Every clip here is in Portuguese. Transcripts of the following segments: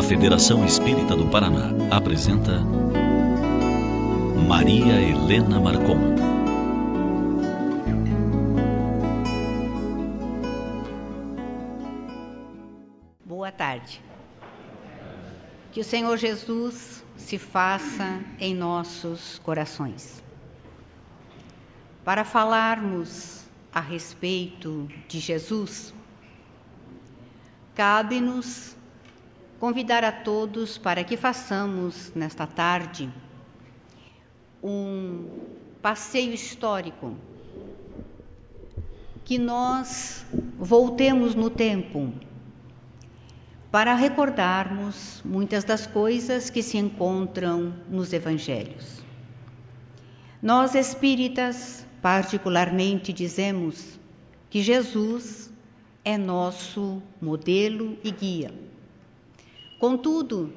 A Federação Espírita do Paraná apresenta Maria Helena Marcon. Boa tarde. Que o Senhor Jesus se faça em nossos corações. Para falarmos a respeito de Jesus, cabe-nos convidar a todos para que façamos nesta tarde um passeio histórico, que nós voltemos no tempo para recordarmos muitas das coisas que se encontram nos evangelhos. Nós espíritas, particularmente, dizemos que Jesus é nosso modelo e guia Contudo,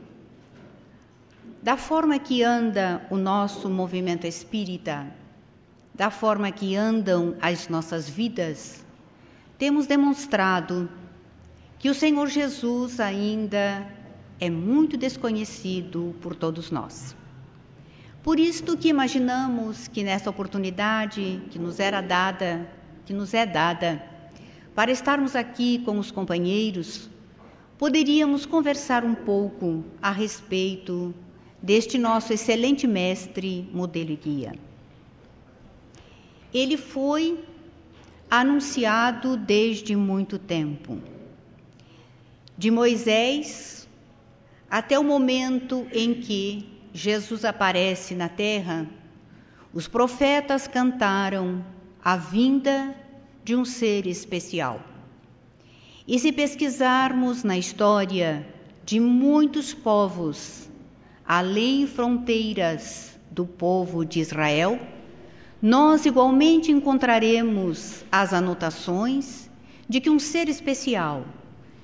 da forma que anda o nosso movimento espírita, da forma que andam as nossas vidas, temos demonstrado que o Senhor Jesus ainda é muito desconhecido por todos nós. Por isto que imaginamos que nesta oportunidade que nos era dada, que nos é dada, para estarmos aqui com os companheiros, poderíamos conversar um pouco a respeito deste nosso excelente mestre, modelo e guia. Ele foi anunciado desde muito tempo. De Moisés até o momento em que Jesus aparece na terra, os profetas cantaram a vinda de um ser especial. E se pesquisarmos na história de muitos povos, além fronteiras do povo de Israel, nós igualmente encontraremos as anotações de que um ser especial,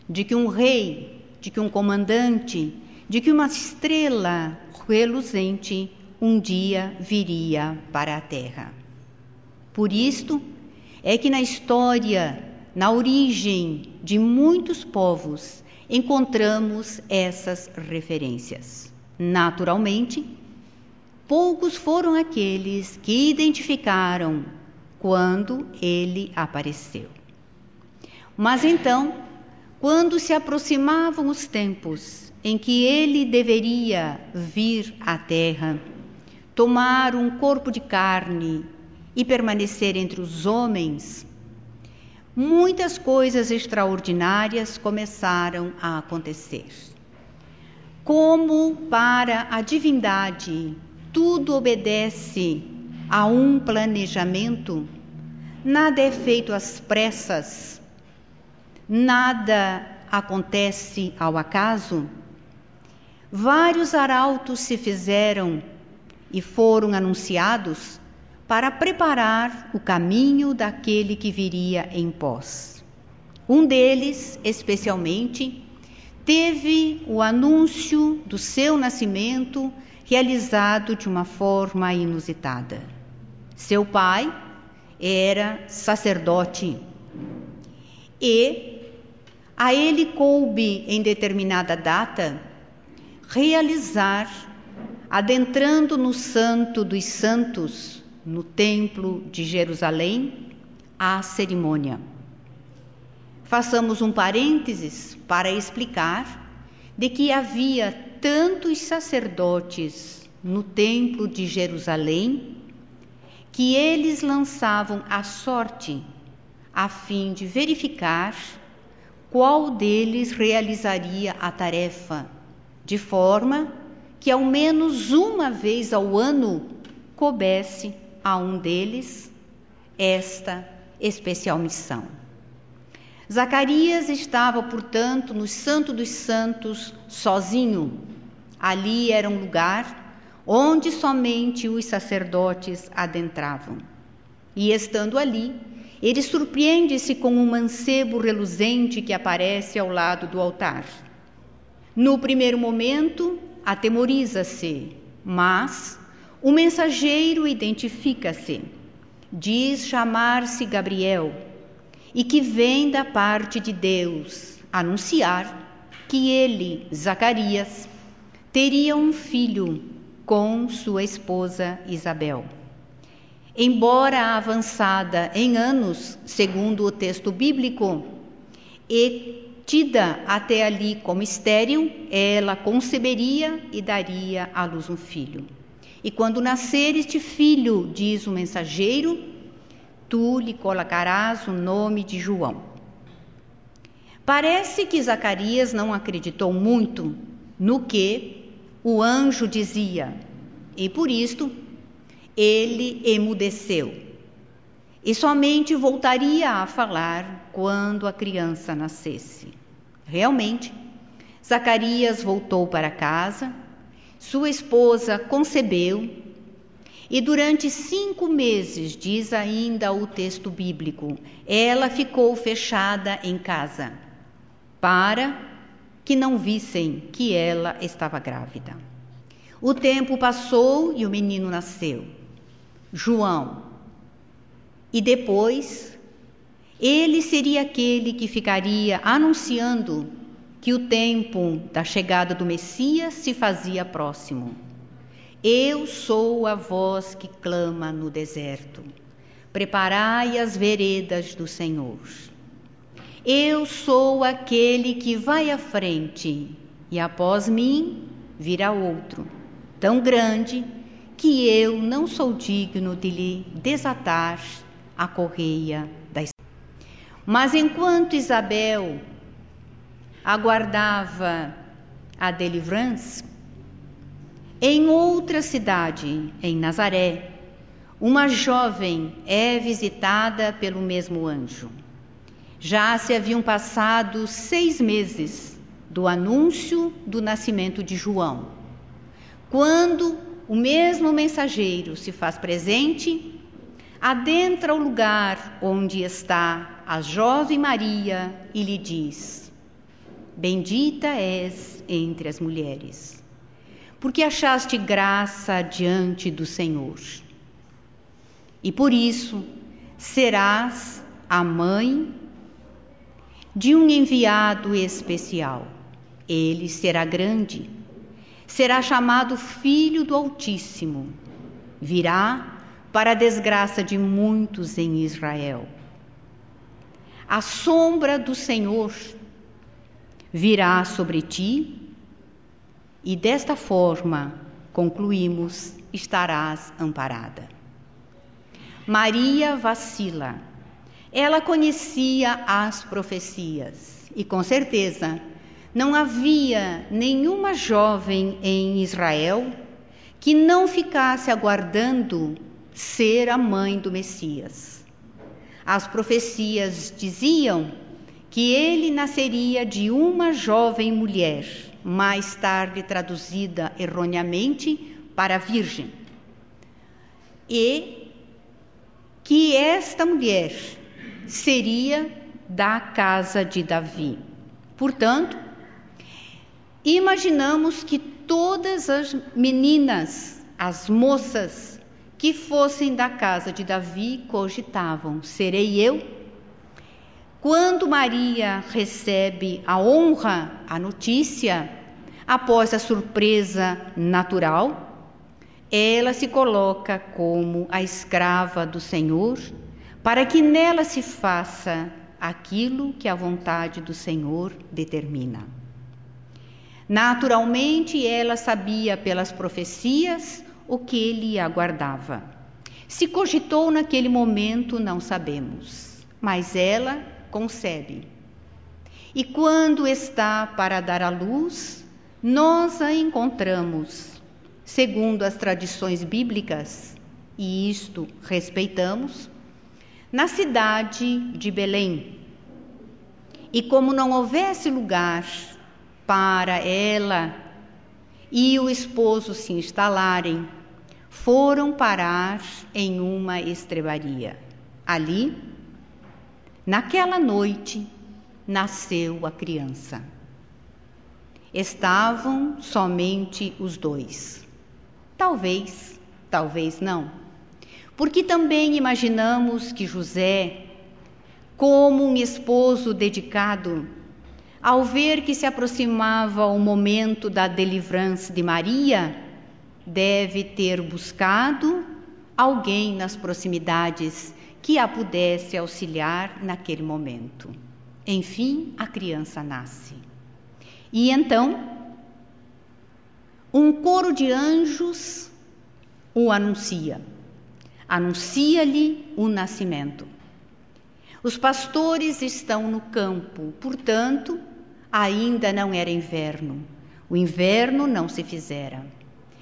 de que um rei, de que um comandante, de que uma estrela reluzente um dia viria para a terra. Por isto é que na história na origem de muitos povos, encontramos essas referências. Naturalmente, poucos foram aqueles que identificaram quando ele apareceu. Mas então, quando se aproximavam os tempos em que ele deveria vir à terra, tomar um corpo de carne e permanecer entre os homens, muitas coisas extraordinárias começaram a acontecer. Como para a divindade tudo obedece a um planejamento, nada é feito às pressas, nada acontece ao acaso. Vários arautos se fizeram e foram anunciados para preparar o caminho daquele que viria em pós. Um deles, especialmente, teve o anúncio do seu nascimento realizado de uma forma inusitada. Seu pai era sacerdote e a ele coube em determinada data realizar, adentrando no Santo dos Santos, no Templo de Jerusalém a cerimônia. Façamos um parênteses para explicar de que havia tantos sacerdotes no Templo de Jerusalém que eles lançavam a sorte a fim de verificar qual deles realizaria a tarefa, de forma que ao menos uma vez ao ano coubesse a um deles esta especial missão. Zacarias estava, portanto, no Santo dos Santos, sozinho. Ali era um lugar onde somente os sacerdotes adentravam. E estando ali, ele surpreende-se com um mancebo reluzente que aparece ao lado do altar. No primeiro momento, atemoriza-se, mas o mensageiro identifica-se, diz chamar-se Gabriel e que vem da parte de Deus anunciar que ele, Zacarias, teria um filho com sua esposa Isabel. Embora avançada em anos, segundo o texto bíblico, e tida até ali como estéril, ela conceberia e daria à luz um filho. E quando nascer este filho, diz o mensageiro, tu lhe colocarás o nome de João. Parece que Zacarias não acreditou muito no que o anjo dizia, e por isto ele emudeceu. E somente voltaria a falar quando a criança nascesse. Realmente, Zacarias voltou para casa, sua esposa concebeu, e durante cinco meses, diz ainda o texto bíblico, ela ficou fechada em casa para que não vissem que ela estava grávida. O tempo passou e o menino nasceu, João. E depois, ele seria aquele que ficaria anunciando que o tempo da chegada do Messias se fazia próximo. Eu sou a voz que clama no deserto. Preparai as veredas do Senhor. Eu sou aquele que vai à frente, e após mim virá outro, tão grande que eu não sou digno de lhe desatar a correia da Mas enquanto Isabel aguardava a delivrance, em outra cidade, em Nazaré, uma jovem é visitada pelo mesmo anjo. Já se haviam passado seis meses do anúncio do nascimento de João, quando o mesmo mensageiro se faz presente, adentra o lugar onde está a jovem Maria e lhe diz: Bendita és entre as mulheres, porque achaste graça diante do Senhor. E por isso serás a mãe de um enviado especial. Ele será grande, será chamado Filho do Altíssimo. Virá para a desgraça de muitos em Israel. A sombra do Senhor virá sobre ti, e desta forma, concluímos, estarás amparada. Maria vacila ela conhecia as profecias e, com certeza, não havia nenhuma jovem em Israel que não ficasse aguardando ser a mãe do Messias. As profecias diziam que ele nasceria de uma jovem mulher, mais tarde traduzida erroneamente para virgem, e que esta mulher seria da casa de Davi. Portanto, imaginamos que todas as meninas, as moças que fossem da casa de Davi cogitavam: serei eu? Quando Maria recebe a honra, a notícia, após a surpresa natural, ela se coloca como a escrava do Senhor para que nela se faça aquilo que a vontade do Senhor determina. Naturalmente, ela sabia pelas profecias o que ele aguardava. Se cogitou naquele momento, não sabemos, mas ela concebe. E quando está para dar à luz, nós a encontramos, segundo as tradições bíblicas, e isto respeitamos, na cidade de Belém. E como não houvesse lugar para ela e o esposo se instalarem, foram parar em uma estrebaria. Ali, naquela noite, nasceu a criança. Estavam somente os dois. Talvez, talvez não porque também imaginamos que José, como um esposo dedicado, ao ver que se aproximava o momento da delivrance de Maria, deve ter buscado alguém nas proximidades que a pudesse auxiliar naquele momento. Enfim, a criança nasce. E então, um coro de anjos o anuncia. Anuncia-lhe o nascimento. Os pastores estão no campo, portanto, ainda não era inverno. O inverno não se fizera.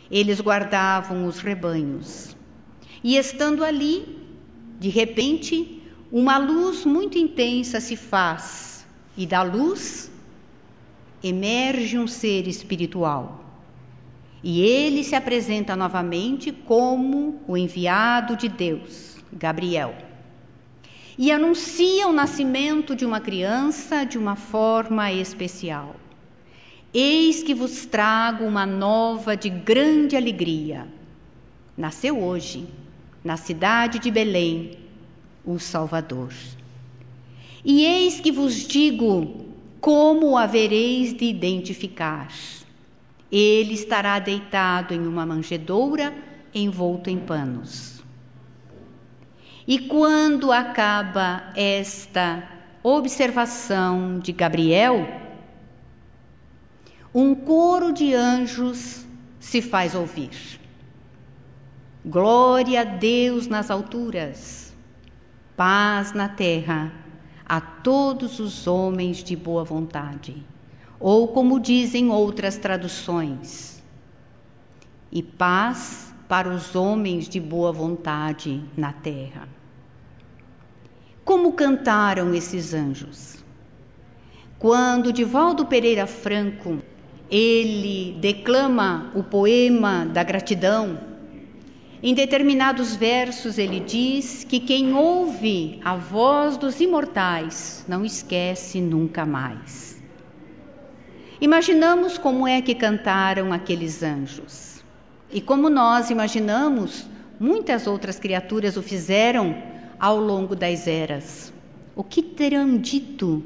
Eles guardavam os rebanhos. E estando ali, de repente, uma luz muito intensa se faz, e da luz emerge um ser espiritual. E ele se apresenta novamente como o enviado de Deus, Gabriel. E anuncia o nascimento de uma criança de uma forma especial. Eis que vos trago uma nova de grande alegria. Nasceu hoje, na cidade de Belém, o Salvador. E eis que vos digo como o havereis de identificar. Ele estará deitado em uma manjedoura, envolto em panos. E quando acaba esta observação de Gabriel, um coro de anjos se faz ouvir. Glória a Deus nas alturas, paz na terra a todos os homens de boa vontade. Ou como dizem outras traduções, e paz para os homens de boa vontade na terra. Como cantaram esses anjos? Quando Divaldo Pereira Franco ele declama o poema da gratidão, em determinados versos ele diz que quem ouve a voz dos imortais não esquece nunca mais. Imaginamos como é que cantaram aqueles anjos. E como nós imaginamos, muitas outras criaturas o fizeram ao longo das eras. O que terão dito?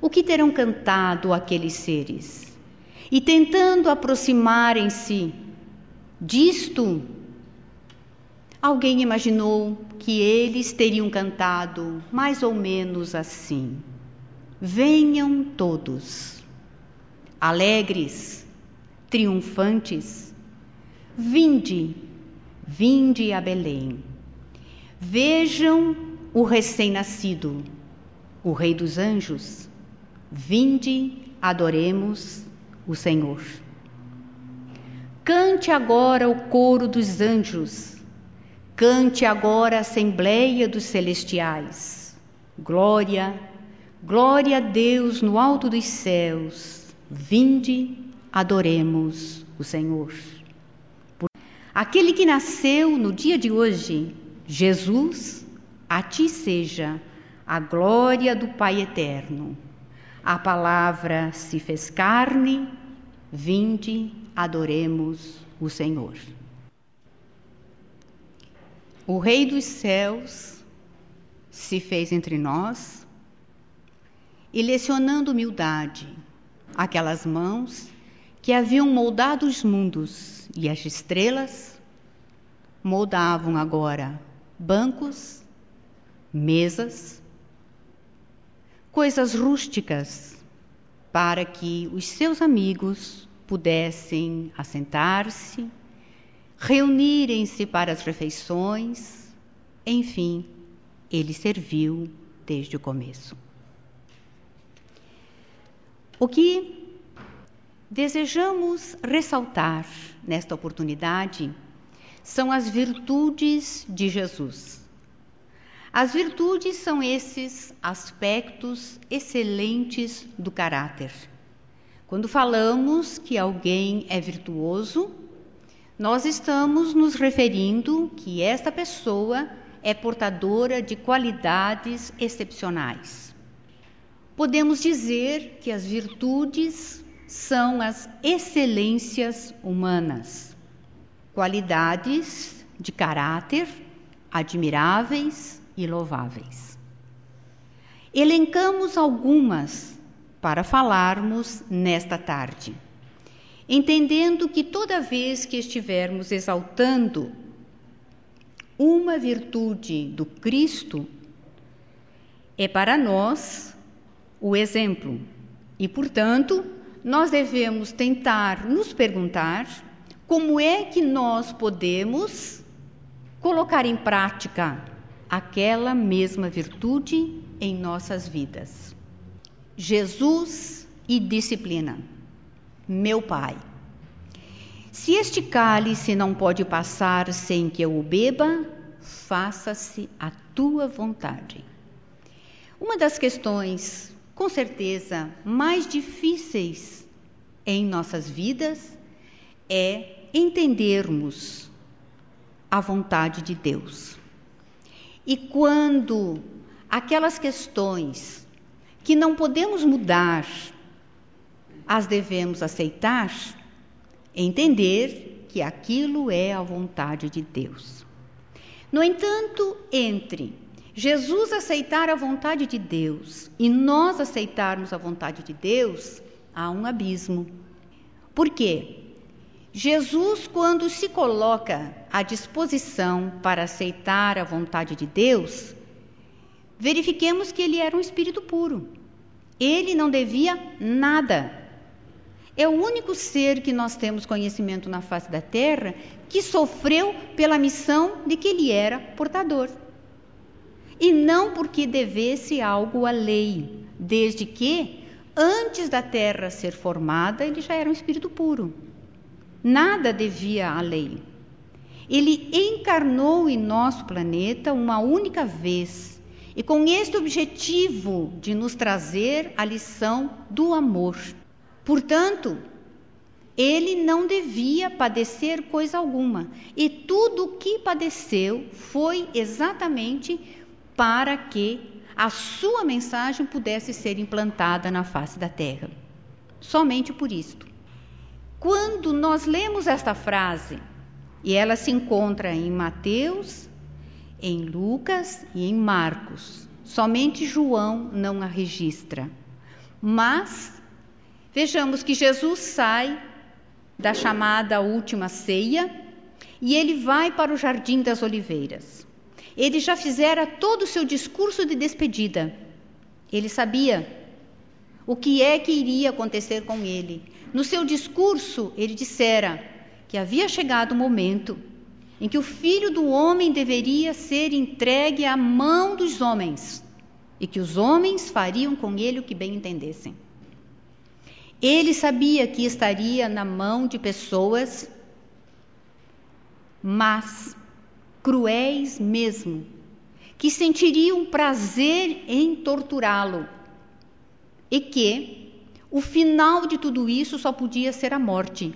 O que terão cantado aqueles seres? E tentando aproximarem-se disto, alguém imaginou que eles teriam cantado mais ou menos assim: Venham todos, alegres, triunfantes, vinde, vinde a Belém. Vejam o recém-nascido, o Rei dos Anjos. Vinde, adoremos o Senhor. Cante agora o coro dos anjos, cante agora a assembleia dos celestiais. Glória, glória a Deus no alto dos céus. Vinde, adoremos o Senhor. Aquele que nasceu no dia de hoje, Jesus, a ti seja a glória do Pai eterno. A palavra se fez carne Vinde, adoremos o Senhor. O Rei dos céus se fez entre nós e, lecionando humildade, aquelas mãos que haviam moldado os mundos e as estrelas, moldavam agora bancos, mesas, coisas rústicas para que os seus amigos pudessem assentar-se, reunirem-se para as refeições, enfim, ele serviu desde o começo. O que desejamos ressaltar nesta oportunidade são as virtudes de Jesus. As virtudes são esses aspectos excelentes do caráter. Quando falamos que alguém é virtuoso, nós estamos nos referindo que esta pessoa é portadora de qualidades excepcionais. Podemos dizer que as virtudes são as excelências humanas, qualidades de caráter admiráveis e louváveis. Elencamos algumas para falarmos nesta tarde. Entendendo que toda vez que estivermos exaltando uma virtude do Cristo, é para nós o exemplo. E, portanto, nós devemos tentar nos perguntar como é que nós podemos colocar em prática aquela mesma virtude em nossas vidas. Jesus e disciplina. Meu Pai, se este cálice não pode passar sem que eu o beba, faça-se a tua vontade. Uma das questões, com certeza, mais difíceis em nossas vidas é entendermos a vontade de Deus. E quando aquelas questões que não podemos mudar, as devemos aceitar, entender que aquilo é a vontade de Deus. No entanto, entre Jesus aceitar a vontade de Deus e nós aceitarmos a vontade de Deus, há um abismo. Por quê? Jesus, quando se coloca à disposição para aceitar a vontade de Deus, verifiquemos que ele era um espírito puro. Ele não devia nada. É o único ser que nós temos conhecimento na face da terra que sofreu pela missão de que ele era portador e não porque devesse algo à lei, desde que, antes da terra ser formada, ele já era um espírito puro. Nada devia à lei. Ele encarnou em nosso planeta uma única vez e com este objetivo de nos trazer a lição do amor. Portanto, ele não devia padecer coisa alguma, e tudo o que padeceu foi exatamente para que a sua mensagem pudesse ser implantada na face da terra. Somente por isto. Quando nós lemos esta frase, e ela se encontra em Mateus, em Lucas e em Marcos, somente João não a registra. Mas vejamos que Jesus sai da chamada última ceia e ele vai para o jardim das oliveiras. Ele já fizera todo o seu discurso de despedida. Ele sabia o que é que iria acontecer com ele. No seu discurso, ele dissera que havia chegado o momento em que o filho do homem deveria ser entregue à mão dos homens e que os homens fariam com ele o que bem entendessem. Ele sabia que estaria na mão de pessoas mas cruéis mesmo, que sentiriam prazer em torturá-lo e que o final de tudo isso só podia ser a morte,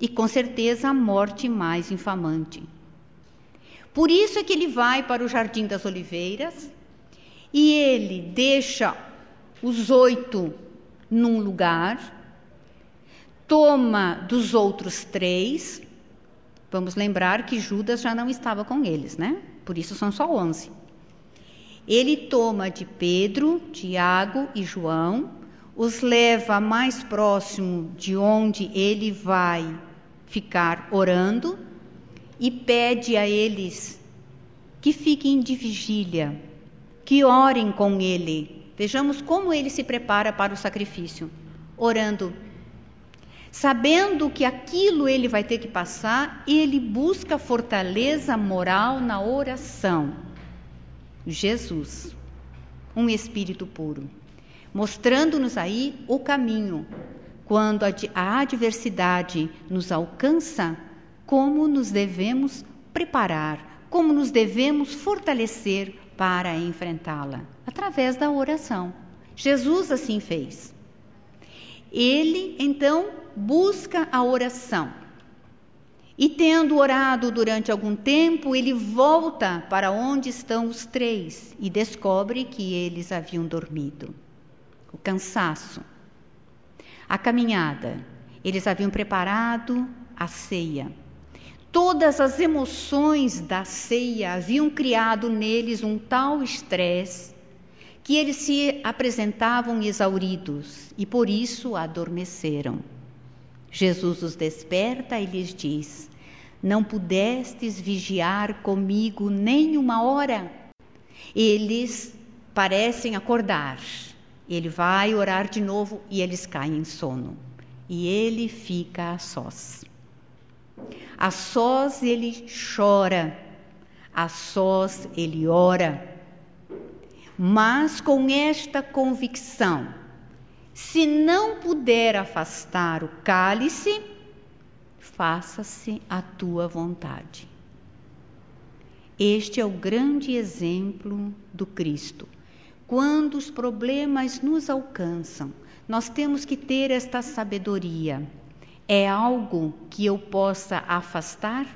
e com certeza a morte mais infamante. Por isso é que ele vai para o Jardim das Oliveiras e ele deixa os oito num lugar, toma dos outros três Vamos lembrar que Judas já não estava com eles, né? Por isso são só onze. Ele toma de Pedro, Tiago e João, os leva mais próximo de onde ele vai ficar orando e pede a eles que fiquem de vigília, que orem com ele. Vejamos como ele se prepara para o sacrifício, orando Sabendo que aquilo ele vai ter que passar, ele busca fortaleza moral na oração. Jesus, um espírito puro, mostrando-nos aí o caminho. Quando a adversidade nos alcança, como nos devemos preparar, como nos devemos fortalecer para enfrentá-la, através da oração. Jesus assim fez. Ele, então, busca a oração. E tendo orado durante algum tempo, ele volta para onde estão os três e descobre que eles haviam dormido. O cansaço, a caminhada, eles haviam preparado a ceia. Todas as emoções da ceia haviam criado neles um tal estresse que eles se apresentavam exauridos e por isso adormeceram. Jesus os desperta e lhes diz: Não pudestes vigiar comigo nem uma hora? Eles parecem acordar. Ele vai orar de novo e eles caem em sono. E ele fica a sós. A sós ele chora, a sós ele ora. Mas com esta convicção, se não puder afastar o cálice, faça-se a tua vontade. Este é o grande exemplo do Cristo. Quando os problemas nos alcançam, nós temos que ter esta sabedoria. É algo que eu possa afastar?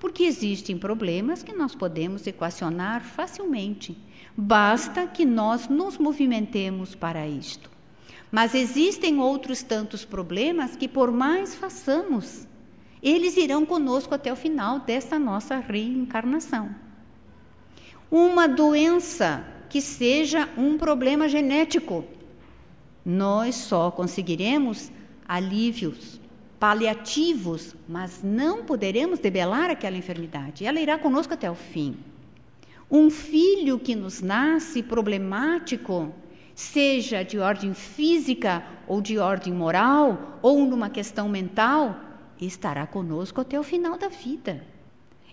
Porque existem problemas que nós podemos equacionar facilmente. Basta que nós nos movimentemos para isto. Mas existem outros tantos problemas que, por mais façamos, eles irão conosco até o final desta nossa reencarnação. Uma doença que seja um problema genético, nós só conseguiremos alívios paliativos, mas não poderemos debelar aquela enfermidade. Ela irá conosco até o fim. Um filho que nos nasce problemático, seja de ordem física ou de ordem moral, ou numa questão mental, estará conosco até o final da vida.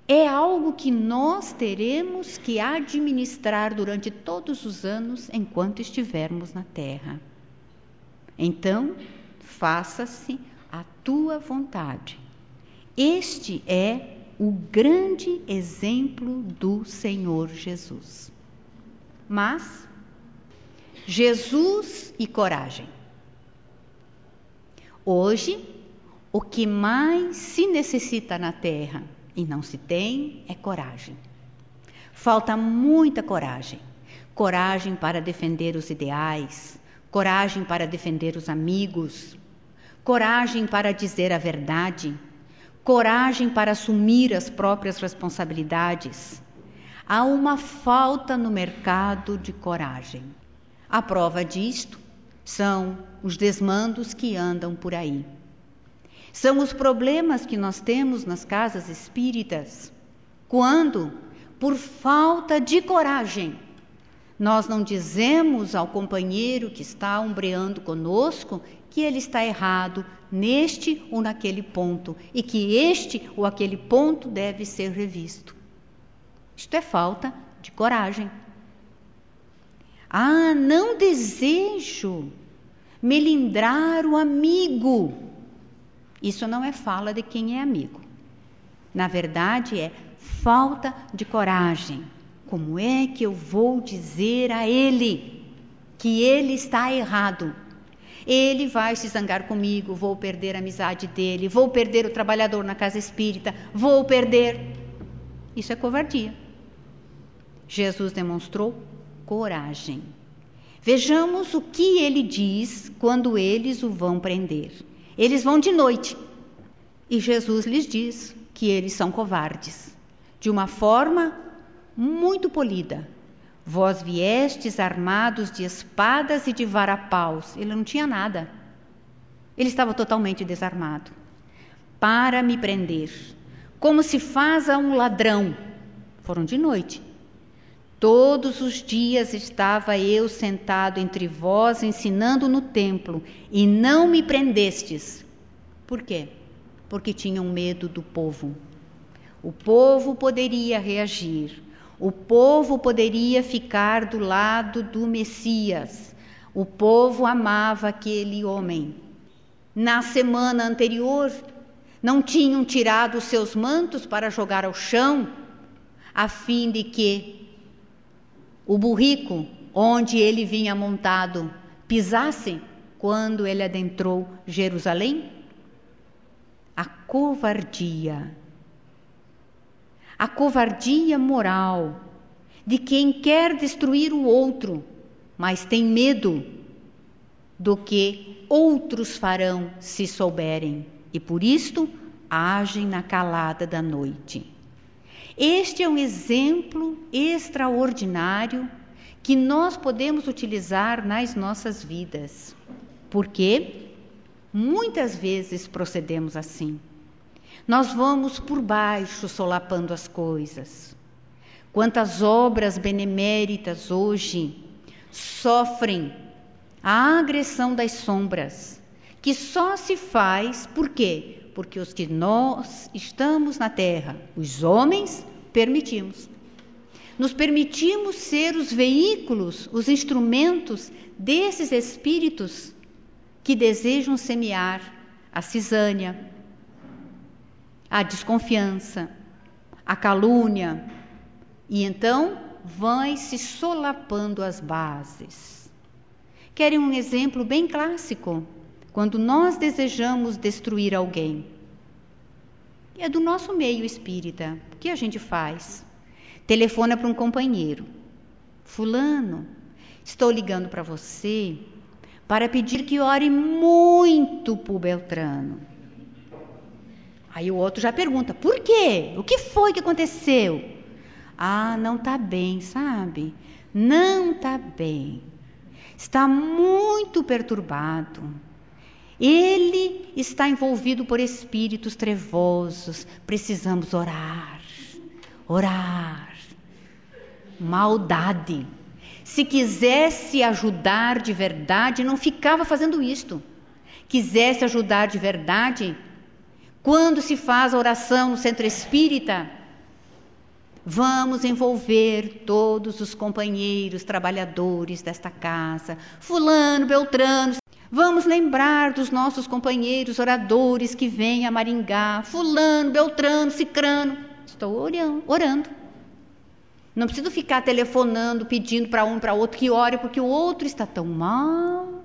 É algo que nós teremos que administrar durante todos os anos enquanto estivermos na terra. Então, faça-se a tua vontade. Este é o grande exemplo do Senhor Jesus. Mas Jesus e coragem. Hoje, o que mais se necessita na Terra e não se tem é coragem. Falta muita coragem. Coragem para defender os ideais, coragem para defender os amigos, coragem para dizer a verdade, coragem para assumir as próprias responsabilidades. Há uma falta no mercado de coragem. A prova disto são os desmandos que andam por aí. São os problemas que nós temos nas casas espíritas, quando, por falta de coragem, nós não dizemos ao companheiro que está ombreando conosco que ele está errado neste ou naquele ponto e que este ou aquele ponto deve ser revisto. Isto é falta de coragem. Ah, não desejo melindrar o amigo. Isso não é fala de quem é amigo. Na verdade, é falta de coragem. Como é que eu vou dizer a ele que ele está errado? Ele vai se zangar comigo, vou perder a amizade dele, vou perder o trabalhador na casa espírita, vou perder. Isso é covardia. Jesus demonstrou coragem. Vejamos o que ele diz quando eles o vão prender. Eles vão de noite e Jesus lhes diz que eles são covardes, de uma forma muito polida. Vós viestes armados de espadas e de varapaus. Ele não tinha nada. Ele estava totalmente desarmado. Para me prender, como se faz a um ladrão. Foram de noite. Todos os dias estava eu sentado entre vós ensinando no templo, e não me prendestes. Por quê? Porque tinham medo do povo. O povo poderia reagir, o povo poderia ficar do lado do Messias. O povo amava aquele homem. Na semana anterior, não tinham tirado seus mantos para jogar ao chão, a fim de que o burrico onde ele vinha montado pisasse quando ele adentrou Jerusalém? A covardia. A covardia moral de quem quer destruir o outro, mas tem medo do que outros farão se souberem, e por isto agem na calada da noite. Este é um exemplo extraordinário que nós podemos utilizar nas nossas vidas. Porque muitas vezes procedemos assim. Nós vamos por baixo solapando as coisas. Quantas obras beneméritas hoje sofrem a agressão das sombras, que só se faz por quê? Porque os que nós estamos na terra, os homens, permitimos. Nos permitimos ser os veículos, os instrumentos desses espíritos que desejam semear a cisânia, a desconfiança, a calúnia, e então vai se solapando as bases. Querem um exemplo bem clássico? Quando nós desejamos destruir alguém. É do nosso meio espírita. O que a gente faz? Telefona para um companheiro. Fulano, estou ligando para você para pedir que ore muito por Beltrano. Aí o outro já pergunta: por quê? O que foi que aconteceu? Ah, não está bem, sabe? Não está bem. Está muito perturbado. Ele está envolvido por espíritos trevosos. Precisamos orar. Orar. Maldade. Se quisesse ajudar de verdade, não ficava fazendo isto. Quisesse ajudar de verdade, quando se faz a oração no centro espírita, vamos envolver todos os companheiros, trabalhadores desta casa, Fulano, Beltrano. Vamos lembrar dos nossos companheiros oradores que vêm a Maringá, Fulano, Beltrano, Cicrano. Estou orando. Não preciso ficar telefonando, pedindo para um para outro que ore, porque o outro está tão mal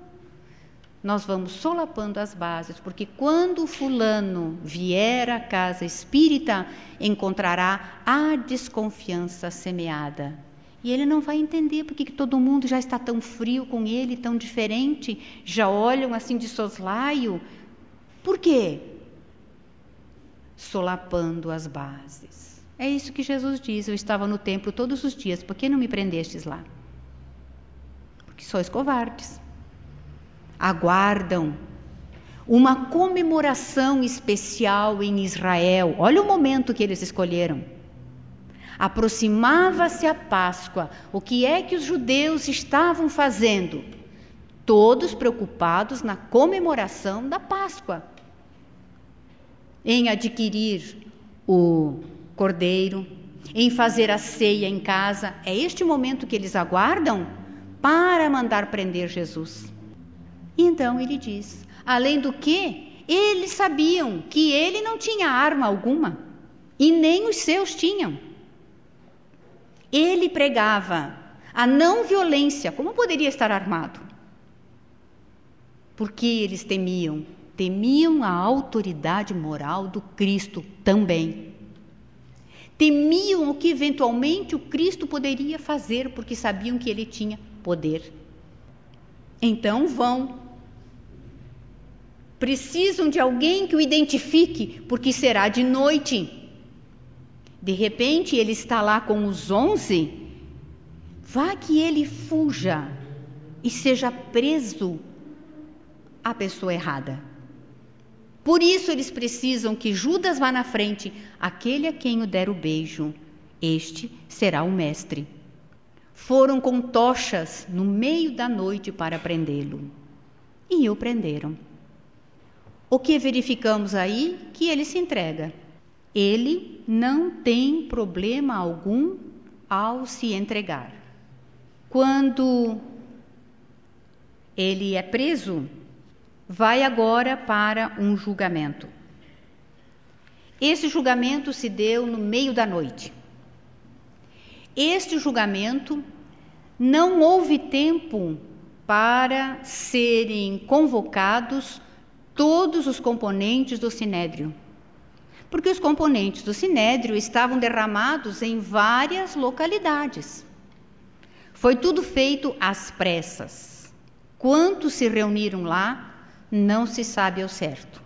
nós vamos solapando as bases, porque quando o fulano vier à casa espírita, encontrará a desconfiança semeada. E ele não vai entender porque que todo mundo já está tão frio com ele, tão diferente, já olham assim de soslaio. Por quê? Solapando as bases. É isso que Jesus diz. Eu estava no templo todos os dias, por que não me prendestes lá? Porque sois covardes aguardam uma comemoração especial em Israel. Olha o momento que eles escolheram. Aproximava-se a Páscoa. O que é que os judeus estavam fazendo? Todos preocupados na comemoração da Páscoa, em adquirir o cordeiro, em fazer a ceia em casa. É este momento que eles aguardam para mandar prender Jesus. Então ele diz: além do que, eles sabiam que ele não tinha arma alguma e nem os seus tinham. Ele pregava a não violência. Como poderia estar armado? Porque eles temiam, temiam a autoridade moral do Cristo também. Temiam o que eventualmente o Cristo poderia fazer, porque sabiam que ele tinha poder. Então vão Precisam de alguém que o identifique, porque será de noite. De repente ele está lá com os onze. Vá que ele fuja e seja preso a pessoa errada. Por isso eles precisam que Judas vá na frente, aquele a quem o der o beijo. Este será o mestre. Foram com tochas no meio da noite para prendê-lo. E o prenderam. O que verificamos aí? Que ele se entrega. Ele não tem problema algum ao se entregar. Quando ele é preso, vai agora para um julgamento. Esse julgamento se deu no meio da noite. Este julgamento não houve tempo para serem convocados todos os componentes do sinédrio. Porque os componentes do sinédrio estavam derramados em várias localidades. Foi tudo feito às pressas. Quantos se reuniram lá, não se sabe ao certo.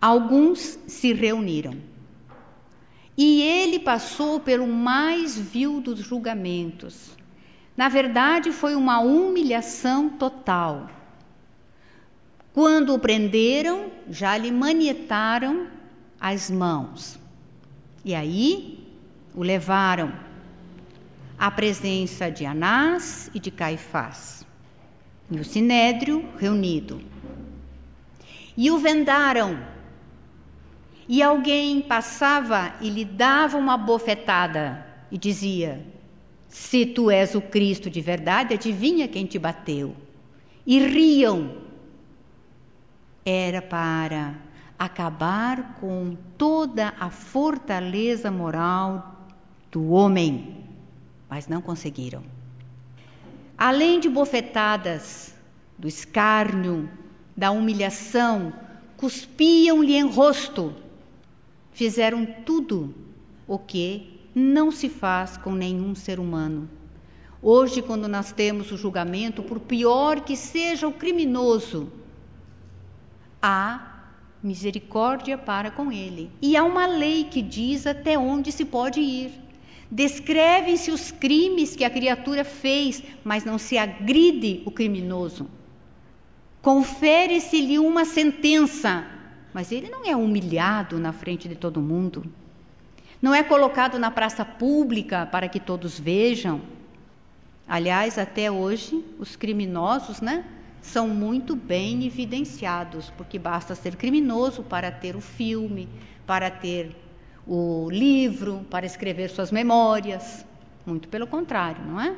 Alguns se reuniram. E ele passou pelo mais vil dos julgamentos. Na verdade, foi uma humilhação total. Quando o prenderam, já lhe manietaram as mãos. E aí o levaram à presença de Anás e de Caifás, e o sinédrio reunido. E o vendaram. E alguém passava e lhe dava uma bofetada e dizia: Se tu és o Cristo de verdade, adivinha quem te bateu. E riam. Era para acabar com toda a fortaleza moral do homem, mas não conseguiram. Além de bofetadas, do escárnio, da humilhação, cuspiam-lhe em rosto, fizeram tudo o que não se faz com nenhum ser humano. Hoje, quando nós temos o julgamento, por pior que seja o criminoso, há misericórdia para com ele. E há uma lei que diz até onde se pode ir. Descrevem-se os crimes que a criatura fez, mas não se agride o criminoso. Confere-se-lhe uma sentença, mas ele não é humilhado na frente de todo mundo. Não é colocado na praça pública para que todos vejam. Aliás, até hoje, os criminosos, né? São muito bem evidenciados, porque basta ser criminoso para ter o filme, para ter o livro, para escrever suas memórias. Muito pelo contrário, não é?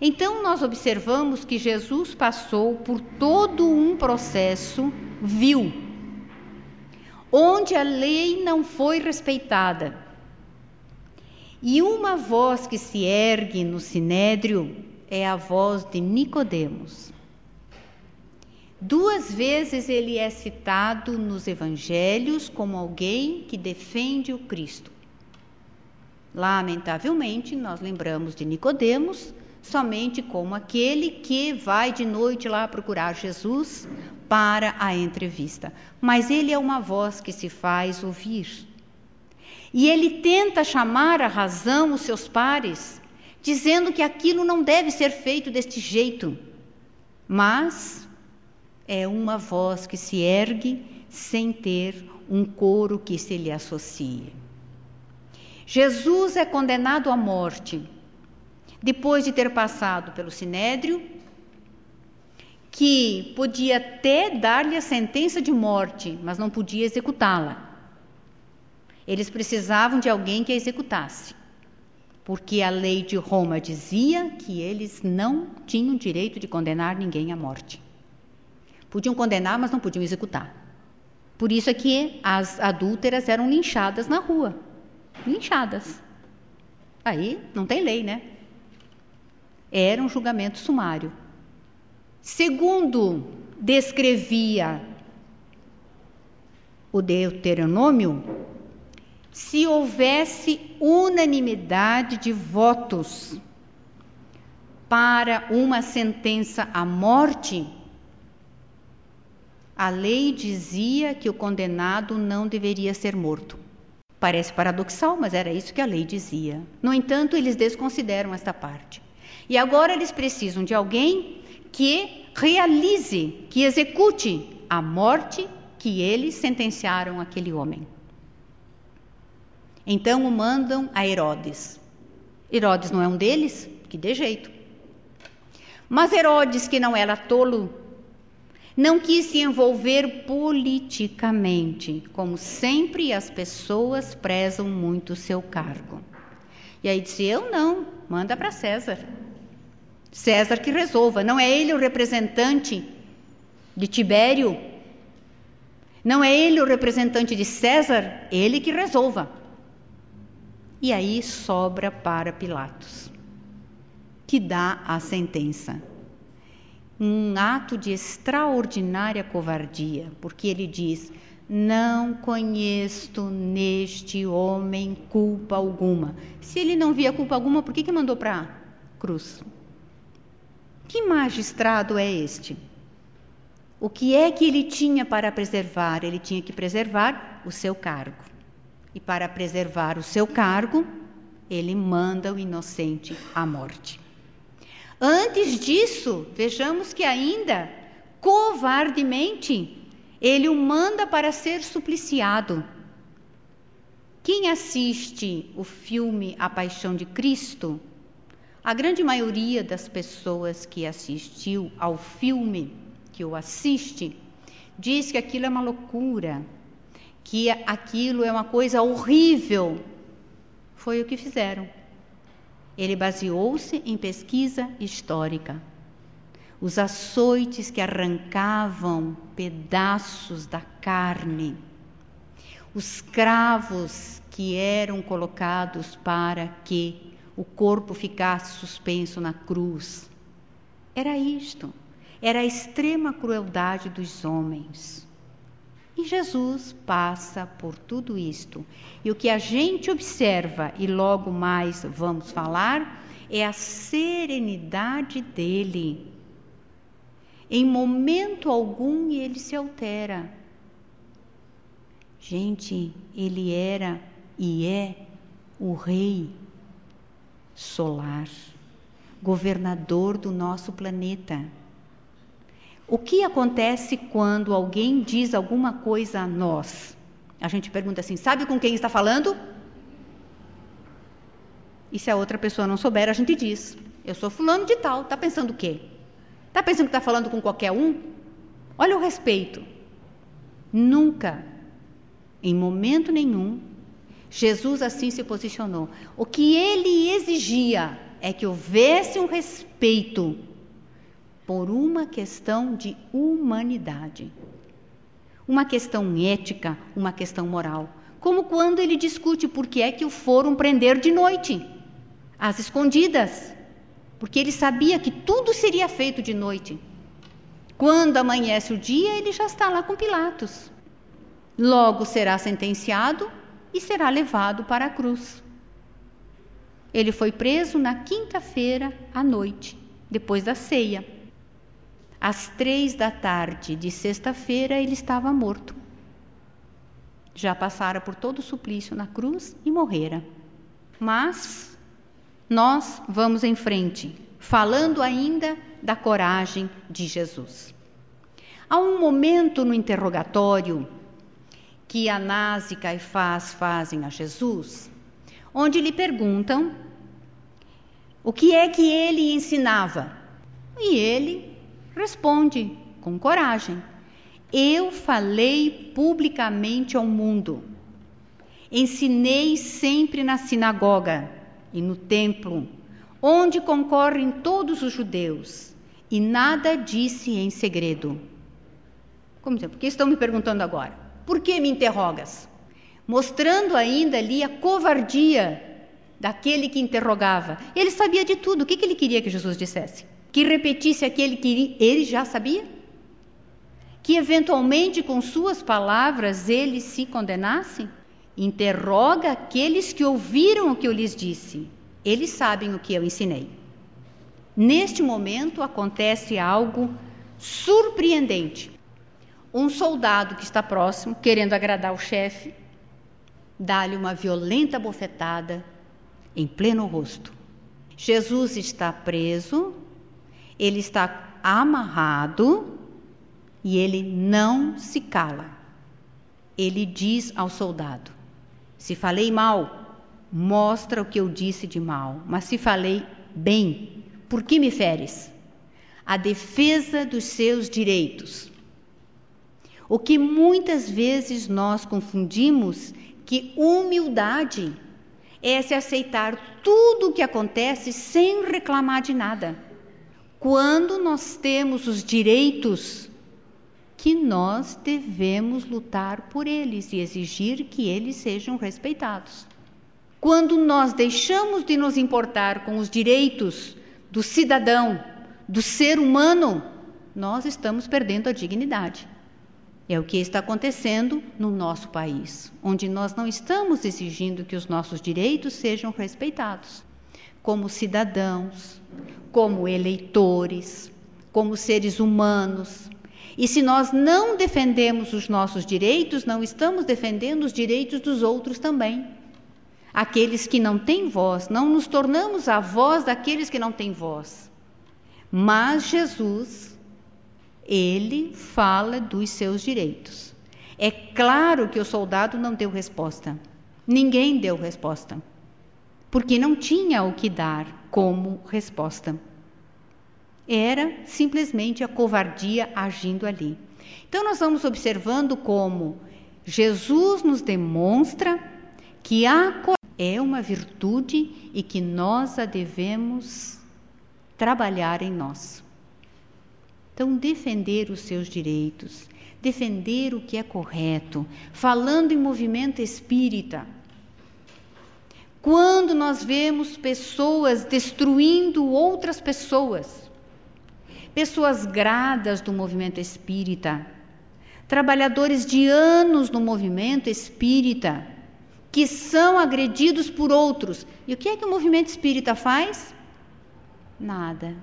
Então, nós observamos que Jesus passou por todo um processo vil, onde a lei não foi respeitada. E uma voz que se ergue no sinédrio é a voz de Nicodemos. Duas vezes ele é citado nos evangelhos como alguém que defende o Cristo. Lamentavelmente, nós lembramos de Nicodemos somente como aquele que vai de noite lá procurar Jesus para a entrevista. Mas ele é uma voz que se faz ouvir. E ele tenta chamar à razão os seus pares, dizendo que aquilo não deve ser feito deste jeito. Mas é uma voz que se ergue sem ter um coro que se lhe associe. Jesus é condenado à morte depois de ter passado pelo sinédrio, que podia até dar-lhe a sentença de morte, mas não podia executá-la. Eles precisavam de alguém que a executasse porque a lei de Roma dizia que eles não tinham direito de condenar ninguém à morte. Podiam condenar, mas não podiam executar. Por isso é que as adúlteras eram linchadas na rua. Linchadas. Aí não tem lei, né? Era um julgamento sumário. Segundo descrevia o Deuteronômio, se houvesse unanimidade de votos para uma sentença à morte, a lei dizia que o condenado não deveria ser morto. Parece paradoxal, mas era isso que a lei dizia. No entanto, eles desconsideram esta parte. E agora eles precisam de alguém que realize, que execute a morte que eles sentenciaram aquele homem. Então o mandam a Herodes. Herodes não é um deles? Que de jeito. Mas Herodes, que não era tolo, não quis se envolver politicamente, como sempre as pessoas prezam muito o seu cargo. E aí disse: Eu não, manda para César. César que resolva, não é ele o representante de Tibério, não é ele o representante de César, ele que resolva. E aí sobra para Pilatos, que dá a sentença. Um ato de extraordinária covardia, porque ele diz: Não conheço neste homem culpa alguma. Se ele não via culpa alguma, por que, que mandou para a cruz? Que magistrado é este? O que é que ele tinha para preservar? Ele tinha que preservar o seu cargo. E para preservar o seu cargo, ele manda o inocente à morte. Antes disso, vejamos que ainda covardemente ele o manda para ser supliciado. Quem assiste o filme A Paixão de Cristo, a grande maioria das pessoas que assistiu ao filme, que o assiste, diz que aquilo é uma loucura, que aquilo é uma coisa horrível. Foi o que fizeram. Ele baseou-se em pesquisa histórica. Os açoites que arrancavam pedaços da carne, os cravos que eram colocados para que o corpo ficasse suspenso na cruz. Era isto, era a extrema crueldade dos homens. E Jesus passa por tudo isto. E o que a gente observa, e logo mais vamos falar, é a serenidade dele. Em momento algum ele se altera. Gente, ele era e é o Rei solar, governador do nosso planeta. O que acontece quando alguém diz alguma coisa a nós? A gente pergunta assim: sabe com quem está falando? E se a outra pessoa não souber, a gente diz: eu sou fulano de tal. Está pensando o quê? Está pensando que está falando com qualquer um? Olha o respeito. Nunca, em momento nenhum, Jesus assim se posicionou. O que ele exigia é que houvesse um respeito por uma questão de humanidade, uma questão ética, uma questão moral. Como quando ele discute por que é que o foram prender de noite, às escondidas, porque ele sabia que tudo seria feito de noite. Quando amanhece o dia, ele já está lá com Pilatos. Logo será sentenciado e será levado para a cruz. Ele foi preso na quinta-feira à noite, depois da ceia. Às três da tarde de sexta-feira ele estava morto. Já passara por todo o suplício na cruz e morrera. Mas nós vamos em frente, falando ainda da coragem de Jesus. Há um momento no interrogatório que Anás e Caifás fazem a Jesus, onde lhe perguntam o que é que ele ensinava. E ele Responde com coragem: Eu falei publicamente ao mundo. Ensinei sempre na sinagoga e no templo, onde concorrem todos os judeus, e nada disse em segredo. Como dizer, por que estão me perguntando agora? Por que me interrogas? Mostrando ainda ali a covardia daquele que interrogava. Ele sabia de tudo. O que ele queria que Jesus dissesse? Que repetisse aquele que ele já sabia? Que eventualmente com suas palavras ele se condenasse? Interroga aqueles que ouviram o que eu lhes disse. Eles sabem o que eu ensinei. Neste momento acontece algo surpreendente. Um soldado que está próximo, querendo agradar o chefe, dá-lhe uma violenta bofetada em pleno rosto. Jesus está preso, ele está amarrado e ele não se cala. Ele diz ao soldado: Se falei mal, mostra o que eu disse de mal, mas se falei bem, por que me feres? A defesa dos seus direitos. O que muitas vezes nós confundimos que humildade é se aceitar tudo o que acontece sem reclamar de nada quando nós temos os direitos que nós devemos lutar por eles e exigir que eles sejam respeitados. Quando nós deixamos de nos importar com os direitos do cidadão, do ser humano, nós estamos perdendo a dignidade. É o que está acontecendo no nosso país, onde nós não estamos exigindo que os nossos direitos sejam respeitados como cidadãos, como eleitores, como seres humanos. E se nós não defendemos os nossos direitos, não estamos defendendo os direitos dos outros também. Aqueles que não têm voz, não nos tornamos a voz daqueles que não têm voz. Mas Jesus, ele fala dos seus direitos. É claro que o soldado não deu resposta. Ninguém deu resposta. Porque não tinha o que dar como resposta. Era simplesmente a covardia agindo ali. Então, nós vamos observando como Jesus nos demonstra que a é uma virtude e que nós a devemos trabalhar em nós. Então, defender os seus direitos, defender o que é correto, falando em movimento espírita. Quando nós vemos pessoas destruindo outras pessoas, pessoas gradas do movimento espírita, trabalhadores de anos no movimento espírita, que são agredidos por outros. E o que é que o movimento espírita faz? Nada.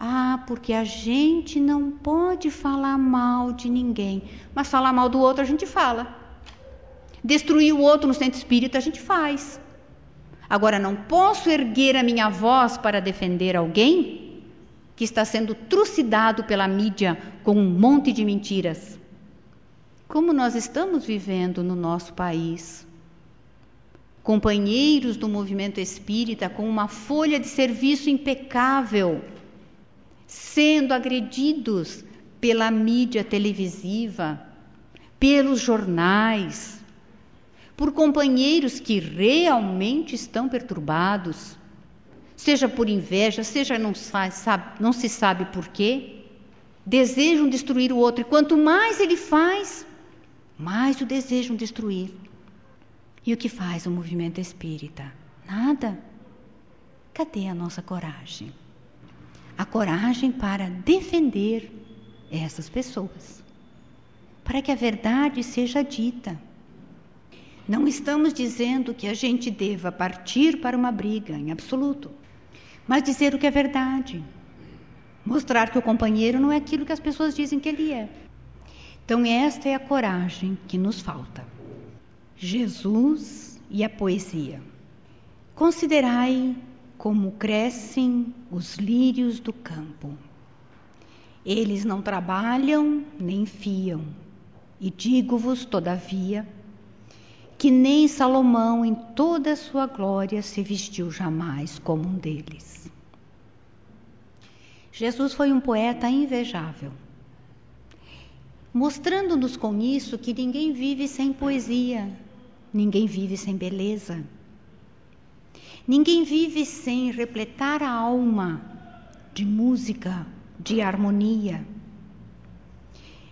Ah, porque a gente não pode falar mal de ninguém, mas falar mal do outro a gente fala. Destruir o outro no centro espírita a gente faz. Agora, não posso erguer a minha voz para defender alguém que está sendo trucidado pela mídia com um monte de mentiras. Como nós estamos vivendo no nosso país? Companheiros do movimento espírita com uma folha de serviço impecável, sendo agredidos pela mídia televisiva, pelos jornais, por companheiros que realmente estão perturbados, seja por inveja, seja não, sabe, não se sabe por quê, desejam destruir o outro, e quanto mais ele faz, mais o desejam destruir. E o que faz o movimento espírita? Nada. Cadê a nossa coragem? A coragem para defender essas pessoas, para que a verdade seja dita não estamos dizendo que a gente deva partir para uma briga, em absoluto, mas dizer o que é verdade. Mostrar que o companheiro não é aquilo que as pessoas dizem que ele é. Então, esta é a coragem que nos falta. Jesus e a poesia. Considerai como crescem os lírios do campo. Eles não trabalham nem fiam. E digo-vos, todavia, que nem Salomão em toda a sua glória se vestiu jamais como um deles. Jesus foi um poeta invejável, mostrando-nos com isso que ninguém vive sem poesia, ninguém vive sem beleza, ninguém vive sem repletar a alma de música, de harmonia.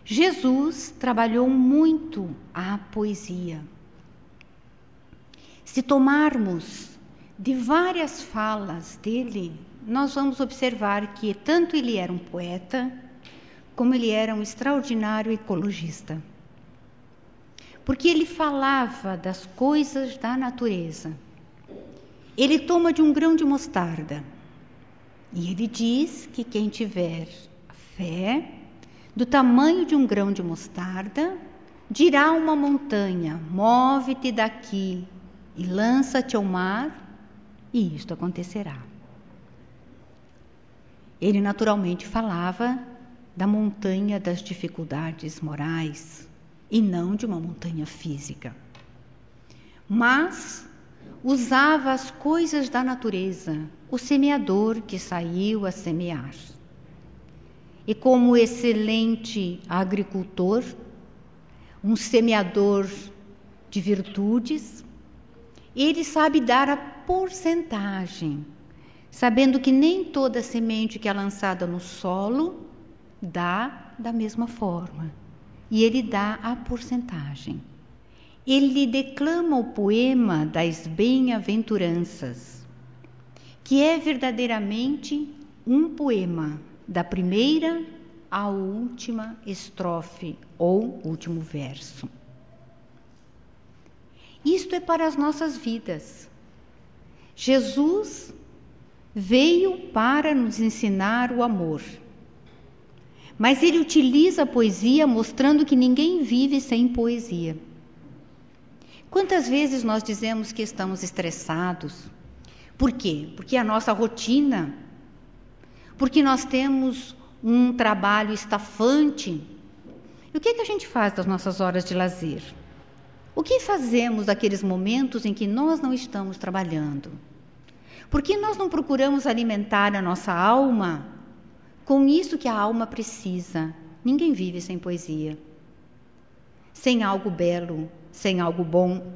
Jesus trabalhou muito a poesia se tomarmos de várias falas dele, nós vamos observar que tanto ele era um poeta, como ele era um extraordinário ecologista. Porque ele falava das coisas da natureza. Ele toma de um grão de mostarda e ele diz que quem tiver fé do tamanho de um grão de mostarda dirá uma montanha: move-te daqui e lança-te ao mar, e isto acontecerá. Ele naturalmente falava da montanha das dificuldades morais e não de uma montanha física. Mas usava as coisas da natureza, o semeador que saiu a semear. E como excelente agricultor, um semeador de virtudes, ele sabe dar a porcentagem, sabendo que nem toda semente que é lançada no solo dá da mesma forma. E ele dá a porcentagem. Ele declama o poema das bem-aventuranças, que é verdadeiramente um poema, da primeira à última estrofe ou último verso. Isto é para as nossas vidas. Jesus veio para nos ensinar o amor. Mas ele utiliza a poesia mostrando que ninguém vive sem poesia. Quantas vezes nós dizemos que estamos estressados? Por quê? Porque a nossa rotina, porque nós temos um trabalho estafante. E o que, é que a gente faz das nossas horas de lazer? O que fazemos daqueles momentos em que nós não estamos trabalhando? Por que nós não procuramos alimentar a nossa alma com isso que a alma precisa? Ninguém vive sem poesia, sem algo belo, sem algo bom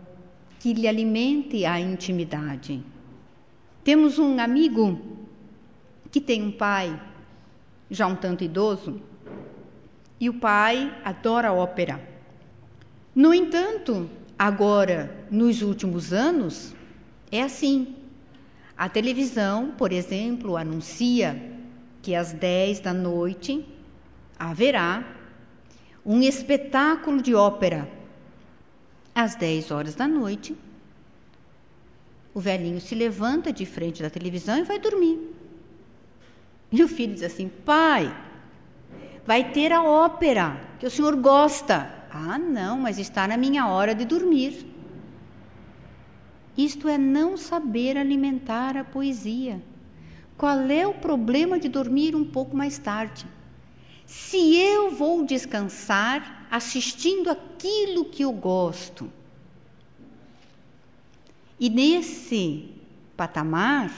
que lhe alimente a intimidade. Temos um amigo que tem um pai já um tanto idoso e o pai adora ópera. No entanto, agora, nos últimos anos, é assim. A televisão, por exemplo, anuncia que às 10 da noite haverá um espetáculo de ópera. Às 10 horas da noite, o velhinho se levanta de frente da televisão e vai dormir. E o filho diz assim: Pai, vai ter a ópera que o senhor gosta. Ah, não, mas está na minha hora de dormir. Isto é não saber alimentar a poesia. Qual é o problema de dormir um pouco mais tarde? Se eu vou descansar assistindo aquilo que eu gosto, e nesse patamar,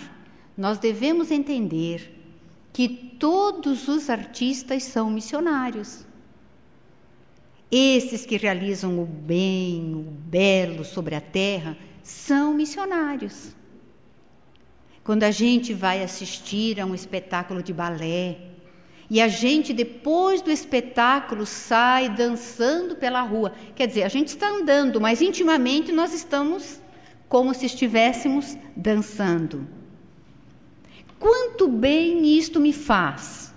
nós devemos entender que todos os artistas são missionários. Esses que realizam o bem, o belo sobre a terra, são missionários. Quando a gente vai assistir a um espetáculo de balé, e a gente, depois do espetáculo, sai dançando pela rua. Quer dizer, a gente está andando, mas intimamente nós estamos como se estivéssemos dançando. Quanto bem isto me faz!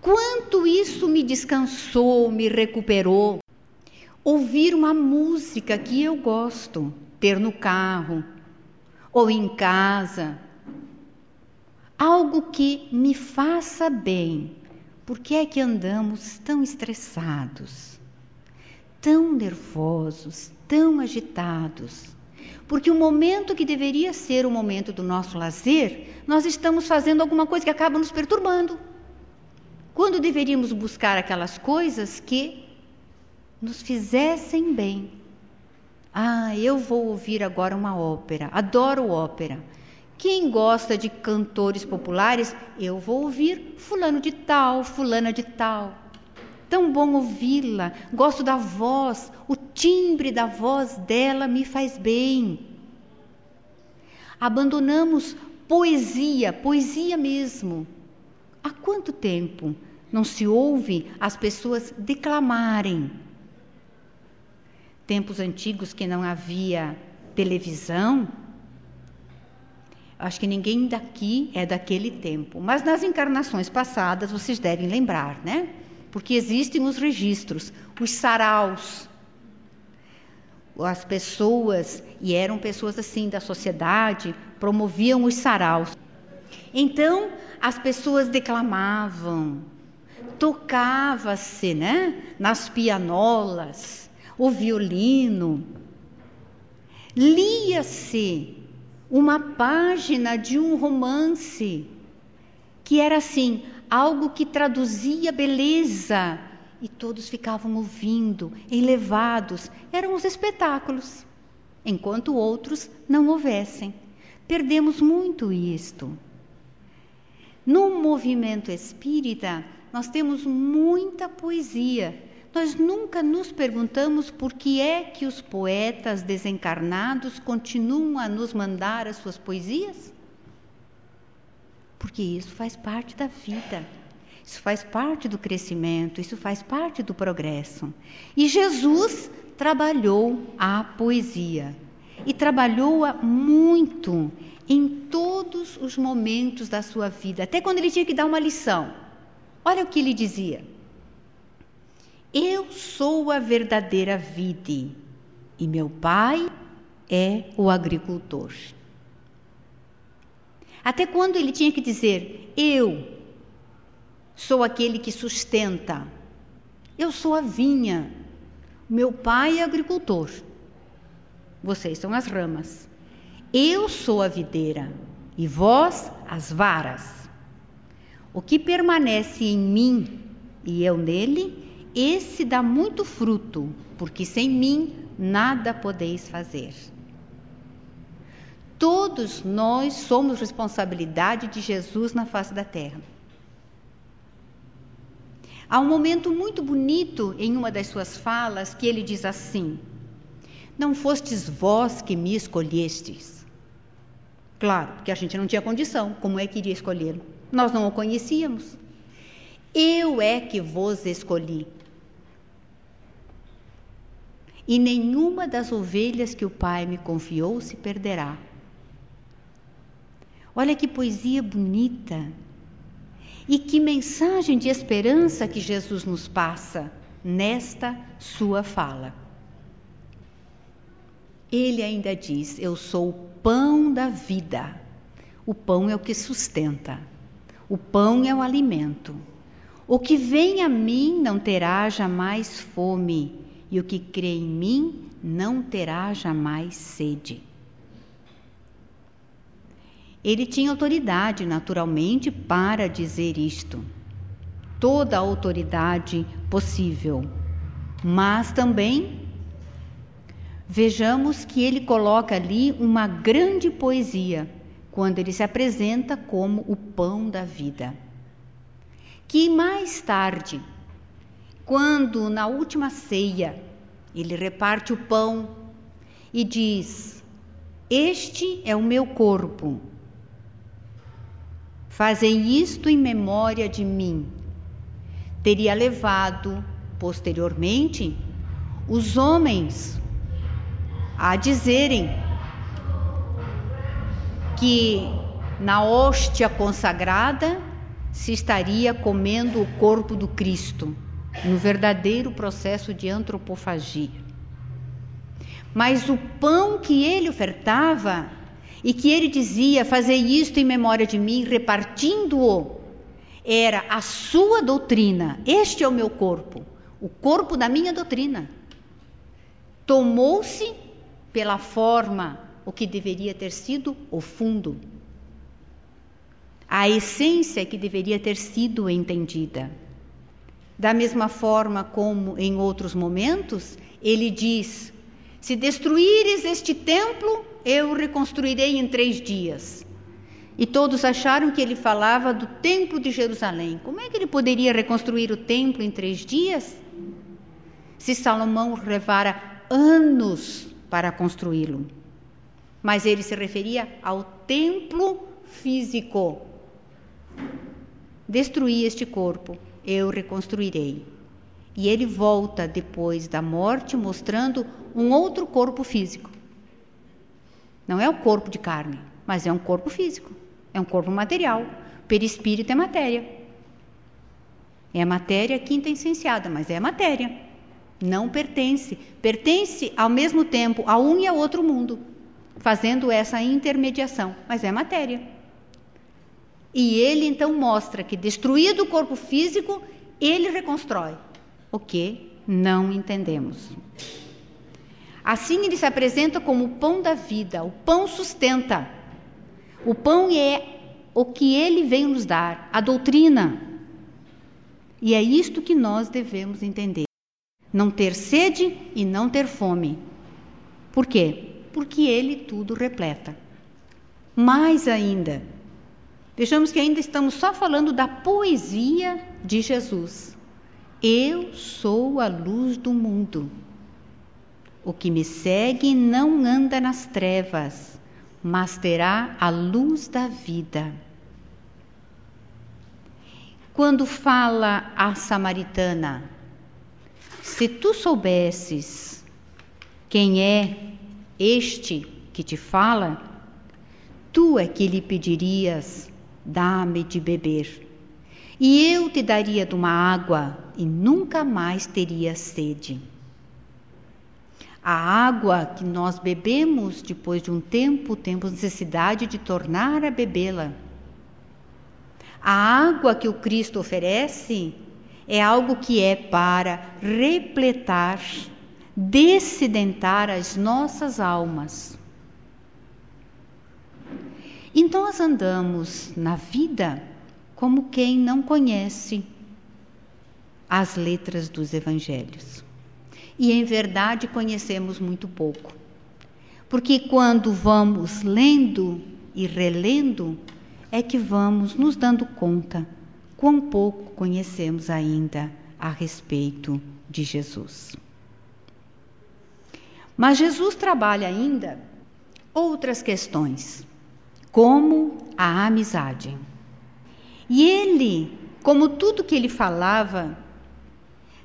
Quanto isso me descansou, me recuperou. Ouvir uma música que eu gosto, ter no carro ou em casa. Algo que me faça bem. Por que é que andamos tão estressados, tão nervosos, tão agitados? Porque o momento que deveria ser o momento do nosso lazer, nós estamos fazendo alguma coisa que acaba nos perturbando. Quando deveríamos buscar aquelas coisas que nos fizessem bem. Ah, eu vou ouvir agora uma ópera, adoro ópera. Quem gosta de cantores populares, eu vou ouvir fulano de tal, fulana de tal. Tão bom ouvi-la, gosto da voz, o timbre da voz dela me faz bem. Abandonamos poesia, poesia mesmo. Há quanto tempo não se ouve as pessoas declamarem? Tempos antigos que não havia televisão, Acho que ninguém daqui é daquele tempo, mas nas encarnações passadas vocês devem lembrar, né? porque existem os registros, os saraus. As pessoas, e eram pessoas assim da sociedade, promoviam os saraus. Então, as pessoas declamavam, tocava-se, né, nas pianolas, o violino, lia-se uma página de um romance que era assim: algo que traduzia beleza. E todos ficavam ouvindo, elevados. Eram os espetáculos, enquanto outros não houvessem. Perdemos muito isto. No movimento espírita, nós temos muita poesia. Nós nunca nos perguntamos por que é que os poetas desencarnados continuam a nos mandar as suas poesias? porque isso faz parte da vida. Isso faz parte do crescimento, isso faz parte do progresso. E Jesus trabalhou a poesia e trabalhou-a muito em todos os momentos da sua vida, até quando ele tinha que dar uma lição. Olha o que ele dizia: Eu sou a verdadeira vide e meu pai é o agricultor. Até quando ele tinha que dizer: Eu sou aquele que sustenta, eu sou a vinha, meu pai é agricultor, vocês são as ramas, eu sou a videira e vós as varas. O que permanece em mim e eu nele, esse dá muito fruto, porque sem mim nada podeis fazer. Todos nós somos responsabilidade de Jesus na face da terra. Há um momento muito bonito em uma das suas falas que ele diz assim: Não fostes vós que me escolhestes. Claro, porque a gente não tinha condição, como é que iria escolhê-lo? Nós não o conhecíamos. Eu é que vos escolhi. E nenhuma das ovelhas que o Pai me confiou se perderá. Olha que poesia bonita. E que mensagem de esperança que Jesus nos passa nesta sua fala. Ele ainda diz: Eu sou o pão da vida. O pão é o que sustenta. O pão é o alimento. O que vem a mim não terá jamais fome, e o que crê em mim não terá jamais sede. Ele tinha autoridade, naturalmente, para dizer isto. Toda a autoridade possível. Mas também vejamos que ele coloca ali uma grande poesia quando ele se apresenta como o pão da vida que mais tarde, quando na última ceia ele reparte o pão e diz: Este é o meu corpo. Fazei isto em memória de mim. Teria levado, posteriormente, os homens a dizerem que na hóstia consagrada se estaria comendo o corpo do Cristo, no verdadeiro processo de antropofagia. Mas o pão que ele ofertava e que ele dizia: Fazei isto em memória de mim, repartindo-o, era a sua doutrina. Este é o meu corpo, o corpo da minha doutrina. Tomou-se pela forma o que deveria ter sido o fundo a essência que deveria ter sido entendida. Da mesma forma como em outros momentos, ele diz: Se destruíres este templo, eu reconstruirei em três dias. E todos acharam que ele falava do templo de Jerusalém. Como é que ele poderia reconstruir o templo em três dias? Se Salomão levara anos para construí-lo. Mas ele se referia ao templo físico, Destruí este corpo, eu reconstruirei. E ele volta depois da morte mostrando um outro corpo físico. Não é o corpo de carne, mas é um corpo físico, é um corpo material. Perispírito é matéria. É matéria quinta essenciada, mas é matéria. Não pertence. Pertence ao mesmo tempo a um e a outro mundo, fazendo essa intermediação, mas é matéria. E ele então mostra que, destruído o corpo físico, ele reconstrói. O que não entendemos. Assim ele se apresenta como o pão da vida, o pão sustenta. O pão é o que ele veio nos dar, a doutrina. E é isto que nós devemos entender. Não ter sede e não ter fome. Por quê? Porque ele tudo repleta. Mais ainda, Vejamos que ainda estamos só falando da poesia de Jesus. Eu sou a luz do mundo. O que me segue não anda nas trevas, mas terá a luz da vida. Quando fala a samaritana, se tu soubesses quem é este que te fala, tu é que lhe pedirias dá-me de beber. E eu te daria de uma água e nunca mais teria sede. A água que nós bebemos depois de um tempo, temos necessidade de tornar a bebê-la. A água que o Cristo oferece é algo que é para repletar, descidentar as nossas almas. Então nós andamos na vida como quem não conhece as letras dos evangelhos. E em verdade conhecemos muito pouco. Porque quando vamos lendo e relendo, é que vamos nos dando conta quão pouco conhecemos ainda a respeito de Jesus. Mas Jesus trabalha ainda outras questões, como a amizade. E ele, como tudo que ele falava,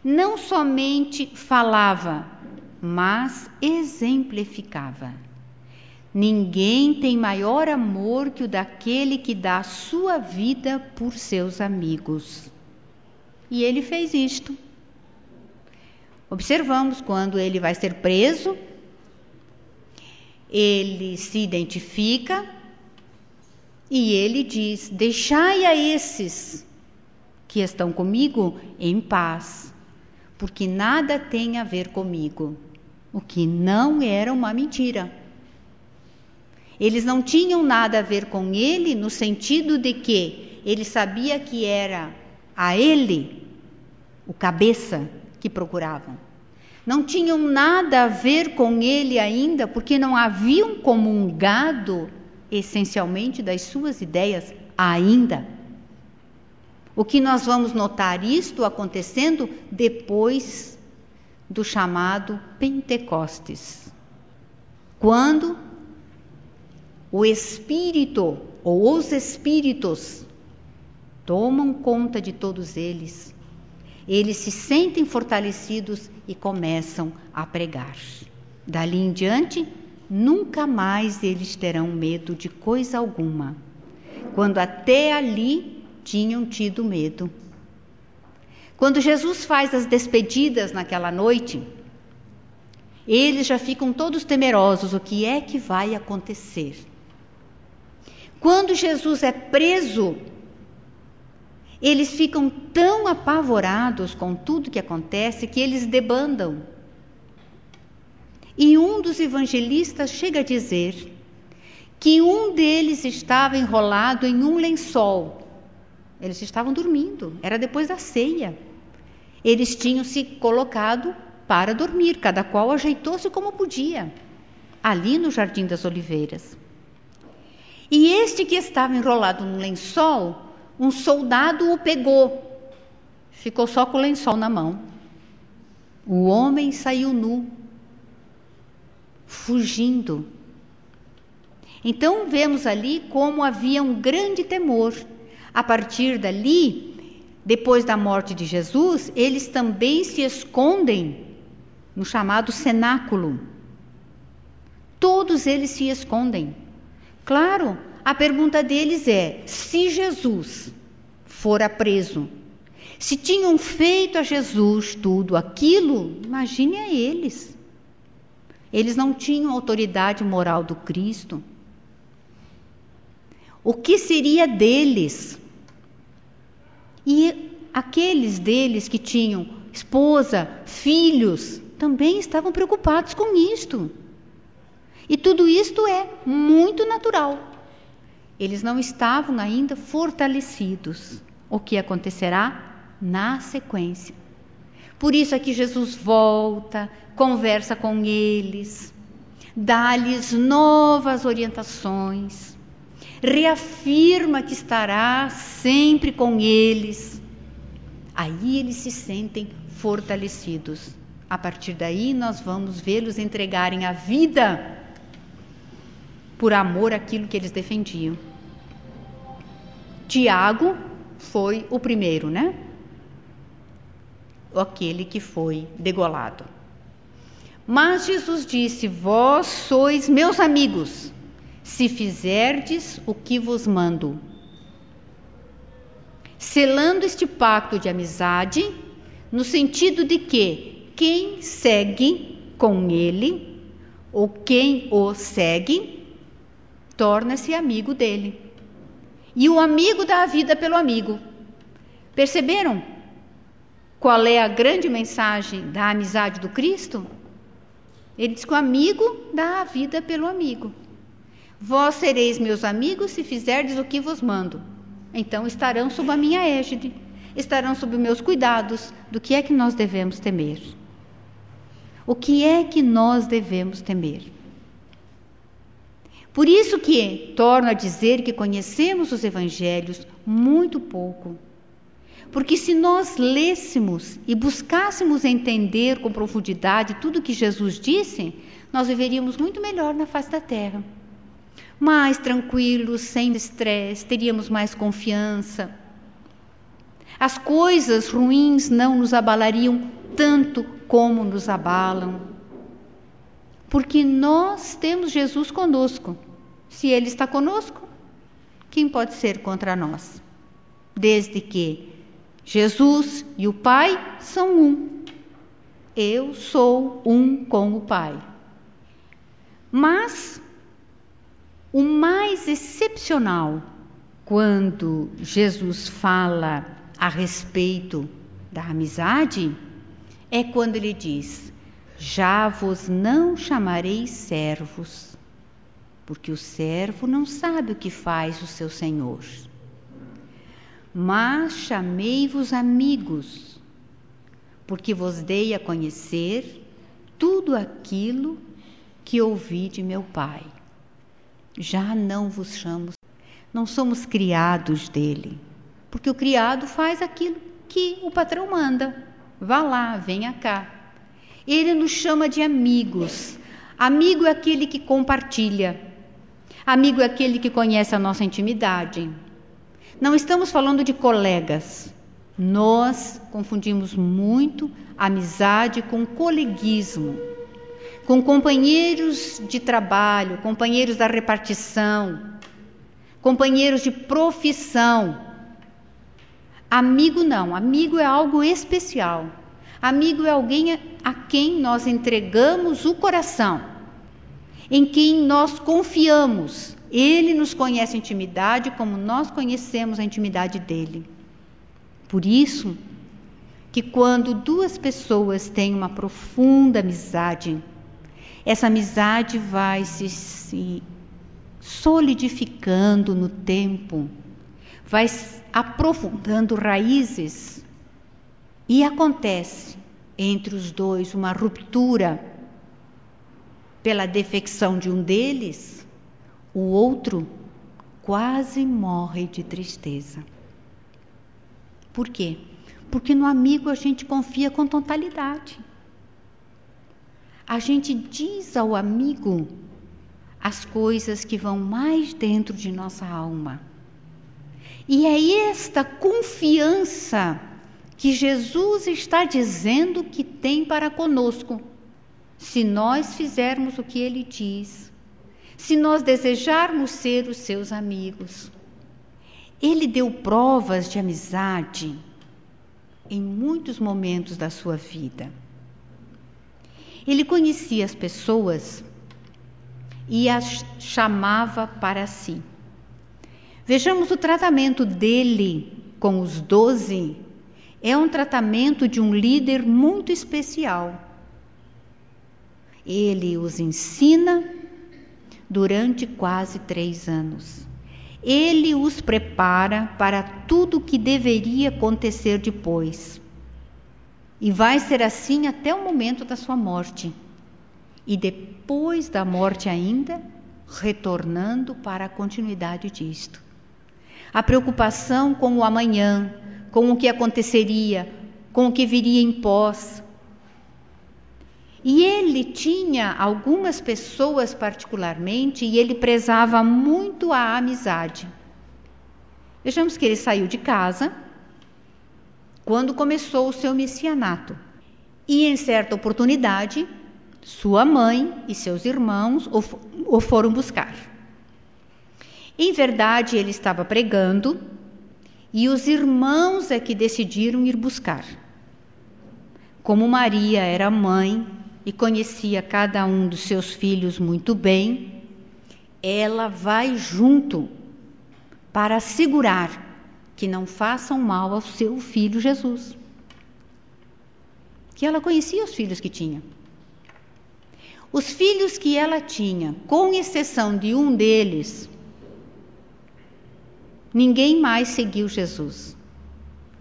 não somente falava, mas exemplificava. Ninguém tem maior amor que o daquele que dá a sua vida por seus amigos. E ele fez isto. Observamos quando ele vai ser preso, ele se identifica e ele diz: Deixai a esses que estão comigo em paz, porque nada tem a ver comigo. O que não era uma mentira. Eles não tinham nada a ver com ele no sentido de que ele sabia que era a ele, o cabeça, que procuravam. Não tinham nada a ver com ele ainda, porque não haviam comungado essencialmente das suas ideias ainda. O que nós vamos notar isto acontecendo depois do chamado Pentecostes. Quando o Espírito ou os Espíritos tomam conta de todos eles, eles se sentem fortalecidos e começam a pregar. Dali em diante, nunca mais eles terão medo de coisa alguma, quando até ali tinham tido medo. Quando Jesus faz as despedidas naquela noite, eles já ficam todos temerosos: o que é que vai acontecer? Quando Jesus é preso, eles ficam tão apavorados com tudo que acontece que eles debandam. E um dos evangelistas chega a dizer que um deles estava enrolado em um lençol. Eles estavam dormindo, era depois da ceia. Eles tinham se colocado para dormir, cada qual ajeitou-se como podia, ali no Jardim das Oliveiras. E este que estava enrolado num lençol, um soldado o pegou, ficou só com o lençol na mão. O homem saiu nu, fugindo. Então vemos ali como havia um grande temor. A partir dali, depois da morte de Jesus, eles também se escondem no chamado cenáculo. Todos eles se escondem. Claro, a pergunta deles é: se Jesus fora preso, se tinham feito a Jesus tudo aquilo, imagine a eles. Eles não tinham autoridade moral do Cristo. O que seria deles? E aqueles deles que tinham esposa, filhos, também estavam preocupados com isto. E tudo isto é muito natural. Eles não estavam ainda fortalecidos. O que acontecerá na sequência. Por isso é que Jesus volta, conversa com eles, dá-lhes novas orientações, reafirma que estará sempre com eles. Aí eles se sentem fortalecidos. A partir daí, nós vamos vê-los entregarem a vida por amor àquilo que eles defendiam. Tiago foi o primeiro, né? Aquele que foi degolado. Mas Jesus disse: Vós sois meus amigos, se fizerdes o que vos mando. Selando este pacto de amizade, no sentido de que quem segue com ele, ou quem o segue, torna-se amigo dele. E o amigo dá a vida pelo amigo. Perceberam qual é a grande mensagem da amizade do Cristo? Ele diz que o amigo dá a vida pelo amigo. Vós sereis meus amigos se fizerdes o que vos mando. então estarão sob a minha égide, estarão sob meus cuidados. Do que é que nós devemos temer? O que é que nós devemos temer? Por isso que torno a dizer que conhecemos os evangelhos muito pouco. Porque se nós lêssemos e buscássemos entender com profundidade tudo que Jesus disse, nós viveríamos muito melhor na face da terra. Mais tranquilos, sem estresse, teríamos mais confiança. As coisas ruins não nos abalariam tanto como nos abalam. Porque nós temos Jesus conosco. Se Ele está conosco, quem pode ser contra nós? Desde que Jesus e o Pai são um. Eu sou um com o Pai. Mas o mais excepcional quando Jesus fala a respeito da amizade é quando ele diz: Já vos não chamarei servos, porque o servo não sabe o que faz o seu senhor. Mas chamei-vos amigos, porque vos dei a conhecer tudo aquilo que ouvi de meu Pai. Já não vos chamo, não somos criados dele, porque o criado faz aquilo que o patrão manda. Vá lá, venha cá. Ele nos chama de amigos. Amigo é aquele que compartilha. Amigo é aquele que conhece a nossa intimidade. Não estamos falando de colegas. Nós confundimos muito amizade com coleguismo, com companheiros de trabalho, companheiros da repartição, companheiros de profissão. Amigo não, amigo é algo especial. Amigo é alguém a quem nós entregamos o coração, em quem nós confiamos. Ele nos conhece a intimidade como nós conhecemos a intimidade dele. Por isso, que quando duas pessoas têm uma profunda amizade, essa amizade vai se, se solidificando no tempo, vai aprofundando raízes e acontece entre os dois uma ruptura pela defecção de um deles, o outro quase morre de tristeza. Por quê? Porque no amigo a gente confia com totalidade. A gente diz ao amigo as coisas que vão mais dentro de nossa alma. E é esta confiança que Jesus está dizendo que tem para conosco. Se nós fizermos o que ele diz, se nós desejarmos ser os seus amigos. Ele deu provas de amizade em muitos momentos da sua vida. Ele conhecia as pessoas e as chamava para si. Vejamos o tratamento dele com os doze. É um tratamento de um líder muito especial. Ele os ensina durante quase três anos. Ele os prepara para tudo o que deveria acontecer depois. E vai ser assim até o momento da sua morte. E depois da morte ainda, retornando para a continuidade disto a preocupação com o amanhã, com o que aconteceria, com o que viria em pós. E ele tinha algumas pessoas particularmente e ele prezava muito a amizade. Vejamos que ele saiu de casa quando começou o seu messianato. E em certa oportunidade, sua mãe e seus irmãos o, foram buscar. Em verdade, ele estava pregando e os irmãos é que decidiram ir buscar. Como Maria era mãe e conhecia cada um dos seus filhos muito bem, ela vai junto para assegurar que não façam mal ao seu filho Jesus. Que ela conhecia os filhos que tinha. Os filhos que ela tinha, com exceção de um deles, ninguém mais seguiu Jesus.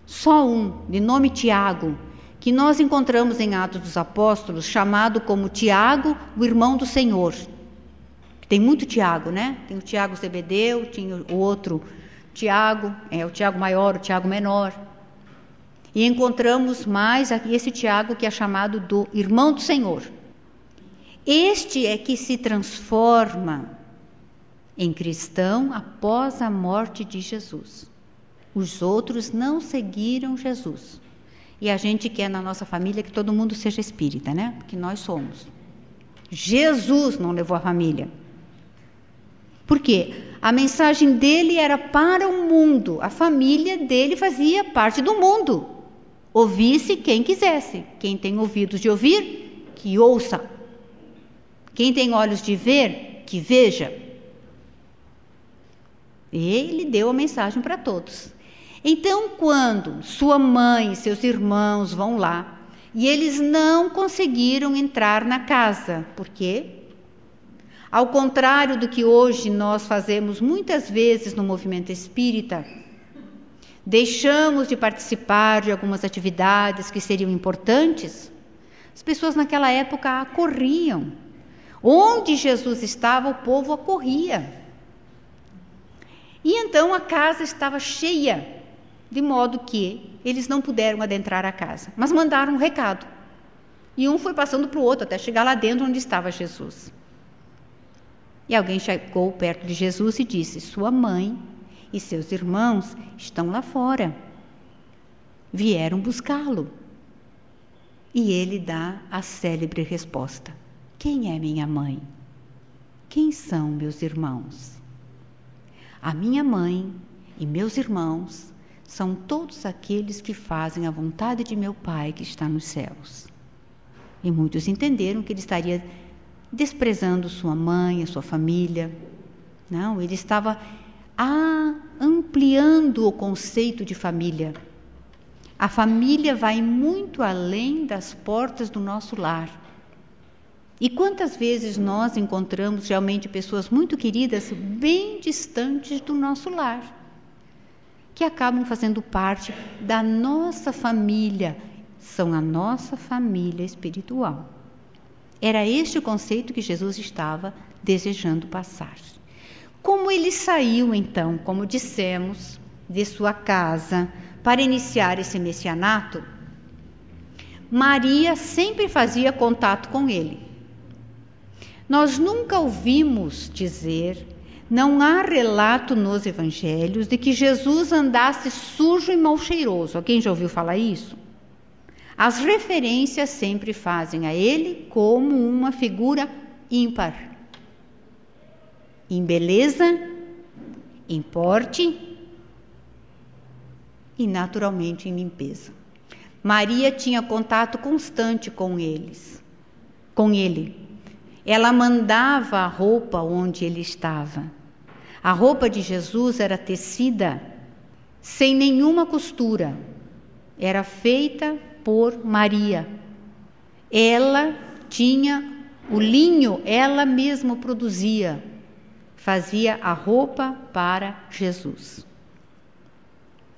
Só um, de nome Tiago, que nós encontramos em Atos dos Apóstolos, chamado como Tiago, o irmão do Senhor. Tem muito Tiago, né? Tem o Tiago Zebedeu, tinha o outro Tiago, é o Tiago maior, o Tiago menor. E encontramos mais esse Tiago que é chamado do irmão do Senhor. Este é que se transforma em cristão após a morte de Jesus. Os outros não seguiram Jesus. E a gente quer na nossa família que todo mundo seja espírita, né? Que nós somos. Jesus não levou a família. Por quê? A mensagem dele era para o mundo. A família dele fazia parte do mundo. Ouvisse quem quisesse. Quem tem ouvidos de ouvir, que ouça. Quem tem olhos de ver, que veja. Ele deu a mensagem para todos. Então, quando sua mãe e seus irmãos vão lá e eles não conseguiram entrar na casa, por quê? Ao contrário do que hoje nós fazemos muitas vezes no movimento espírita, deixamos de participar de algumas atividades que seriam importantes, as pessoas naquela época acorriam. Onde Jesus estava, o povo acorria. E então a casa estava cheia, de modo que eles não puderam adentrar a casa, mas mandaram um recado. E um foi passando para o outro até chegar lá dentro onde estava Jesus. E alguém chegou perto de Jesus e disse: Sua mãe e seus irmãos estão lá fora. Vieram buscá-lo. E ele dá a célebre resposta: Quem é minha mãe? Quem são meus irmãos? A minha mãe e meus irmãos são todos aqueles que fazem a vontade de meu Pai que está nos céus. E muitos entenderam que ele estaria desprezando sua mãe, a sua família. Não, ele estava ampliando o conceito de família. A família vai muito além das portas do nosso lar. E quantas vezes nós encontramos realmente pessoas muito queridas bem distantes do nosso lar, que acabam fazendo parte da nossa família, são a nossa família espiritual. Era este o conceito que Jesus estava desejando passar. Como ele saiu, então, como dissemos, de sua casa para iniciar esse messianato, Maria sempre fazia contato com ele. Nós nunca ouvimos dizer, não há relato nos evangelhos de que Jesus andasse sujo e mal cheiroso. Alguém já ouviu falar isso? As referências sempre fazem a ele como uma figura ímpar. Em beleza, em porte e naturalmente em limpeza. Maria tinha contato constante com eles, com ele. Ela mandava a roupa onde ele estava. A roupa de Jesus era tecida sem nenhuma costura. Era feita por Maria. Ela tinha o linho, ela mesma produzia. Fazia a roupa para Jesus.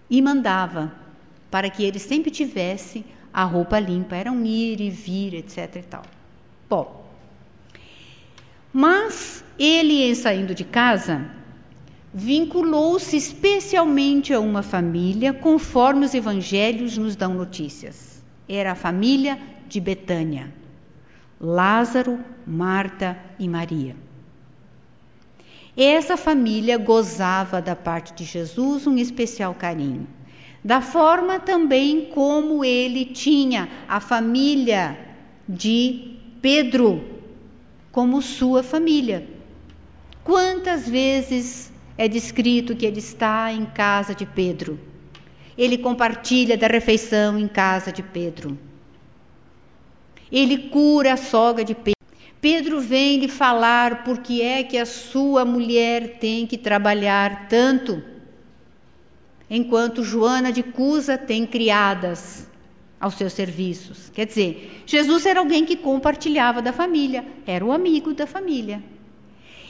E mandava para que ele sempre tivesse a roupa limpa. Era um ir e vir, etc e tal. Bom, mas ele, saindo de casa, vinculou-se especialmente a uma família, conforme os evangelhos nos dão notícias. Era a família de Betânia. Lázaro, Marta e Maria. Essa família gozava da parte de Jesus um especial carinho, da forma também como ele tinha a família de Pedro, como sua família. Quantas vezes é descrito que ele está em casa de Pedro? Ele compartilha da refeição em casa de Pedro. Ele cura a sogra de Pedro. Pedro vem lhe falar por que é que a sua mulher tem que trabalhar tanto, enquanto Joana de Cusa tem criadas aos seus serviços. Quer dizer, Jesus era alguém que compartilhava da família, era o amigo da família.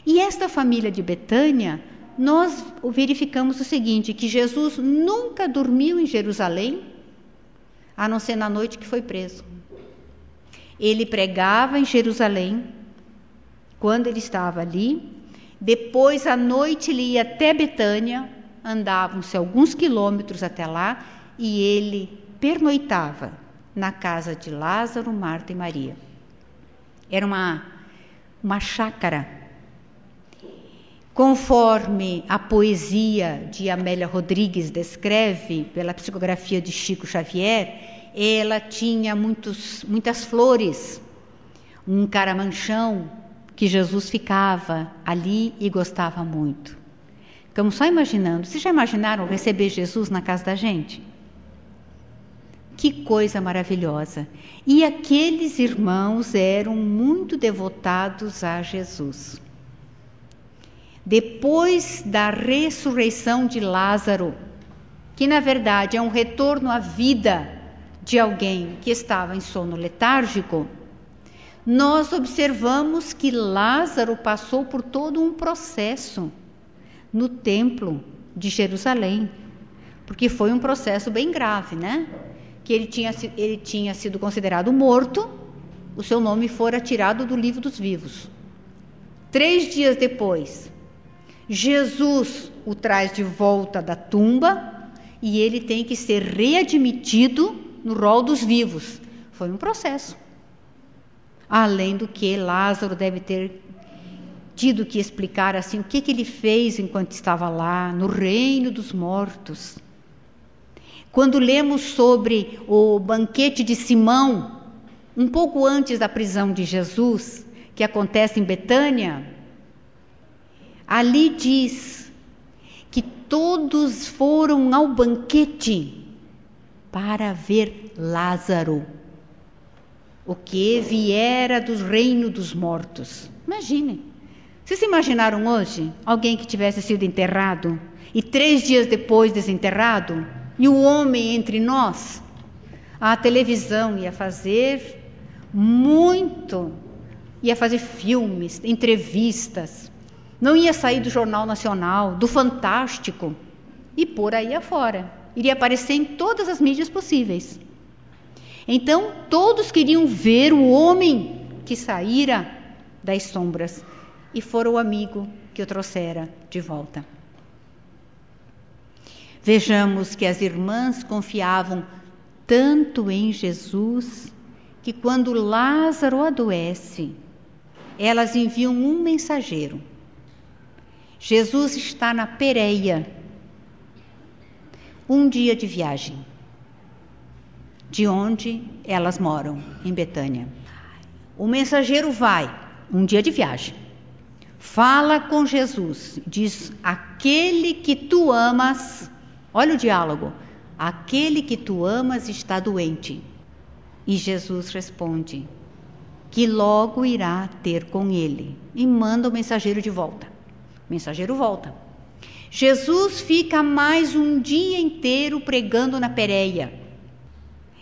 E esta família de Betânia nós verificamos o seguinte: que Jesus nunca dormiu em Jerusalém, a não ser na noite que foi preso. Ele pregava em Jerusalém, quando ele estava ali, depois à noite ele ia até Betânia, andavam-se alguns quilômetros até lá, e ele pernoitava na casa de Lázaro, Marta e Maria. Era uma, uma chácara. Conforme a poesia de Amélia Rodrigues descreve, pela psicografia de Chico Xavier, ela tinha muitos, muitas flores, um caramanchão que Jesus ficava ali e gostava muito. Ficamos só imaginando. Vocês já imaginaram receber Jesus na casa da gente? Que coisa maravilhosa! E aqueles irmãos eram muito devotados a Jesus. Depois da ressurreição de Lázaro, que na verdade é um retorno à vida de alguém que estava em sono letárgico, nós observamos que Lázaro passou por todo um processo no templo de Jerusalém, porque foi um processo bem grave, né? Que ele tinha, ele tinha sido considerado morto, o seu nome fora tirado do livro dos vivos. Três dias depois, Jesus o traz de volta da tumba e ele tem que ser readmitido no rol dos vivos. Foi um processo. Além do que Lázaro deve ter tido que explicar assim o que, que ele fez enquanto estava lá no reino dos mortos. Quando lemos sobre o banquete de Simão, um pouco antes da prisão de Jesus, que acontece em Betânia, ali diz que todos foram ao banquete para ver Lázaro, o que viera do reino dos mortos. Imaginem. Vocês imaginaram hoje alguém que tivesse sido enterrado e três dias depois desenterrado? E o homem entre nós, a televisão ia fazer muito, ia fazer filmes, entrevistas, não ia sair do Jornal Nacional, do Fantástico e por aí afora. Iria aparecer em todas as mídias possíveis. Então, todos queriam ver o homem que saíra das sombras e fora o amigo que o trouxera de volta. Vejamos que as irmãs confiavam tanto em Jesus que quando Lázaro adoece, elas enviam um mensageiro. Jesus está na Pereia, um dia de viagem, de onde elas moram, em Betânia. O mensageiro vai, um dia de viagem, fala com Jesus, diz: Aquele que tu amas Olha o diálogo. Aquele que tu amas está doente. E Jesus responde que logo irá ter com ele e manda o mensageiro de volta. O mensageiro volta. Jesus fica mais um dia inteiro pregando na Pérea.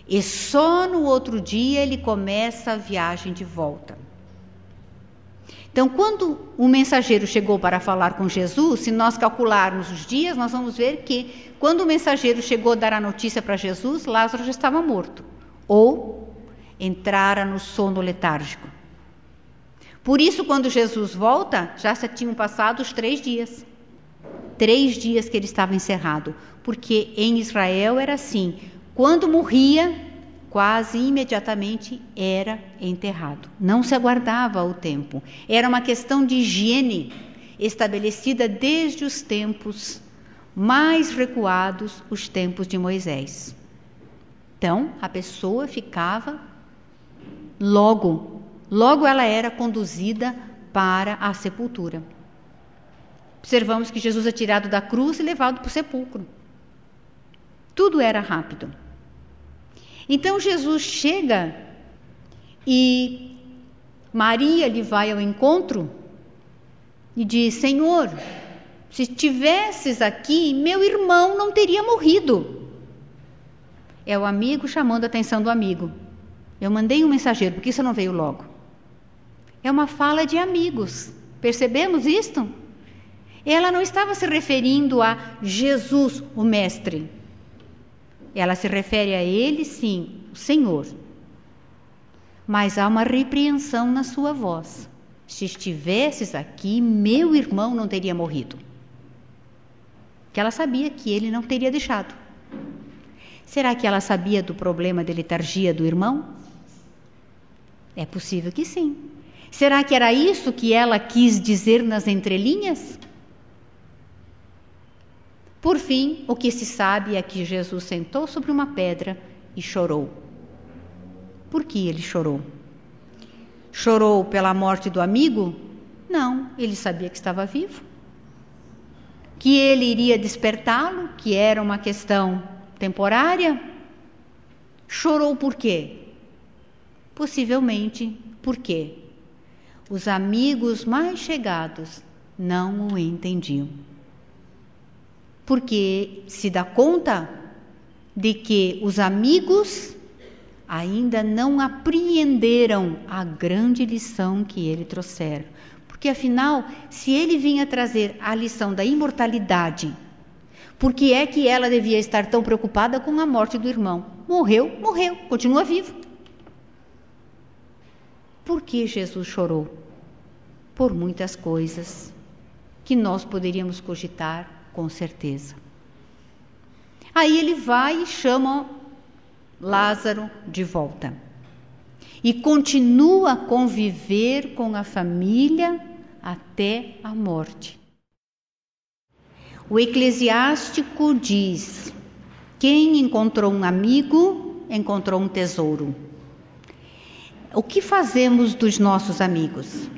E só no outro dia ele começa a viagem de volta. Então, quando o mensageiro chegou para falar com Jesus, se nós calcularmos os dias, nós vamos ver que quando o mensageiro chegou a dar a notícia para Jesus, Lázaro já estava morto ou entrara no sono letárgico. Por isso, quando Jesus volta, já se tinham passado os três dias. Três dias que ele estava encerrado. Porque em Israel era assim: quando morria, quase imediatamente era enterrado. Não se aguardava o tempo. Era uma questão de higiene estabelecida desde os tempos mais recuados, os tempos de Moisés. Então, a pessoa ficava logo, logo ela era conduzida para a sepultura. Observamos que Jesus é tirado da cruz e levado para o sepulcro. Tudo era rápido. Então Jesus chega e Maria lhe vai ao encontro e diz: Senhor, se tivesses aqui, meu irmão não teria morrido. É o amigo chamando a atenção do amigo. Eu mandei um mensageiro, porque isso não veio logo. É uma fala de amigos. Percebemos isto? Ela não estava se referindo a Jesus, o Mestre. Ela se refere a ele, sim, o Senhor. Mas há uma repreensão na sua voz. Se estivesses aqui, meu irmão não teria morrido. Que ela sabia que ele não teria deixado. Será que ela sabia do problema de letargia do irmão? É possível que sim. Será que era isso que ela quis dizer nas entrelinhas? Por fim, o que se sabe é que Jesus sentou sobre uma pedra e chorou. Por que ele chorou? Chorou pela morte do amigo? Não, ele sabia que estava vivo. Que ele iria despertá-lo, que era uma questão temporária? Chorou por quê? Possivelmente porque os amigos mais chegados não o entendiam porque se dá conta de que os amigos ainda não apreenderam a grande lição que ele trouxera. Porque afinal, se ele vinha trazer a lição da imortalidade, por que é que ela devia estar tão preocupada com a morte do irmão? Morreu, morreu, continua vivo. Por que Jesus chorou? Por muitas coisas que nós poderíamos cogitar com certeza. Aí ele vai e chama Lázaro de volta. E continua a conviver com a família até a morte. O eclesiástico diz: quem encontrou um amigo, encontrou um tesouro. O que fazemos dos nossos amigos?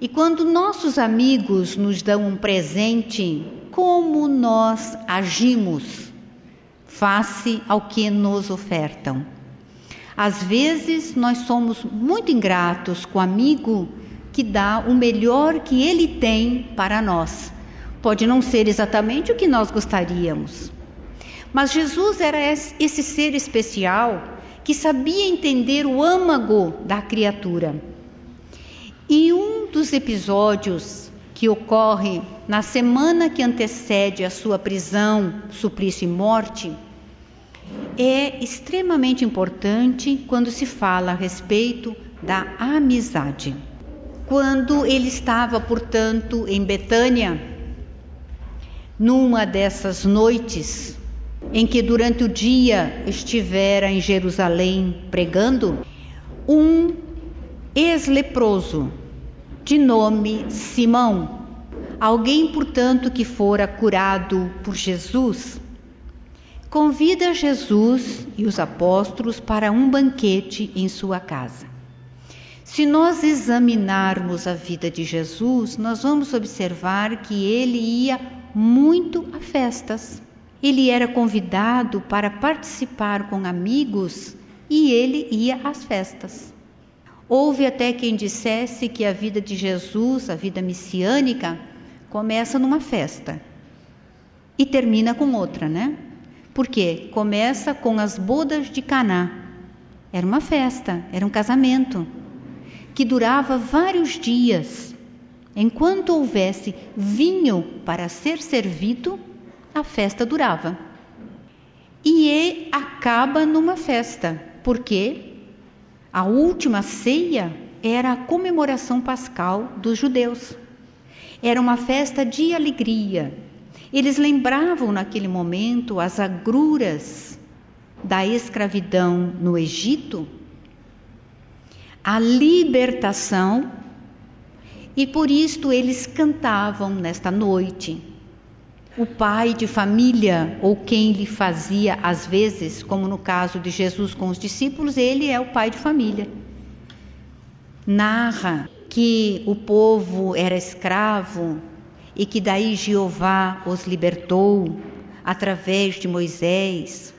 E quando nossos amigos nos dão um presente, como nós agimos face ao que nos ofertam. Às vezes nós somos muito ingratos com o amigo que dá o melhor que ele tem para nós. Pode não ser exatamente o que nós gostaríamos. Mas Jesus era esse ser especial que sabia entender o âmago da criatura. E um dos episódios que ocorre na semana que antecede a sua prisão, suplício e morte, é extremamente importante quando se fala a respeito da amizade. Quando ele estava, portanto, em Betânia, numa dessas noites em que durante o dia estivera em Jerusalém pregando, um ex-leproso de nome Simão, alguém, portanto, que fora curado por Jesus, convida Jesus e os apóstolos para um banquete em sua casa. Se nós examinarmos a vida de Jesus, nós vamos observar que ele ia muito a festas. Ele era convidado para participar com amigos e ele ia às festas. Houve até quem dissesse que a vida de Jesus, a vida messiânica, começa numa festa e termina com outra, né? Porque começa com as bodas de Caná. Era uma festa, era um casamento que durava vários dias. Enquanto houvesse vinho para ser servido, a festa durava. E acaba numa festa, porque a última ceia era a comemoração pascal dos judeus. Era uma festa de alegria. Eles lembravam naquele momento as agruras da escravidão no Egito, a libertação, e por isto eles cantavam nesta noite o pai de família ou quem lhe fazia às vezes, como no caso de Jesus com os discípulos, ele é o pai de família. Narra que o povo era escravo e que daí Jeová os libertou através de Moisés.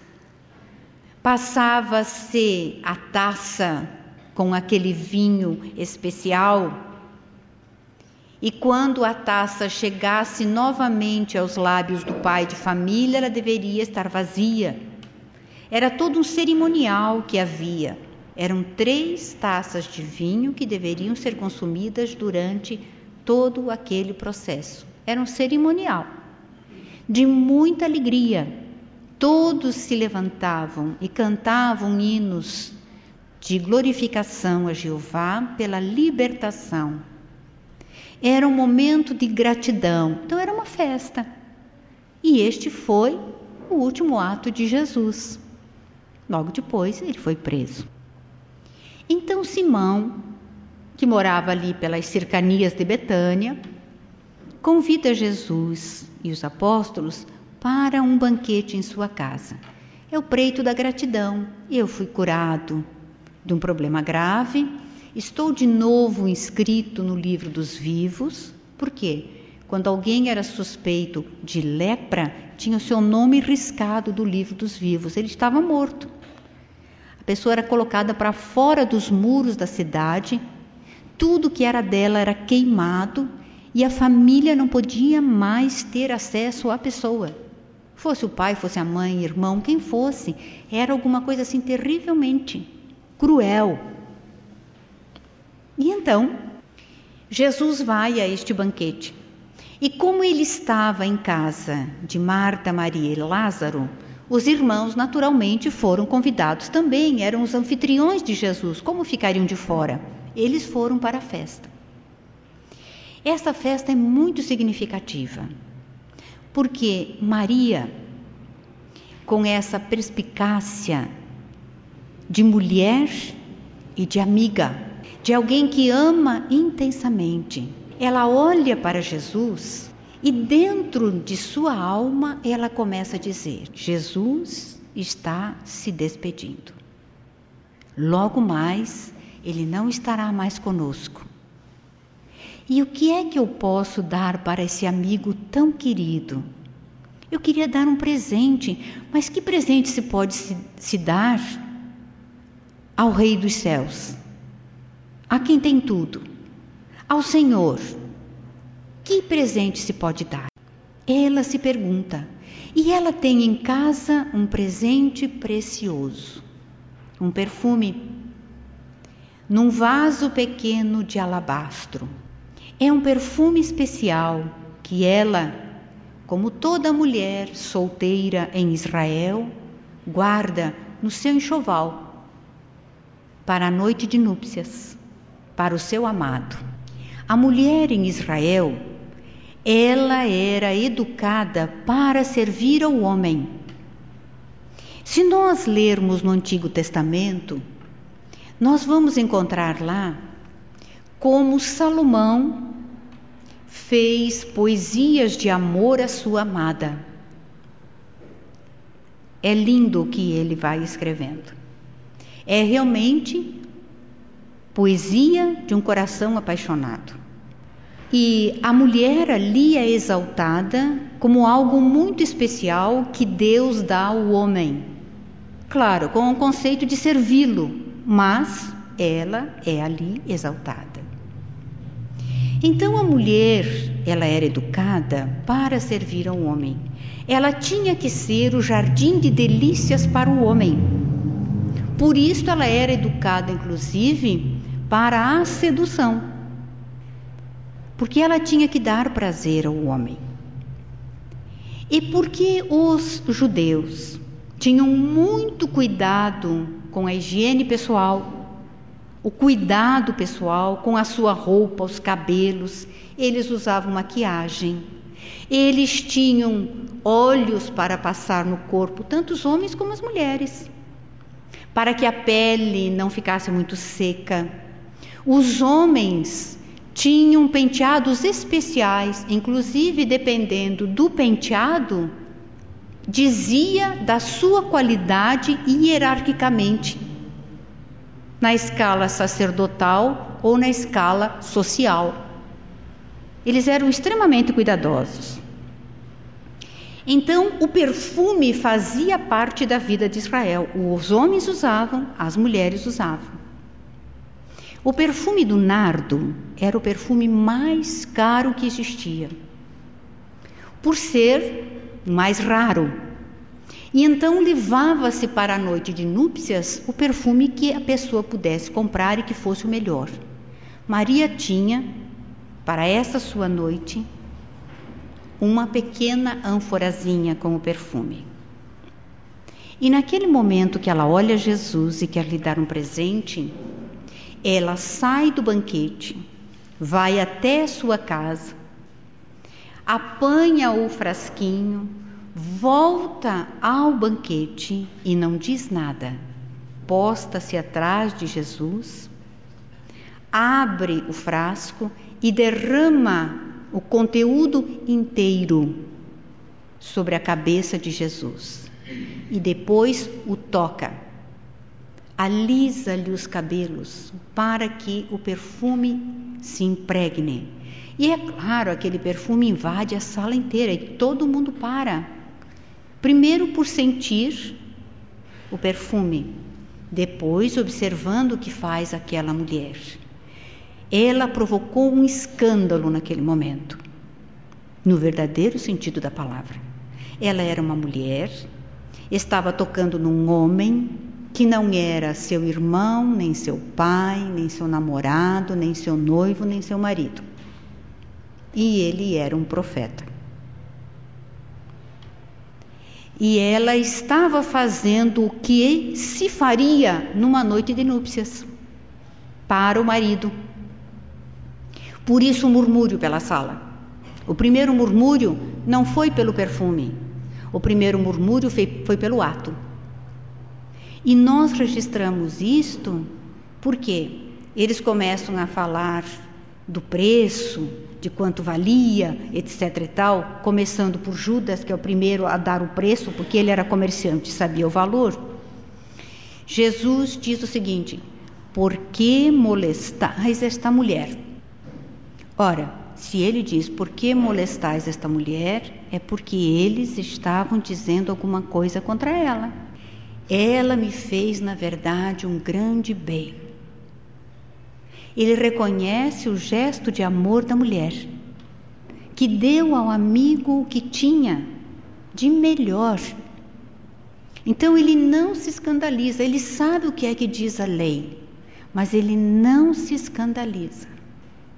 Passava-se a taça com aquele vinho especial e quando a taça chegasse novamente aos lábios do pai de família, ela deveria estar vazia. Era todo um cerimonial que havia. Eram três taças de vinho que deveriam ser consumidas durante todo aquele processo. era um cerimonial de muita alegria. Todos se levantavam e cantavam hinos de glorificação a Jeová pela libertação. Era um momento de gratidão, então era uma festa. E este foi o último ato de Jesus. Logo depois ele foi preso. Então Simão, que morava ali pelas cercanias de Betânia, convida Jesus e os apóstolos para um banquete em sua casa. É o preito da gratidão. Eu fui curado de um problema grave, estou de novo inscrito no livro dos vivos. Por quê? Quando alguém era suspeito de lepra, tinha o seu nome riscado do livro dos vivos. Ele estava morto. A pessoa era colocada para fora dos muros da cidade, tudo que era dela era queimado e a família não podia mais ter acesso à pessoa. Fosse o pai, fosse a mãe, irmão, quem fosse, era alguma coisa assim terrivelmente cruel. E então, Jesus vai a este banquete. E como ele estava em casa de Marta, Maria e Lázaro, os irmãos naturalmente foram convidados também, eram os anfitriões de Jesus. Como ficariam de fora? Eles foram para a festa. Esta festa é muito significativa, porque Maria, com essa perspicácia de mulher e de amiga, de alguém que ama intensamente, ela olha para Jesus e dentro de sua alma ela começa a dizer: Jesus está se despedindo. Logo mais, ele não estará mais conosco. E o que é que eu posso dar para esse amigo tão querido? Eu queria dar um presente, mas que presente se pode se, se dar ao Rei dos céus? A quem tem tudo? Ao Senhor. Que presente se pode dar? Ela se pergunta. E ela tem em casa um presente precioso, um perfume, num vaso pequeno de alabastro. É um perfume especial que ela, como toda mulher solteira em Israel, guarda no seu enxoval para a noite de núpcias, para o seu amado. A mulher em Israel, ela era educada para servir ao homem. Se nós lermos no Antigo Testamento, nós vamos encontrar lá como Salomão fez poesias de amor à sua amada. É lindo o que ele vai escrevendo. É realmente poesia de um coração apaixonado. E a mulher ali é exaltada como algo muito especial que Deus dá ao homem. Claro, com o conceito de servi-lo, mas ela é ali exaltada. Então a mulher, ela era educada para servir ao homem. Ela tinha que ser o jardim de delícias para o homem. Por isso ela era educada, inclusive, para a sedução. Porque ela tinha que dar prazer ao homem. E porque os judeus tinham muito cuidado com a higiene pessoal, o cuidado pessoal com a sua roupa, os cabelos, eles usavam maquiagem. Eles tinham óleos para passar no corpo, tanto os homens como as mulheres, para que a pele não ficasse muito seca. Os homens tinham penteados especiais, inclusive dependendo do penteado, dizia da sua qualidade hierarquicamente na escala sacerdotal ou na escala social. Eles eram extremamente cuidadosos. Então, o perfume fazia parte da vida de Israel. Os homens usavam, as mulheres usavam. O perfume do nardo era o perfume mais caro que existia, por ser mais raro. E então levava-se para a noite de núpcias o perfume que a pessoa pudesse comprar e que fosse o melhor. Maria tinha, para essa sua noite, uma pequena ânforazinha com o perfume. E naquele momento que ela olha Jesus e quer lhe dar um presente, ela sai do banquete, vai até sua casa, apanha o frasquinho, volta ao banquete e não diz nada. Posta-se atrás de Jesus, abre o frasco e derrama o conteúdo inteiro sobre a cabeça de Jesus. E depois o toca, alisa-lhe os cabelos para que o perfume se impregne. E é claro, aquele perfume invade a sala inteira e todo mundo para. Primeiro por sentir o perfume, depois observando o que faz aquela mulher. Ela provocou um escândalo naquele momento, no verdadeiro sentido da palavra. Ela era uma mulher, estava tocando num homem que não era seu irmão, nem seu pai, nem seu namorado, nem seu noivo, nem seu marido. E ele era um profeta. E ela estava fazendo o que se faria numa noite de núpcias para o marido. Por isso o murmúrio pela sala. O primeiro murmúrio não foi pelo perfume, o primeiro murmúrio foi, pelo ato. E nós registramos isto porque eles começam a falar do preço, de quanto valia, etc e tal, começando por Judas, que é o primeiro a dar o preço, porque ele era comerciante, sabia o valor. Jesus diz o seguinte: Por que molestais esta mulher? Ora, se ele diz por que molestais esta mulher, é porque eles estavam dizendo alguma coisa contra ela. Ela me fez, na verdade, um grande bem. Ele reconhece o gesto de amor da mulher, que deu ao amigo o que tinha de melhor. Então ele não se escandaliza, ele sabe o que é que diz a lei, mas ele não se escandaliza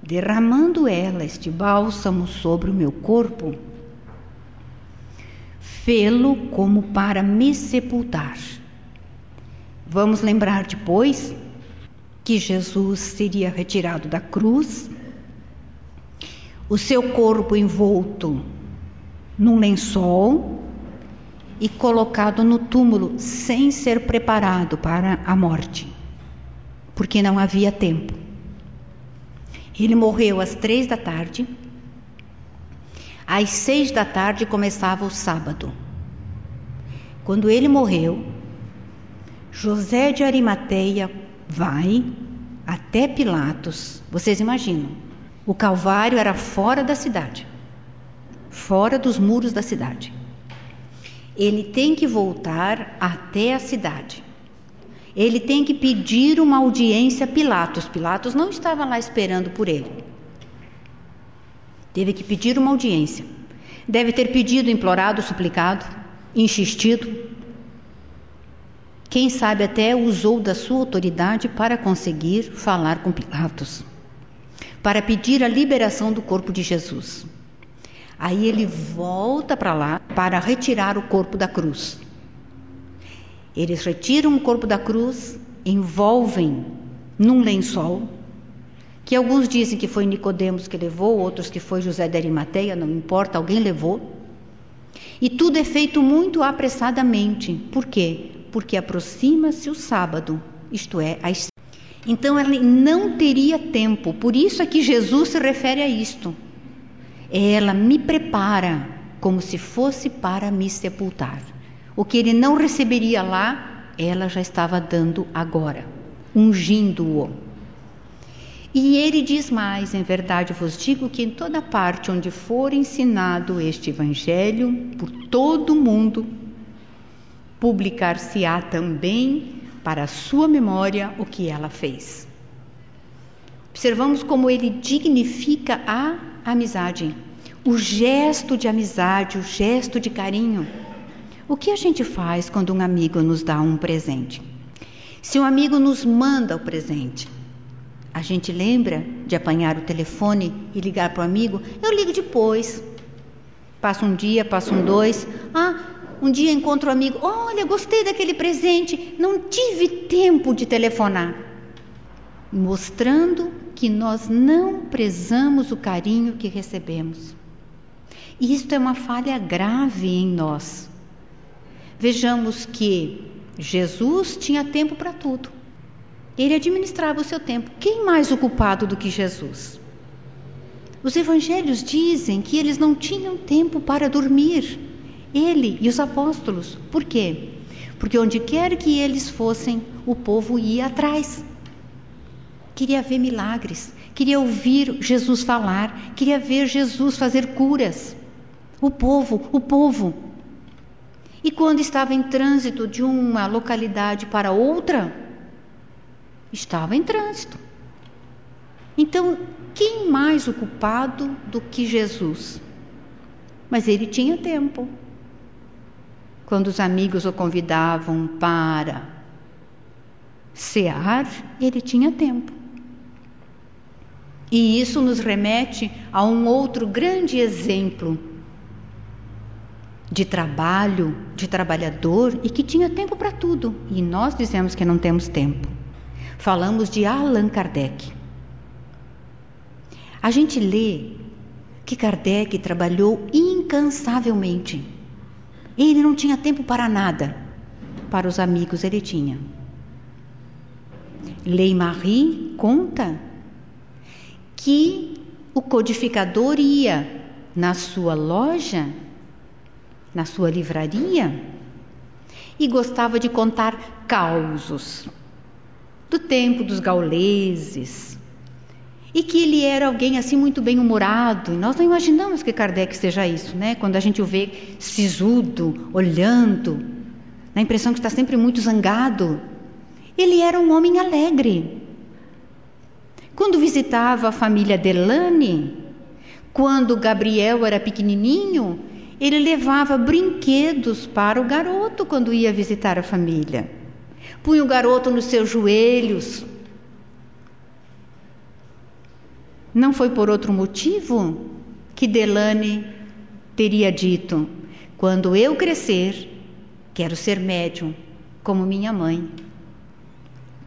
derramando ela este bálsamo sobre o meu corpo, fê-lo como para me sepultar. Vamos lembrar depois que Jesus seria retirado da cruz, o seu corpo envolto num lençol e colocado no túmulo sem ser preparado para a morte, porque não havia tempo. Ele morreu às três da tarde. Às seis da tarde começava o sábado. Quando ele morreu, José de Arimateia vai até Pilatos. Vocês imaginam? O Calvário era fora da cidade, fora dos muros da cidade. Ele tem que voltar até a cidade ele tem que pedir uma audiência a Pilatos. Pilatos não estava lá esperando por ele. Teve que pedir uma audiência. Deve ter pedido, implorado, suplicado, insistido. Quem sabe até usou da sua autoridade para conseguir falar com Pilatos, para pedir a liberação do corpo de Jesus. Aí ele volta para lá para retirar o corpo da cruz. Eles retiram o corpo da cruz, envolvem num lençol, que alguns dizem que foi Nicodemos que levou, outros que foi José de Arimateia, não importa, alguém levou. E tudo é feito muito apressadamente. Por quê? Porque aproxima-se o sábado, isto é, as então ele não teria tempo, por isso é que Jesus se refere a isto. Ela me prepara como se fosse para me sepultar. O que ele não receberia lá, ela já estava dando agora, ungindo-o. E ele diz mais: em verdade vos digo que em toda parte onde for ensinado este evangelho por todo o mundo, publicar-se-á também para sua memória o que ela fez. Observamos como ele dignifica a amizade, o gesto de amizade, o gesto de carinho. O que a gente faz quando um amigo nos dá um presente? Se um amigo nos manda o presente, a gente lembra de apanhar o telefone e ligar para o amigo? Eu ligo depois. Passa um dia, passa um dois. Ah, um dia encontro um amigo. Olha, gostei daquele presente. Não tive tempo de telefonar. Mostrando que nós não prezamos o carinho que recebemos. E isto é uma falha grave em nós. Vejamos que Jesus tinha tempo para tudo. Ele administrava o seu tempo. Quem mais ocupado do que Jesus? Os evangelhos dizem que eles não tinham tempo para dormir. Ele e os apóstolos. Por quê? Porque onde quer que eles fossem, o povo ia atrás. Queria ver milagres, queria ouvir Jesus falar, queria ver Jesus fazer curas. O povo, o povo. E quando estava em trânsito de uma localidade para outra, estava em trânsito. Então, quem mais ocupado do que Jesus? Mas ele tinha tempo. Quando os amigos o convidavam para cear, ele tinha tempo. E isso nos remete a um outro grande exemplo de trabalho, de trabalhador e que tinha tempo para tudo. E nós dizemos que não temos tempo. Falamos de Allan Kardec. A gente lê que Kardec trabalhou incansavelmente. Ele não tinha tempo para nada. Para os amigos ele tinha. Lei Marie conta que o codificador ia na sua loja, na sua livraria, e gostava de contar causos do tempo dos gauleses, e que ele era alguém assim muito bem humorado. E nós não imaginamos que Kardec seja isso, né? Quando a gente o vê sisudo, olhando, na impressão que está sempre muito zangado. Ele era um homem alegre. Quando visitava a família Delane, quando Gabriel era pequenininho, ele levava brinquedos para o garoto quando ia visitar a família. Punha o garoto nos seus joelhos, Não foi por outro motivo que Delane teria dito: quando eu crescer, quero ser médium, como minha mãe.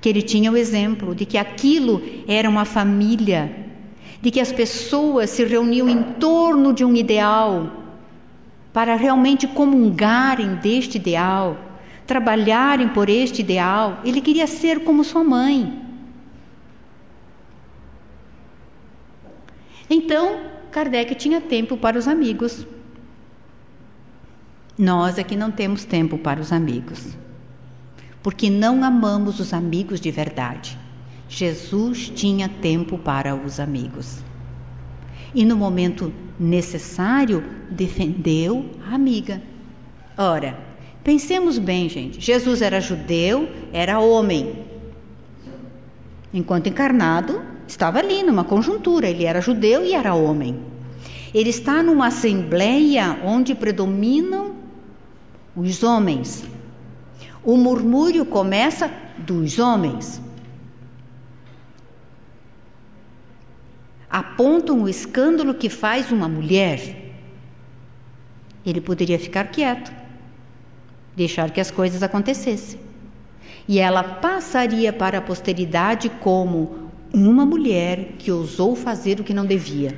Que ele tinha o exemplo de que aquilo era uma família, de que as pessoas se reuniam em torno de um ideal, para realmente comungarem deste ideal, trabalharem por este ideal. Ele queria ser como sua mãe. Então, Kardec tinha tempo para os amigos. Nós é que não temos tempo para os amigos, porque não amamos os amigos de verdade. Jesus tinha tempo para os amigos. E no momento necessário, defendeu a amiga. Ora, pensemos bem, gente: Jesus era judeu, era homem. Enquanto encarnado, Estava ali numa conjuntura, ele era judeu e era homem. Ele está numa assembleia onde predominam os homens. O murmúrio começa dos homens. Apontam o escândalo que faz uma mulher. Ele poderia ficar quieto, deixar que as coisas acontecessem. E ela passaria para a posteridade como uma mulher que ousou fazer o que não devia.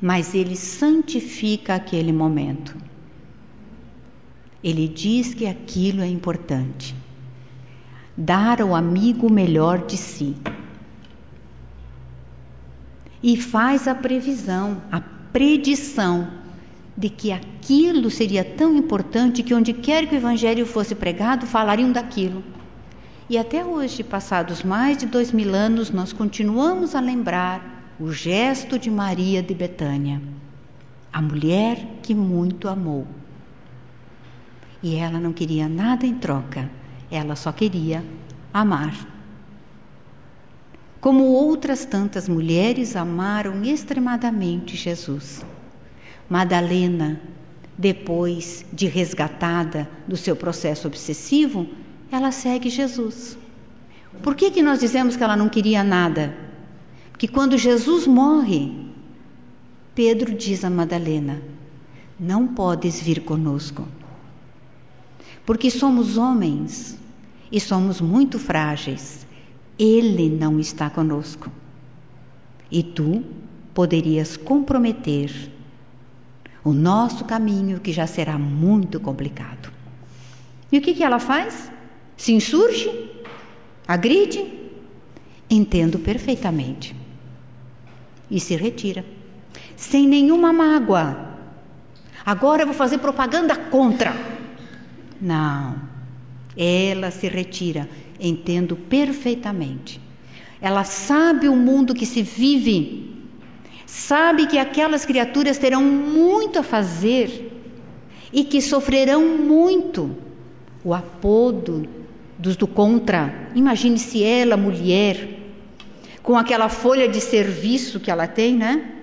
Mas ele santifica aquele momento. Ele diz que aquilo é importante. Dar ao amigo o melhor de si. E faz a previsão, a predição de que aquilo seria tão importante que onde quer que o evangelho fosse pregado, falariam daquilo. E até hoje, passados mais de dois mil anos, nós continuamos a lembrar o gesto de Maria de Betânia, a mulher que muito amou. E ela não queria nada em troca, ela só queria amar. Como outras tantas mulheres amaram extremadamente Jesus. Madalena, depois de resgatada do seu processo obsessivo, ela segue Jesus. Por que, que nós dizemos que ela não queria nada? Porque quando Jesus morre, Pedro diz a Madalena: Não podes vir conosco, porque somos homens e somos muito frágeis. Ele não está conosco. E tu poderias comprometer o nosso caminho, que já será muito complicado. E o que, que ela faz? Se insurge? Agride? Entendo perfeitamente. E se retira, sem nenhuma mágoa. Agora eu vou fazer propaganda contra. Não. Ela se retira, entendo perfeitamente. Ela sabe o mundo que se vive, sabe que aquelas criaturas terão muito a fazer e que sofrerão muito o apodo dos do contra. Imagine se ela, mulher, com aquela folha de serviço que ela tem, né?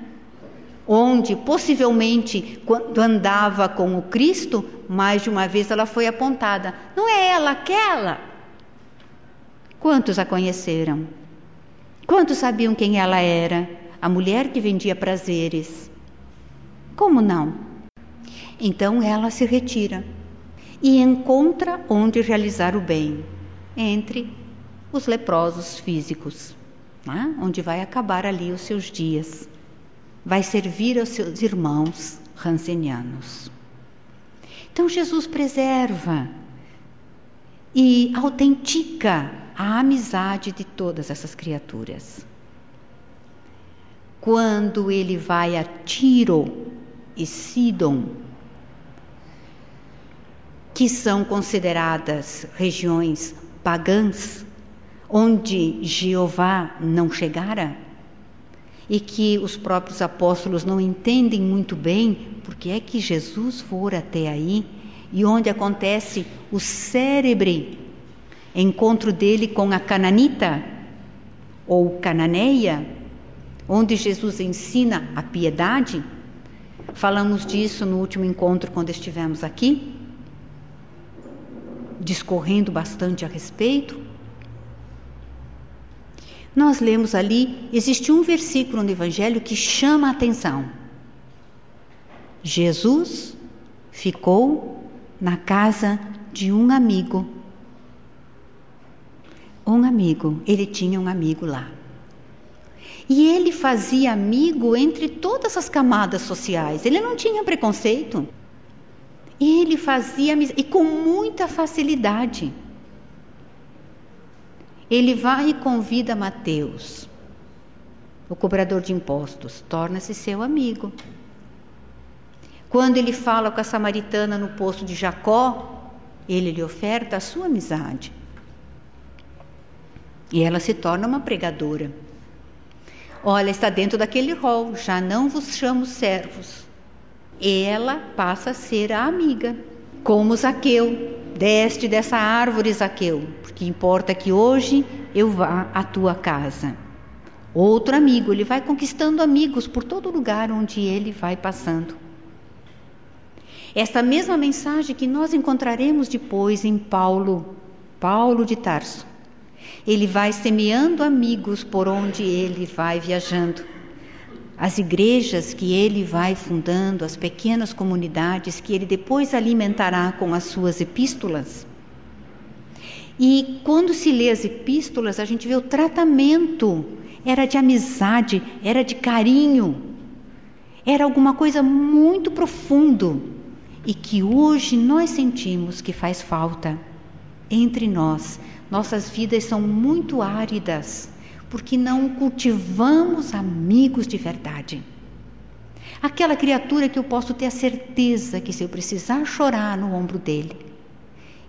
Onde possivelmente, quando andava com o Cristo, mais de uma vez ela foi apontada. Não é ela aquela? Quantos a conheceram? Quantos sabiam quem ela era? A mulher que vendia prazeres. Como não? Então ela se retira e encontra onde realizar o bem, entre os leprosos físicos, né? onde vai acabar ali os seus dias. Vai servir aos seus irmãos rancenianos. Então Jesus preserva e autentica a amizade de todas essas criaturas. Quando ele vai a Tiro e Sidon, que são consideradas regiões pagãs, onde Jeová não chegara, e que os próprios apóstolos não entendem muito bem porque é que Jesus for até aí, e onde acontece o cérebre encontro dele com a cananita ou cananeia, onde Jesus ensina a piedade. Falamos disso no último encontro quando estivemos aqui discorrendo bastante a respeito. Nós lemos ali, existe um versículo no Evangelho que chama a atenção. Jesus ficou na casa de um amigo. Um amigo, ele tinha um amigo lá. E ele fazia amigo entre todas as camadas sociais, ele não tinha preconceito. Ele fazia e com muita facilidade. Ele vai e convida Mateus, o cobrador de impostos, torna-se seu amigo. Quando ele fala com a samaritana no poço de Jacó, ele lhe oferta a sua amizade. E ela se torna uma pregadora. Olha, está dentro daquele rol, já não vos chamo servos, ela passa a ser a amiga, como Zaqueu. Deste dessa árvore, Zaqueu, porque importa que hoje eu vá à tua casa. Outro amigo, ele vai conquistando amigos por todo lugar onde ele vai passando. Esta mesma mensagem que nós encontraremos depois em Paulo, Paulo de Tarso. Ele vai semeando amigos por onde ele vai viajando as igrejas que ele vai fundando, as pequenas comunidades que ele depois alimentará com as suas epístolas. E quando se lê as epístolas, a gente vê o tratamento, era de amizade, era de carinho, era alguma coisa muito profundo e que hoje nós sentimos que faz falta entre nós. Nossas vidas são muito áridas porque não cultivamos amigos de verdade. Aquela criatura que eu posso ter a certeza que se eu precisar chorar no ombro dele,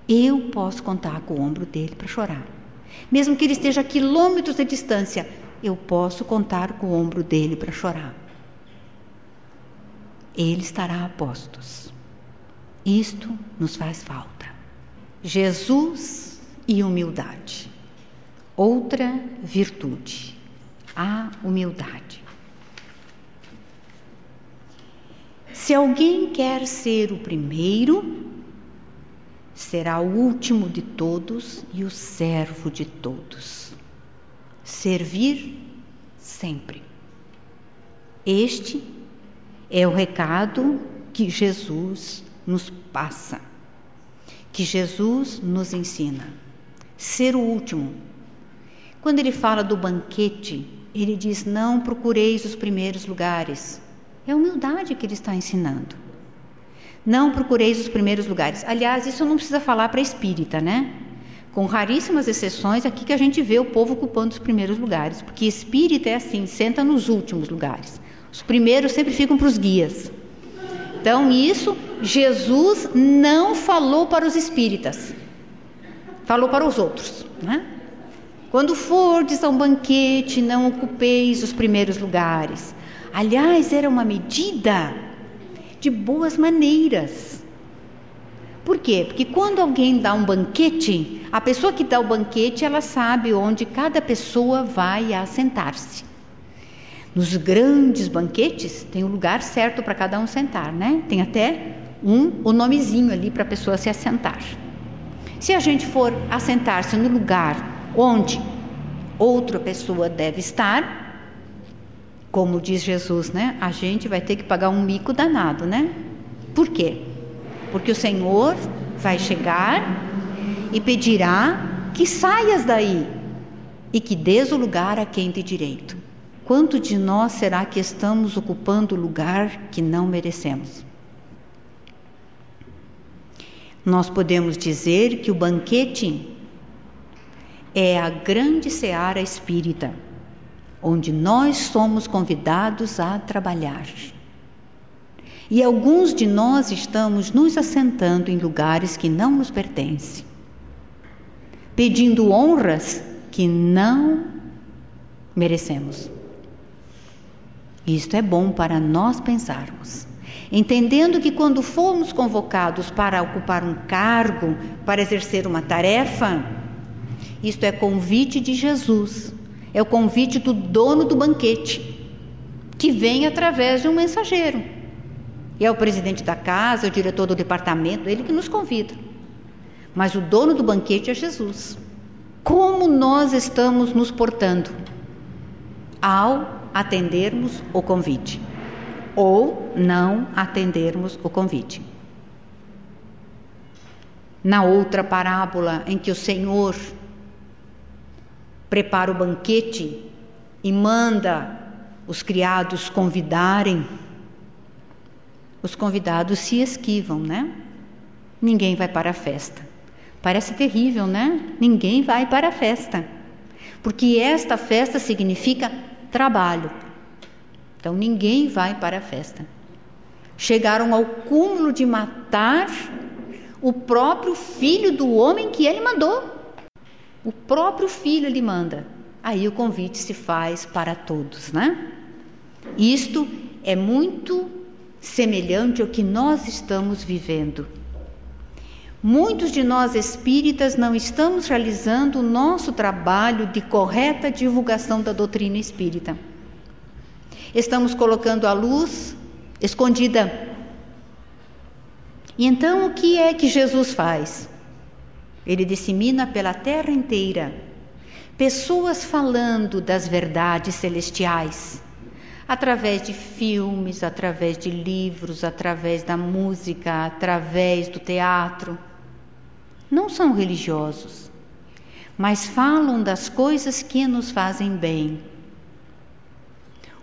eu posso contar com o ombro dele para chorar. Mesmo que ele esteja a quilômetros de distância, eu posso contar com o ombro dele para chorar. Ele estará a postos. Isto nos faz falta. Jesus e humildade. Outra virtude, a humildade. Se alguém quer ser o primeiro, será o último de todos e o servo de todos. Servir sempre. Este É o recado que Jesus nos passa, que Jesus nos ensina. Ser o último. Quando ele fala do banquete, ele diz: Não procureis os primeiros lugares. É a humildade que ele está ensinando. Não procureis os primeiros lugares. Aliás, isso não precisa falar para espírita, né? Com raríssimas exceções, aqui que a gente vê o povo ocupando os primeiros lugares, porque espírita é assim, senta nos últimos lugares. Os primeiros sempre ficam para os guias. Então, isso Jesus não falou para os espíritas, falou para os outros, né? Quando fordes a um banquete, não ocupeis os primeiros lugares. Aliás, era uma medida de boas maneiras. Por quê? Porque quando alguém dá um banquete, a pessoa que dá o banquete, ela sabe onde cada pessoa vai assentar-se. Nos grandes banquetes, tem o um lugar certo para cada um sentar, né? Tem até um o nomezinho ali para a pessoa se assentar. Se a gente for assentar-se no lugar onde outra pessoa deve estar, como diz Jesus, né? A gente vai ter que pagar um mico danado, né? Por quê? Porque o Senhor vai chegar e pedirá que saias daí e que dês o lugar a quem de direito. Quanto de nós será que estamos ocupando o lugar que não merecemos? Nós podemos dizer que o banquete é a grande seara espírita onde nós somos convidados a trabalhar. E alguns de nós estamos nos assentando em lugares que não nos pertencem, pedindo honras que não merecemos. Isto é bom para nós pensarmos, entendendo que quando formos convocados para ocupar um cargo, para exercer uma tarefa, isto é convite de Jesus é o convite do dono do banquete, que vem através de um mensageiro. E é o presidente da casa, o diretor do departamento, ele que nos convida. Mas o dono do banquete é Jesus. Como nós estamos nos portando ao atendermos o convite ou não atendermos o convite? Na outra parábola em que o Senhor prepara o banquete e manda os criados convidarem, os convidados se esquivam, né? Ninguém vai para a festa. Parece terrível, né? Ninguém vai para a festa. Porque esta festa significa trabalho. Então ninguém vai para a festa. Chegaram ao cúmulo de matar o próprio filho do homem que ele mandou. O próprio filho lhe manda. Aí o convite se faz para todos, né? Isto é muito semelhante ao que nós estamos vivendo. Muitos de nós espíritas não estamos realizando o nosso trabalho de correta divulgação da doutrina espírita. Estamos colocando a luz escondida. E então o que é que Jesus faz? Ele dissemina pela terra inteira pessoas falando das verdades celestiais, através de filmes, através de livros, através da música, através do teatro. Não são religiosos, mas falam das coisas que nos fazem bem.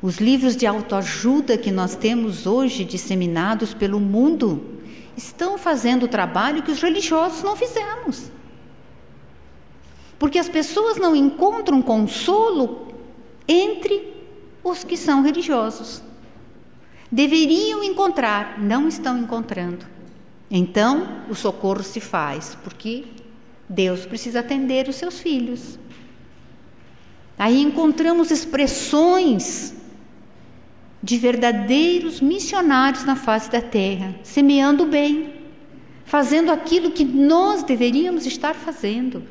Os livros de autoajuda que nós temos hoje disseminados pelo mundo estão fazendo o trabalho que os religiosos não fizemos. Porque as pessoas não encontram consolo entre os que são religiosos. Deveriam encontrar, não estão encontrando. Então, o socorro se faz, porque Deus precisa atender os seus filhos. Aí encontramos expressões de verdadeiros missionários na face da terra, semeando o bem, fazendo aquilo que nós deveríamos estar fazendo.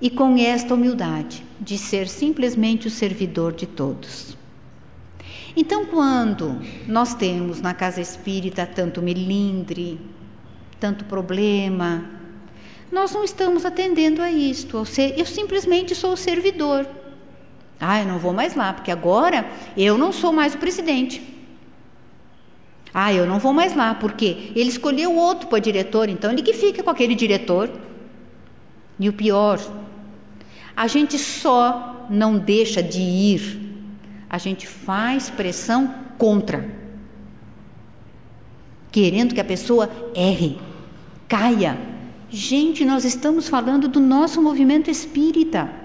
E com esta humildade de ser simplesmente o servidor de todos. Então, quando nós temos na casa espírita tanto melindre, tanto problema, nós não estamos atendendo a isto. Eu simplesmente sou o servidor. Ah, eu não vou mais lá, porque agora eu não sou mais o presidente. Ah, eu não vou mais lá, porque ele escolheu outro para diretor, então ele que fica com aquele diretor. E o pior, a gente só não deixa de ir, a gente faz pressão contra, querendo que a pessoa erre, caia. Gente, nós estamos falando do nosso movimento espírita.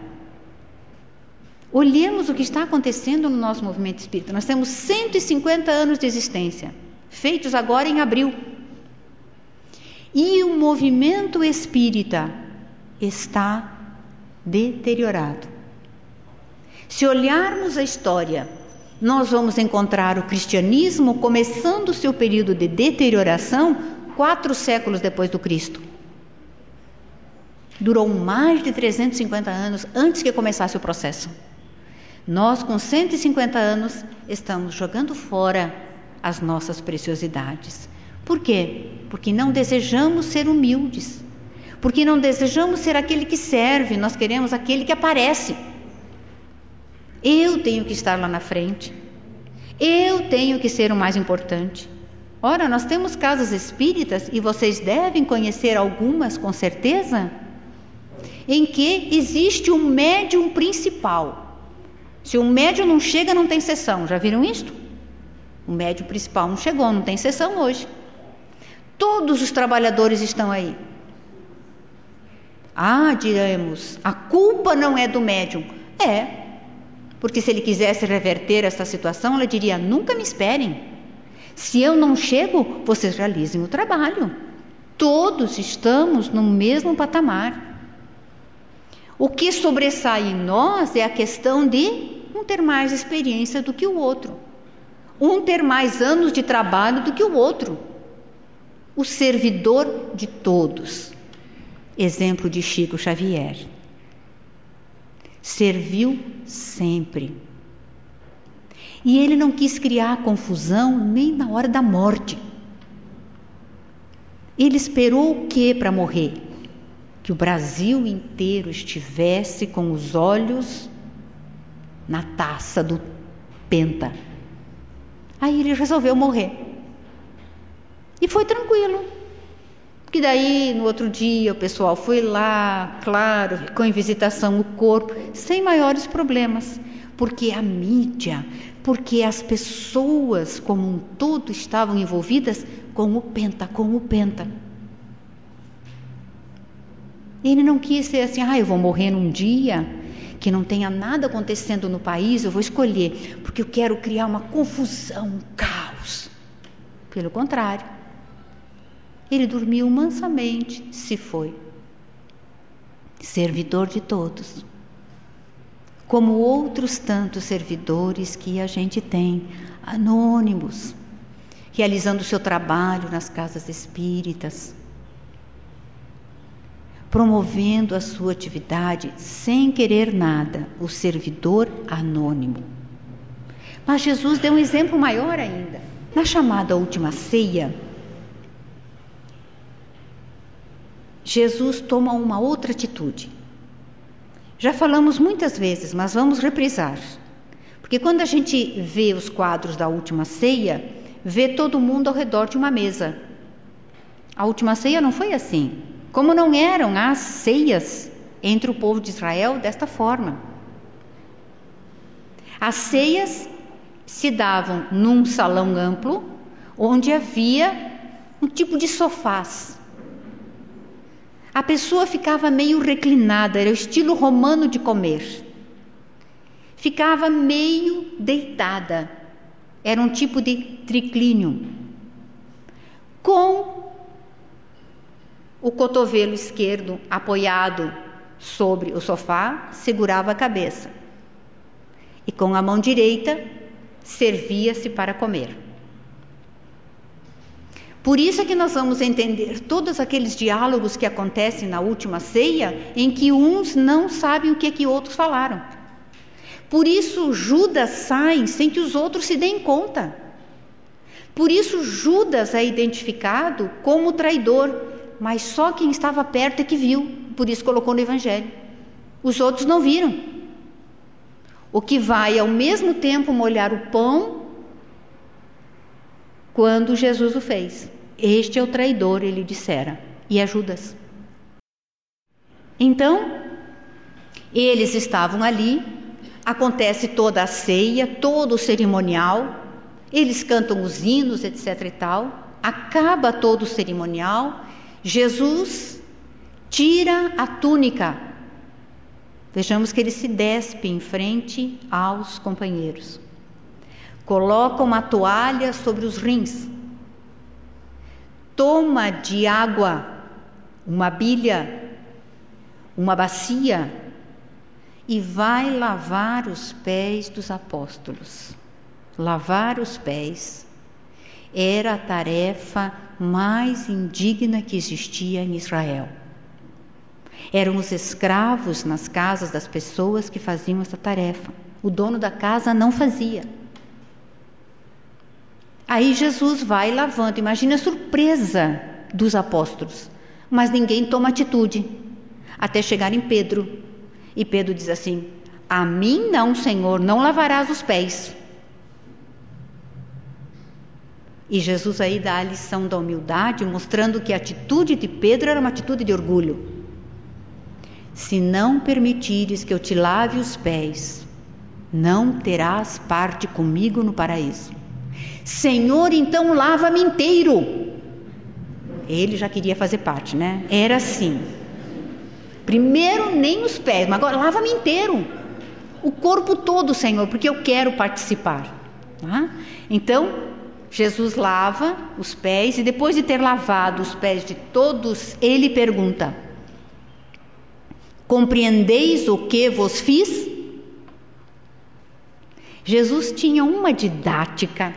Olhemos o que está acontecendo no nosso movimento espírita. Nós temos 150 anos de existência, feitos agora em abril. E o movimento espírita está deteriorado. Se olharmos a história, nós vamos encontrar o cristianismo começando seu período de deterioração quatro séculos depois do Cristo. Durou mais de 350 anos antes que começasse o processo. Nós, com 150 anos, estamos jogando fora as nossas preciosidades. Por quê? Porque não desejamos ser humildes. Porque não desejamos ser aquele que serve, nós queremos aquele que aparece. Eu tenho que estar lá na frente. Eu tenho que ser o mais importante. Ora, nós temos casas espíritas e vocês devem conhecer algumas com certeza, em que existe um médium principal se o médium não chega, não tem sessão. Já viram isto? O médium principal não chegou, não tem sessão hoje. Todos os trabalhadores estão aí. Ah, diremos, a culpa não é do médium. É, porque se ele quisesse reverter essa situação, ela diria: nunca me esperem. Se eu não chego, vocês realizem o trabalho. Todos estamos no mesmo patamar. O que sobressai em nós é a questão de um ter mais experiência do que o outro, um ter mais anos de trabalho do que o outro, o servidor de todos. Exemplo de Chico Xavier. Serviu sempre. E ele não quis criar confusão nem na hora da morte. Ele esperou o que para morrer? Que o Brasil inteiro estivesse com os olhos na taça do penta. Aí ele resolveu morrer. E foi tranquilo. Que daí, no outro dia, o pessoal foi lá, claro, ficou em visitação o corpo, sem maiores problemas. Porque a mídia, porque as pessoas como um todo estavam envolvidas com o penta, com o penta. Ele não quis ser assim, ah, eu vou morrer num dia, que não tenha nada acontecendo no país, eu vou escolher, porque eu quero criar uma confusão, um caos. Pelo contrário, ele dormiu mansamente, se foi. Servidor de todos. Como outros tantos servidores que a gente tem, anônimos, realizando o seu trabalho nas casas espíritas, promovendo a sua atividade sem querer nada, o servidor anônimo. Mas Jesus deu um exemplo maior ainda. Na chamada última ceia, Jesus toma uma outra atitude. Já falamos muitas vezes, mas vamos reprisar. Porque quando a gente vê os quadros da última ceia, vê todo mundo ao redor de uma mesa. A última ceia não foi assim. Como não eram as ceias entre o povo de Israel desta forma. As ceias se davam num salão amplo, onde havia um tipo de sofás. A pessoa ficava meio reclinada, era o estilo romano de comer. Ficava meio deitada, era um tipo de triclínio, com o cotovelo esquerdo apoiado sobre o sofá segurava a cabeça e com a mão direita servia-se para comer. Por isso é que nós vamos entender todos aqueles diálogos que acontecem na última ceia, em que uns não sabem o que é que outros falaram. Por isso Judas sai sem que os outros se deem conta. Por isso Judas é identificado como traidor, mas só quem estava perto é que viu, por isso colocou no Evangelho. Os outros não viram. O que vai ao mesmo tempo molhar o pão quando Jesus o fez. Este é o traidor, ele dissera, e é Judas. Então, eles estavam ali, acontece toda a ceia, todo o cerimonial, eles cantam os hinos, etc e tal, acaba todo o cerimonial, Jesus tira a túnica. Vejamos que ele se despe em frente aos companheiros. Coloca uma toalha sobre os rins. Toma de água uma bilha, uma bacia e vai lavar os pés dos apóstolos. Lavar os pés era a tarefa mais indigna que existia em Israel. Eram os escravos nas casas das pessoas que faziam essa tarefa. O dono da casa não fazia. Aí Jesus vai lavando. Imagina a surpresa dos apóstolos. Mas ninguém toma atitude. Até chegar em Pedro. E Pedro diz assim: A mim não, Senhor, não lavarás os pés. E Jesus aí dá a lição da humildade, mostrando que a atitude de Pedro era uma atitude de orgulho. Se não permitires que eu te lave os pés, não terás parte comigo no paraíso. Senhor, então lava-me inteiro. Ele já queria fazer parte, né? Era assim. Primeiro nem os pés, mas agora lava-me inteiro. O corpo todo, Senhor, porque eu quero participar. Tá? Então, Jesus lava os pés e depois de ter lavado os pés de todos, ele pergunta: Compreendeis o que vos fiz? Jesus tinha uma didática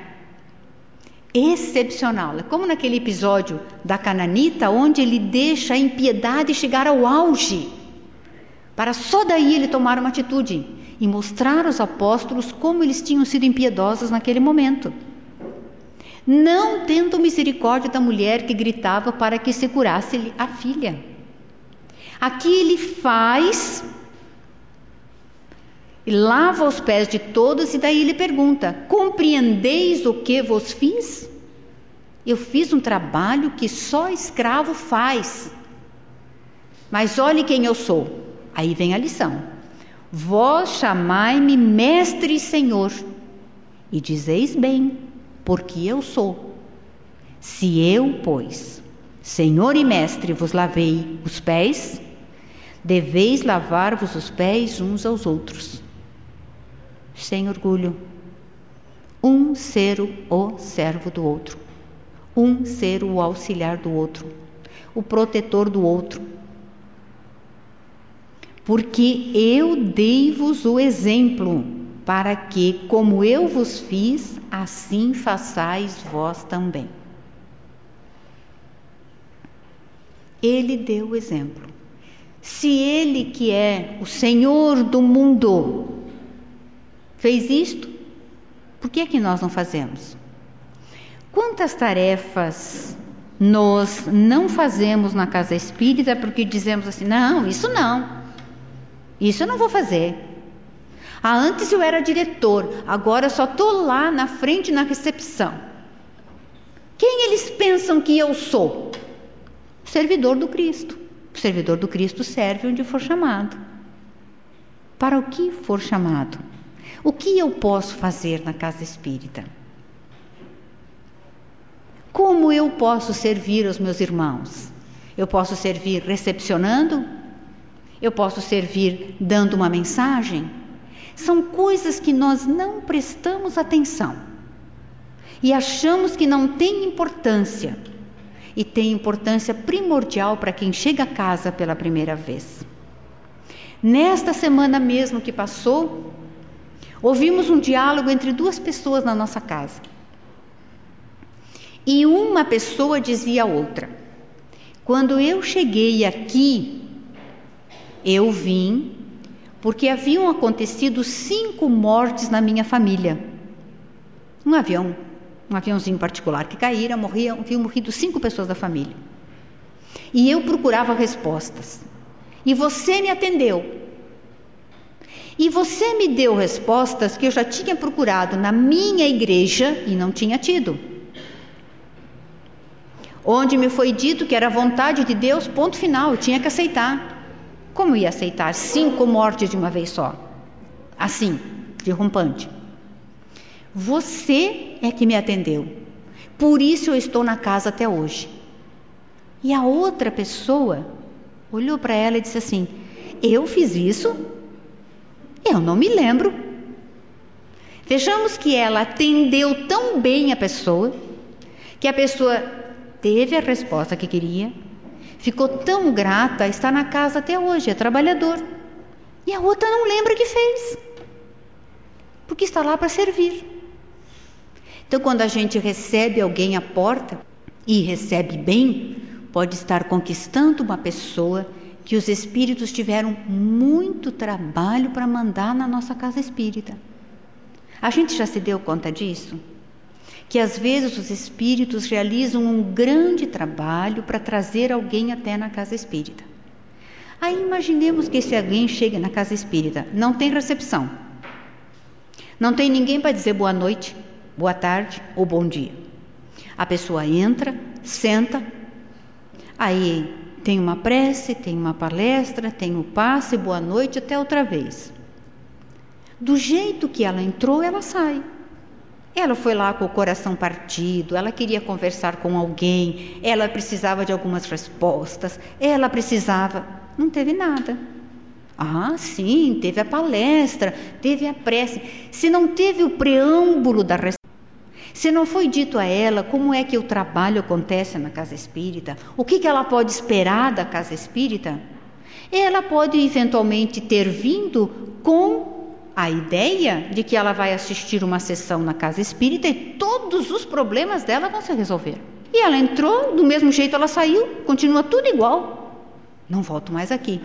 excepcional. É como naquele episódio da Cananita, onde ele deixa a impiedade chegar ao auge, para só daí ele tomar uma atitude e mostrar aos apóstolos como eles tinham sido impiedosos naquele momento. Não tendo misericórdia da mulher que gritava para que se curasse a filha. Aqui ele faz e lava os pés de todos, e daí ele pergunta: Compreendeis o que vos fiz? Eu fiz um trabalho que só escravo faz. Mas olhe quem eu sou. Aí vem a lição. Vós chamai-me mestre e senhor, e dizeis bem, porque eu sou. Se eu, pois, senhor e mestre, vos lavei os pés, deveis lavar-vos os pés uns aos outros sem orgulho. Um ser o servo do outro, um ser o auxiliar do outro, o protetor do outro. Porque eu dei-vos o exemplo, para que, como eu vos fiz, assim façais vós também. Ele deu o exemplo. Se ele que é o Senhor do mundo fez isto, por que, é que nós não fazemos? Quantas tarefas nós não fazemos na casa espírita porque dizemos assim: não, isso não, isso eu não vou fazer. Ah, antes eu era diretor, agora eu só estou lá na frente na recepção. Quem eles pensam que eu sou? Servidor do Cristo. O servidor do Cristo serve onde for chamado. Para o que for chamado. O que eu posso fazer na casa espírita? Como eu posso servir os meus irmãos? Eu posso servir recepcionando? Eu posso servir dando uma mensagem? São coisas que nós não prestamos atenção e achamos que não tem importância. E tem importância primordial para quem chega a casa pela primeira vez. Nesta semana mesmo que passou, Ouvimos um diálogo entre duas pessoas na nossa casa. E uma pessoa dizia à outra: Quando eu cheguei aqui, eu vim porque haviam acontecido cinco mortes na minha família. Um avião, um aviãozinho particular que caíra, morriam, haviam morrido cinco pessoas da família. E eu procurava respostas. E você me atendeu. E você me deu respostas que eu já tinha procurado na minha igreja e não tinha tido. onde me foi dito que era vontade de Deus, ponto final, eu tinha que aceitar. Como ia aceitar cinco mortes de uma vez só? Assim, de rompante. Você é que me atendeu. Por isso eu estou na casa até hoje. E a outra pessoa olhou para ela e disse assim: Eu fiz isso? Eu não me lembro. Vejamos que ela atendeu tão bem a pessoa, que a pessoa teve a resposta que queria, ficou tão grata, está na casa até hoje, é trabalhador. E a outra não lembra que fez, porque está lá para servir. Então, quando a gente recebe alguém à porta e recebe bem, pode estar conquistando uma pessoa que os espíritos tiveram muito trabalho para mandar na nossa casa espírita. A gente já se deu conta disso? Que às vezes os espíritos realizam um grande trabalho para trazer alguém até na casa espírita. Aí imaginemos que esse alguém chega na casa espírita, não tem recepção, não tem ninguém para dizer boa noite, boa tarde ou bom dia. A pessoa entra, senta, aí tem uma prece, tem uma palestra, tem o um passe, boa noite, até outra vez. Do jeito que ela entrou, ela sai. Ela foi lá com o coração partido, ela queria conversar com alguém, ela precisava de algumas respostas, ela precisava. Não teve nada. Ah, sim, teve a palestra, teve a prece. Se não teve o preâmbulo da se não foi dito a ela como é que o trabalho acontece na casa espírita, o que, que ela pode esperar da casa espírita, ela pode eventualmente ter vindo com a ideia de que ela vai assistir uma sessão na casa espírita e todos os problemas dela vão se resolver. E ela entrou, do mesmo jeito ela saiu, continua tudo igual. Não volto mais aqui.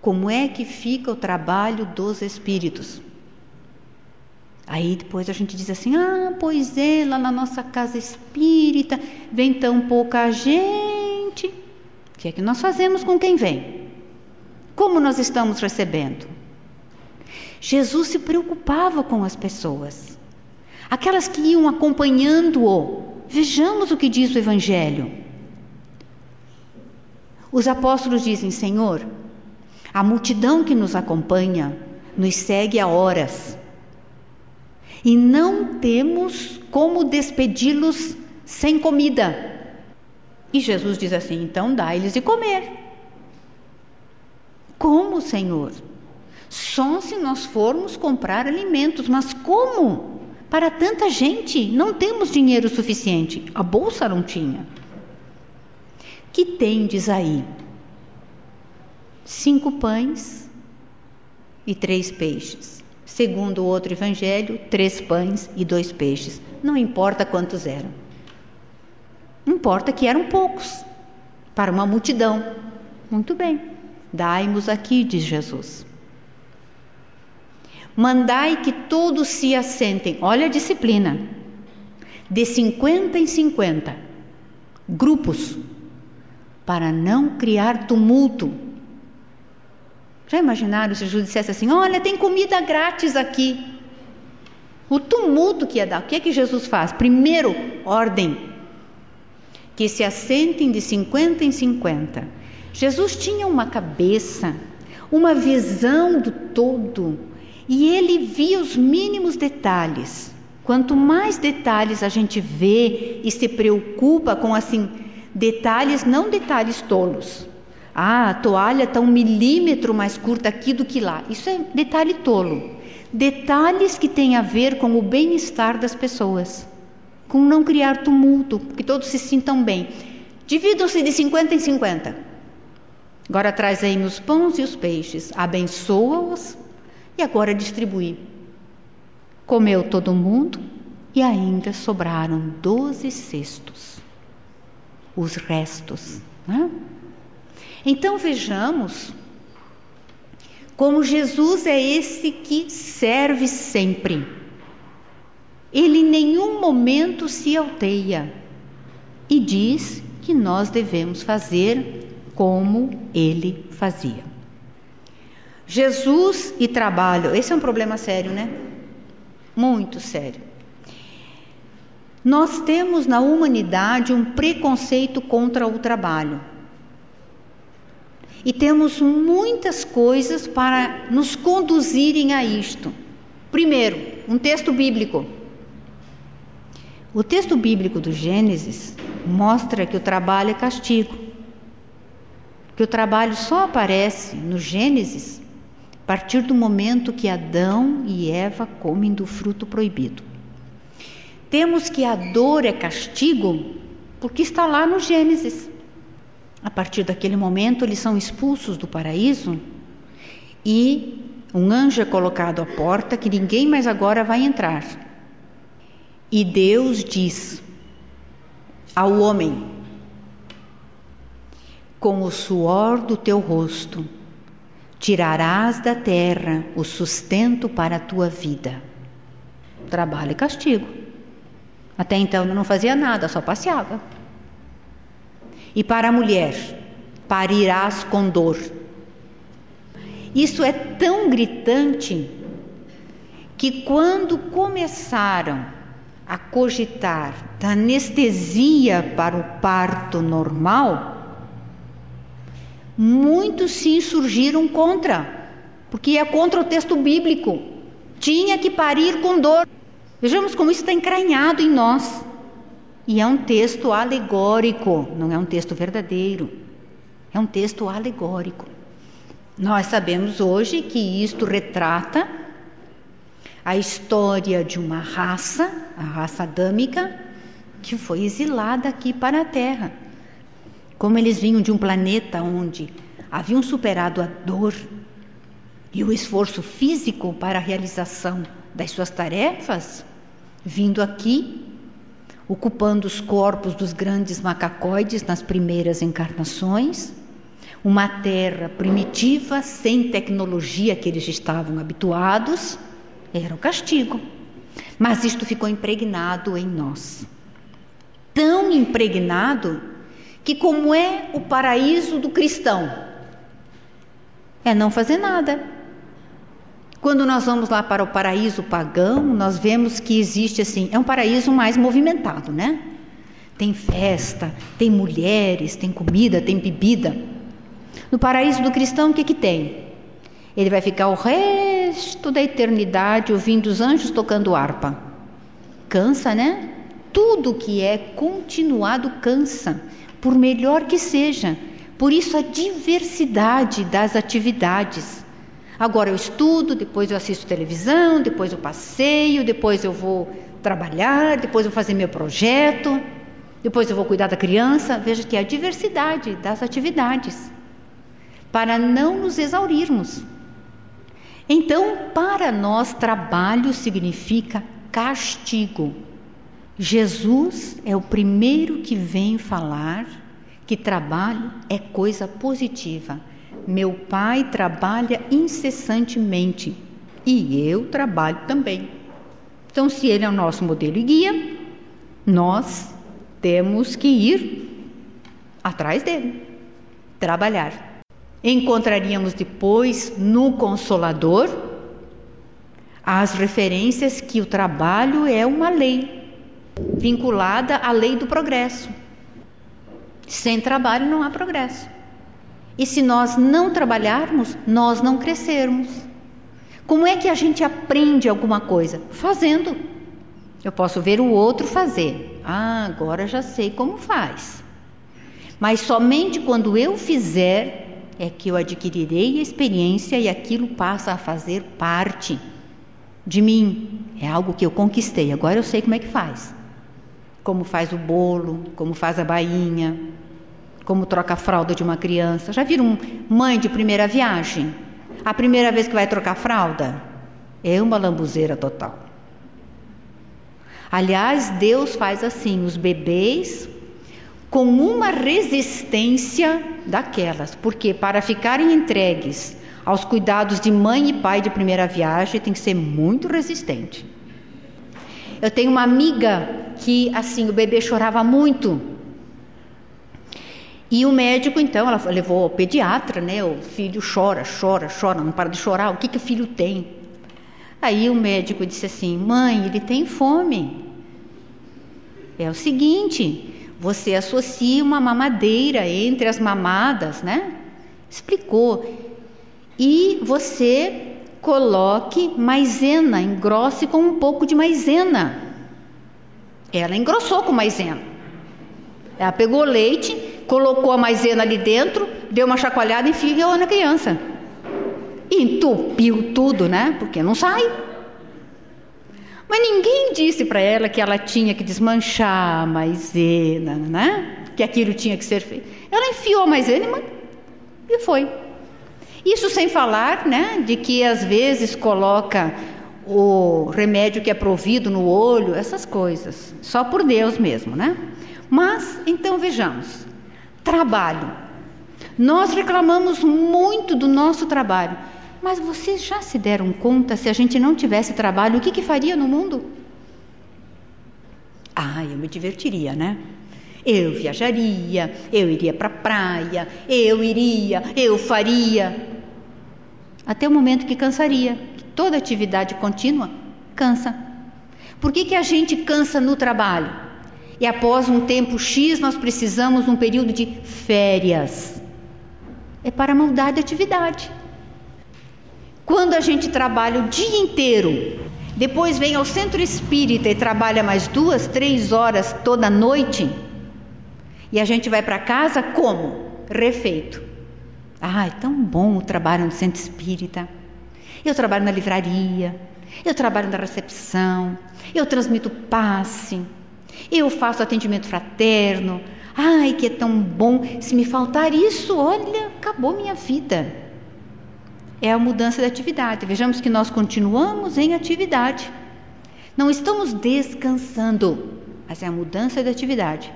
Como é que fica o trabalho dos espíritos? Aí depois a gente diz assim: ah, pois é, lá na nossa casa espírita vem tão pouca gente. O que é que nós fazemos com quem vem? Como nós estamos recebendo? Jesus se preocupava com as pessoas, aquelas que iam acompanhando-o. Vejamos o que diz o Evangelho. Os apóstolos dizem: Senhor, a multidão que nos acompanha nos segue há horas e não temos como despedi-los sem comida. E Jesus diz assim: então dá-lhes de comer. Como, Senhor? Só se nós formos comprar alimentos, mas como? Para tanta gente, não temos dinheiro suficiente. A bolsa não tinha. Que tendes aí? Cinco pães e três peixes. Segundo o outro evangelho, três pães e dois peixes. Não importa quantos eram. Importa que eram poucos para uma multidão. Muito bem. Dai-nos aqui, diz Jesus. Mandai que todos se assentem. Olha a disciplina. De 50 em 50 grupos para não criar tumulto já imaginaram se Jesus dissesse assim: Olha, tem comida grátis aqui? O tumulto que ia dar. O que é que Jesus faz? Primeiro, ordem. Que se assentem de 50 em 50. Jesus tinha uma cabeça, uma visão do todo, e ele via os mínimos detalhes. Quanto mais detalhes a gente vê e se preocupa com assim detalhes, não detalhes tolos, ah, a toalha está um milímetro mais curta aqui do que lá. Isso é detalhe tolo. Detalhes que têm a ver com o bem-estar das pessoas, com não criar tumulto, que todos se sintam bem. Dividam-se de 50 em 50. Agora traz aí os pães e os peixes, abençoa-os e agora distribui. Comeu todo mundo e ainda sobraram doze cestos. Os restos. Né? Então vejamos como Jesus é esse que serve sempre. Ele em nenhum momento se alteia e diz que nós devemos fazer como ele fazia. Jesus e trabalho, esse é um problema sério, né? Muito sério. Nós temos na humanidade um preconceito contra o trabalho. E temos muitas coisas para nos conduzirem a isto. Primeiro, um texto bíblico. O texto bíblico do Gênesis mostra que o trabalho é castigo. Que o trabalho só aparece no Gênesis a partir do momento que Adão e Eva comem do fruto proibido. Temos que a dor é castigo porque está lá no Gênesis. A partir daquele momento, eles são expulsos do paraíso e um anjo é colocado à porta que ninguém mais agora vai entrar. E Deus diz ao homem: Com o suor do teu rosto tirarás da terra o sustento para a tua vida. Trabalho e castigo. Até então não fazia nada, só passeava. E para a mulher, parirás com dor. Isso é tão gritante que quando começaram a cogitar da anestesia para o parto normal, muitos se insurgiram contra, porque é contra o texto bíblico. Tinha que parir com dor. Vejamos como isso está encranhado em nós. E é um texto alegórico, não é um texto verdadeiro. É um texto alegórico. Nós sabemos hoje que isto retrata a história de uma raça, a raça adâmica, que foi exilada aqui para a Terra. Como eles vinham de um planeta onde haviam superado a dor e o esforço físico para a realização das suas tarefas, vindo aqui ocupando os corpos dos grandes macacoides nas primeiras encarnações, uma terra primitiva, sem tecnologia que eles estavam habituados, era o castigo. Mas isto ficou impregnado em nós. Tão impregnado que, como é o paraíso do cristão, é não fazer nada, quando nós vamos lá para o paraíso pagão, nós vemos que existe assim, é um paraíso mais movimentado, né? Tem festa, tem mulheres, tem comida, tem bebida. No paraíso do cristão, o que, que tem? Ele vai ficar o resto da eternidade ouvindo os anjos tocando harpa. Cansa, né? Tudo que é continuado cansa, por melhor que seja. Por isso a diversidade das atividades. Agora eu estudo, depois eu assisto televisão, depois eu passeio, depois eu vou trabalhar, depois eu vou fazer meu projeto, depois eu vou cuidar da criança. Veja que é a diversidade das atividades para não nos exaurirmos. Então, para nós, trabalho significa castigo. Jesus é o primeiro que vem falar que trabalho é coisa positiva. Meu pai trabalha incessantemente e eu trabalho também. Então, se ele é o nosso modelo e guia, nós temos que ir atrás dele, trabalhar. Encontraríamos depois no Consolador as referências que o trabalho é uma lei vinculada à lei do progresso. Sem trabalho não há progresso. E se nós não trabalharmos, nós não crescermos. Como é que a gente aprende alguma coisa? Fazendo. Eu posso ver o outro fazer. Ah, agora já sei como faz. Mas somente quando eu fizer é que eu adquirirei a experiência e aquilo passa a fazer parte de mim. É algo que eu conquistei. Agora eu sei como é que faz. Como faz o bolo, como faz a bainha, como troca a fralda de uma criança. Já viram mãe de primeira viagem? A primeira vez que vai trocar fralda? É uma lambuzeira total. Aliás, Deus faz assim: os bebês com uma resistência daquelas, porque para ficarem entregues aos cuidados de mãe e pai de primeira viagem tem que ser muito resistente. Eu tenho uma amiga que assim o bebê chorava muito e o médico, então, ela levou ao pediatra, né? O filho chora, chora, chora, não para de chorar. O que, que o filho tem? Aí o médico disse assim: Mãe, ele tem fome. é o seguinte: você associa uma mamadeira entre as mamadas, né? Explicou. E você coloque maisena, engrosse com um pouco de maisena. Ela engrossou com maisena. Ela pegou leite, colocou a maisena ali dentro, deu uma chacoalhada e enfiou na criança. Entupiu tudo, né? Porque não sai. Mas ninguém disse para ela que ela tinha que desmanchar a maisena, né? Que aquilo tinha que ser feito. Ela enfiou a maisena e foi. Isso sem falar, né, de que às vezes coloca o remédio que é provido no olho, essas coisas, só por Deus mesmo, né? Mas então vejamos, trabalho. Nós reclamamos muito do nosso trabalho, mas vocês já se deram conta se a gente não tivesse trabalho, o que, que faria no mundo? Ah, eu me divertiria, né? Eu viajaria, eu iria para a praia, eu iria, eu faria. Até o momento que cansaria. Toda atividade contínua cansa. Por que, que a gente cansa no trabalho? E após um tempo X nós precisamos um período de férias. É para mudar de atividade. Quando a gente trabalha o dia inteiro, depois vem ao centro espírita e trabalha mais duas, três horas toda noite, e a gente vai para casa como? Refeito. Ah, é tão bom o trabalho no centro espírita. Eu trabalho na livraria, eu trabalho na recepção, eu transmito passe, eu faço atendimento fraterno. Ai, que é tão bom. Se me faltar isso, olha, acabou minha vida. É a mudança de atividade. Vejamos que nós continuamos em atividade. Não estamos descansando, mas é a mudança de atividade.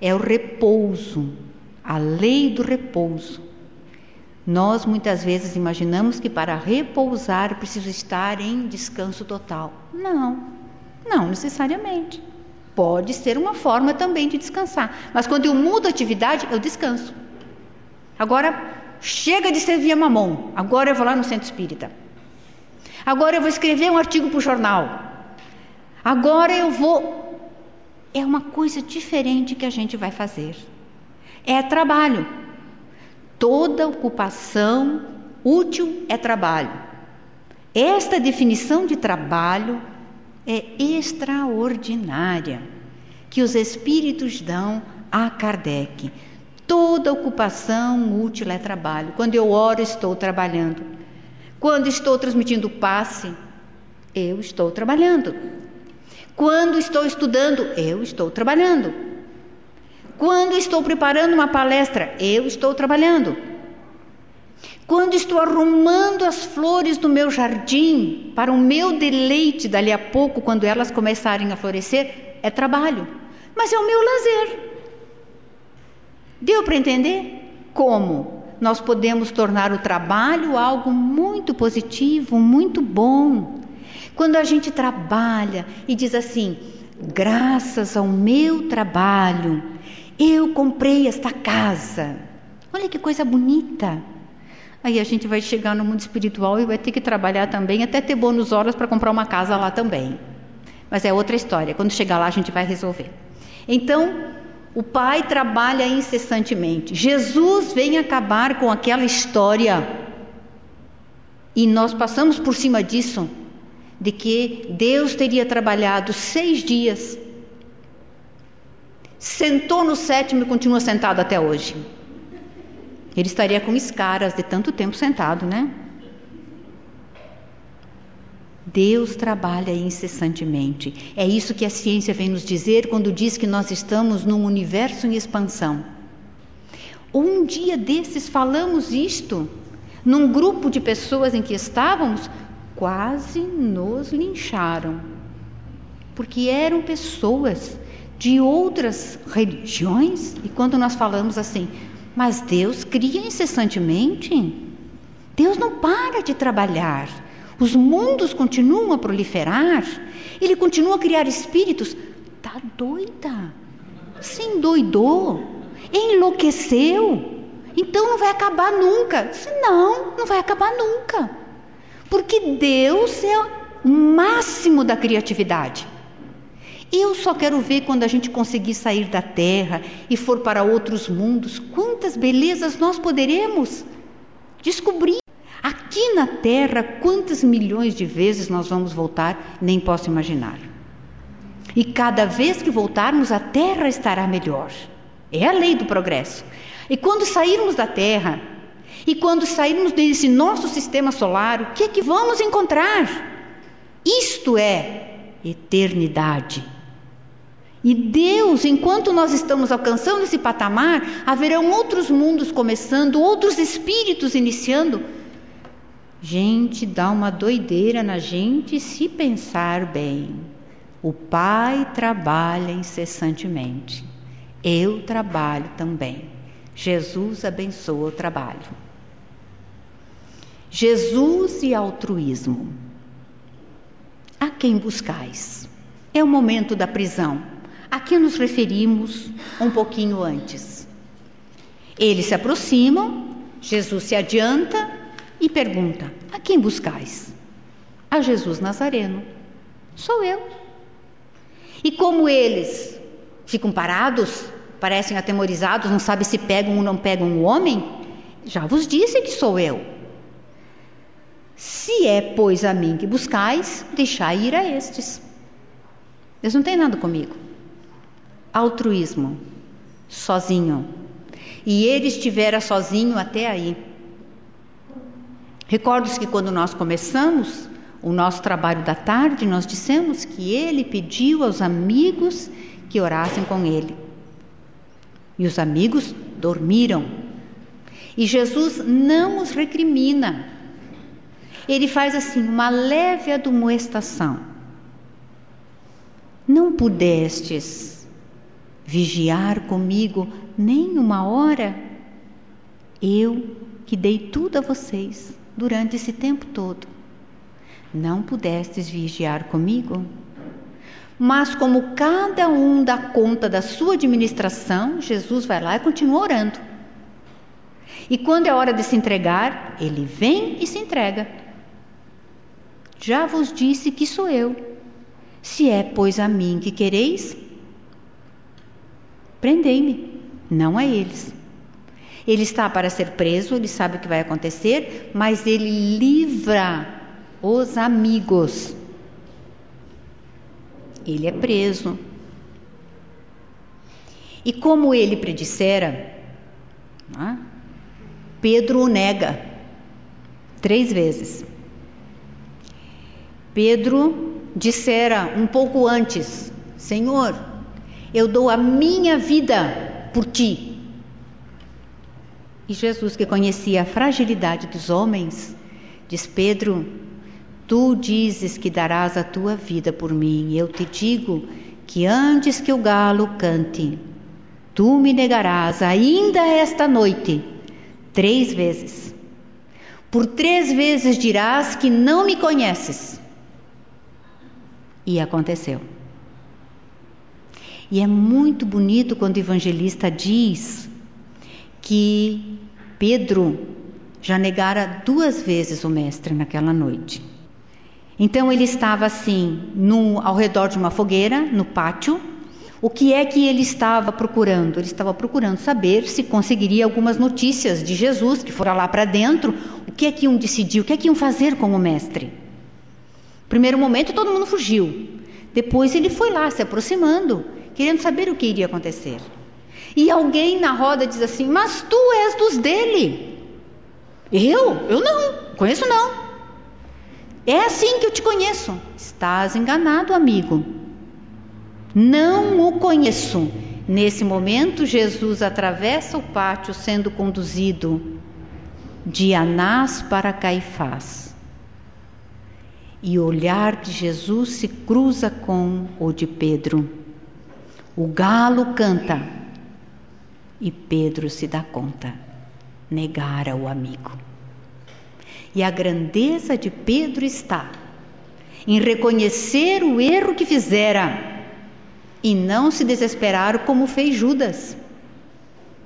É o repouso, a lei do repouso. Nós muitas vezes imaginamos que para repousar preciso estar em descanso total. Não, não necessariamente. Pode ser uma forma também de descansar, mas quando eu mudo a atividade, eu descanso. Agora, chega de servir a mamão, agora eu vou lá no centro espírita. Agora eu vou escrever um artigo para o jornal. Agora eu vou. É uma coisa diferente que a gente vai fazer. É trabalho. Toda ocupação útil é trabalho. Esta definição de trabalho é extraordinária que os espíritos dão a Kardec. Toda ocupação útil é trabalho. Quando eu oro, estou trabalhando. Quando estou transmitindo passe, eu estou trabalhando. Quando estou estudando, eu estou trabalhando. Quando estou preparando uma palestra, eu estou trabalhando. Quando estou arrumando as flores do meu jardim para o meu deleite dali a pouco, quando elas começarem a florescer, é trabalho, mas é o meu lazer. Deu para entender como nós podemos tornar o trabalho algo muito positivo, muito bom? Quando a gente trabalha e diz assim: graças ao meu trabalho, eu comprei esta casa. Olha que coisa bonita. Aí a gente vai chegar no mundo espiritual e vai ter que trabalhar também, até ter bônus horas para comprar uma casa lá também. Mas é outra história. Quando chegar lá, a gente vai resolver. Então, o Pai trabalha incessantemente. Jesus vem acabar com aquela história. E nós passamos por cima disso, de que Deus teria trabalhado seis dias sentou no sétimo e continua sentado até hoje. Ele estaria com escaras de tanto tempo sentado, né? Deus trabalha incessantemente. É isso que a ciência vem nos dizer quando diz que nós estamos num universo em expansão. Um dia desses falamos isto num grupo de pessoas em que estávamos, quase nos lincharam. Porque eram pessoas de outras religiões, e quando nós falamos assim, mas Deus cria incessantemente, Deus não para de trabalhar, os mundos continuam a proliferar, Ele continua a criar espíritos. Tá doida? Se endoidou, enlouqueceu, então não vai acabar nunca. Não, não vai acabar nunca, porque Deus é o máximo da criatividade. Eu só quero ver quando a gente conseguir sair da terra e for para outros mundos, quantas belezas nós poderemos descobrir. Aqui na terra, quantas milhões de vezes nós vamos voltar, nem posso imaginar. E cada vez que voltarmos, a terra estará melhor. É a lei do progresso. E quando sairmos da terra, e quando sairmos desse nosso sistema solar, o que é que vamos encontrar? Isto é eternidade. E Deus, enquanto nós estamos alcançando esse patamar, haverão outros mundos começando, outros espíritos iniciando. Gente, dá uma doideira na gente se pensar bem. O Pai trabalha incessantemente. Eu trabalho também. Jesus abençoa o trabalho. Jesus e altruísmo. A quem buscais? É o momento da prisão a que nos referimos um pouquinho antes. Eles se aproximam, Jesus se adianta e pergunta: A quem buscais? A Jesus Nazareno. Sou eu. E como eles ficam parados, parecem atemorizados, não sabem se pegam ou não pegam o homem, já vos disse que sou eu. Se é, pois, a mim que buscais, deixai ir a estes. Eles não têm nada comigo altruísmo, sozinho. E ele estivera sozinho até aí. Recordo-se que quando nós começamos o nosso trabalho da tarde, nós dissemos que ele pediu aos amigos que orassem com ele. E os amigos dormiram. E Jesus não os recrimina. Ele faz assim uma leve admoestação. Não pudestes vigiar comigo nem uma hora? Eu que dei tudo a vocês durante esse tempo todo. Não pudestes vigiar comigo? Mas como cada um dá conta da sua administração, Jesus vai lá e continua orando. E quando é hora de se entregar, ele vem e se entrega. Já vos disse que sou eu. Se é, pois, a mim que quereis, Prendei-me, não a eles. Ele está para ser preso, ele sabe o que vai acontecer, mas ele livra os amigos. Ele é preso. E como ele predissera, né, Pedro o nega três vezes. Pedro dissera um pouco antes: Senhor, eu dou a minha vida por ti. E Jesus, que conhecia a fragilidade dos homens, diz: Pedro, tu dizes que darás a tua vida por mim. Eu te digo que antes que o galo cante, tu me negarás ainda esta noite, três vezes. Por três vezes dirás que não me conheces. E aconteceu. E é muito bonito quando o evangelista diz que Pedro já negara duas vezes o mestre naquela noite. Então ele estava assim, no, ao redor de uma fogueira, no pátio. O que é que ele estava procurando? Ele estava procurando saber se conseguiria algumas notícias de Jesus, que fora lá para dentro. O que é que iam decidir? O que é que iam fazer com o mestre? Primeiro momento todo mundo fugiu. Depois ele foi lá se aproximando querendo saber o que iria acontecer. E alguém na roda diz assim: Mas tu és dos dele. Eu? Eu não, conheço não. É assim que eu te conheço. Estás enganado, amigo. Não o conheço. Nesse momento, Jesus atravessa o pátio sendo conduzido de Anás para Caifás. E o olhar de Jesus se cruza com o de Pedro. O galo canta e Pedro se dá conta, negara o amigo. E a grandeza de Pedro está em reconhecer o erro que fizera e não se desesperar como fez Judas.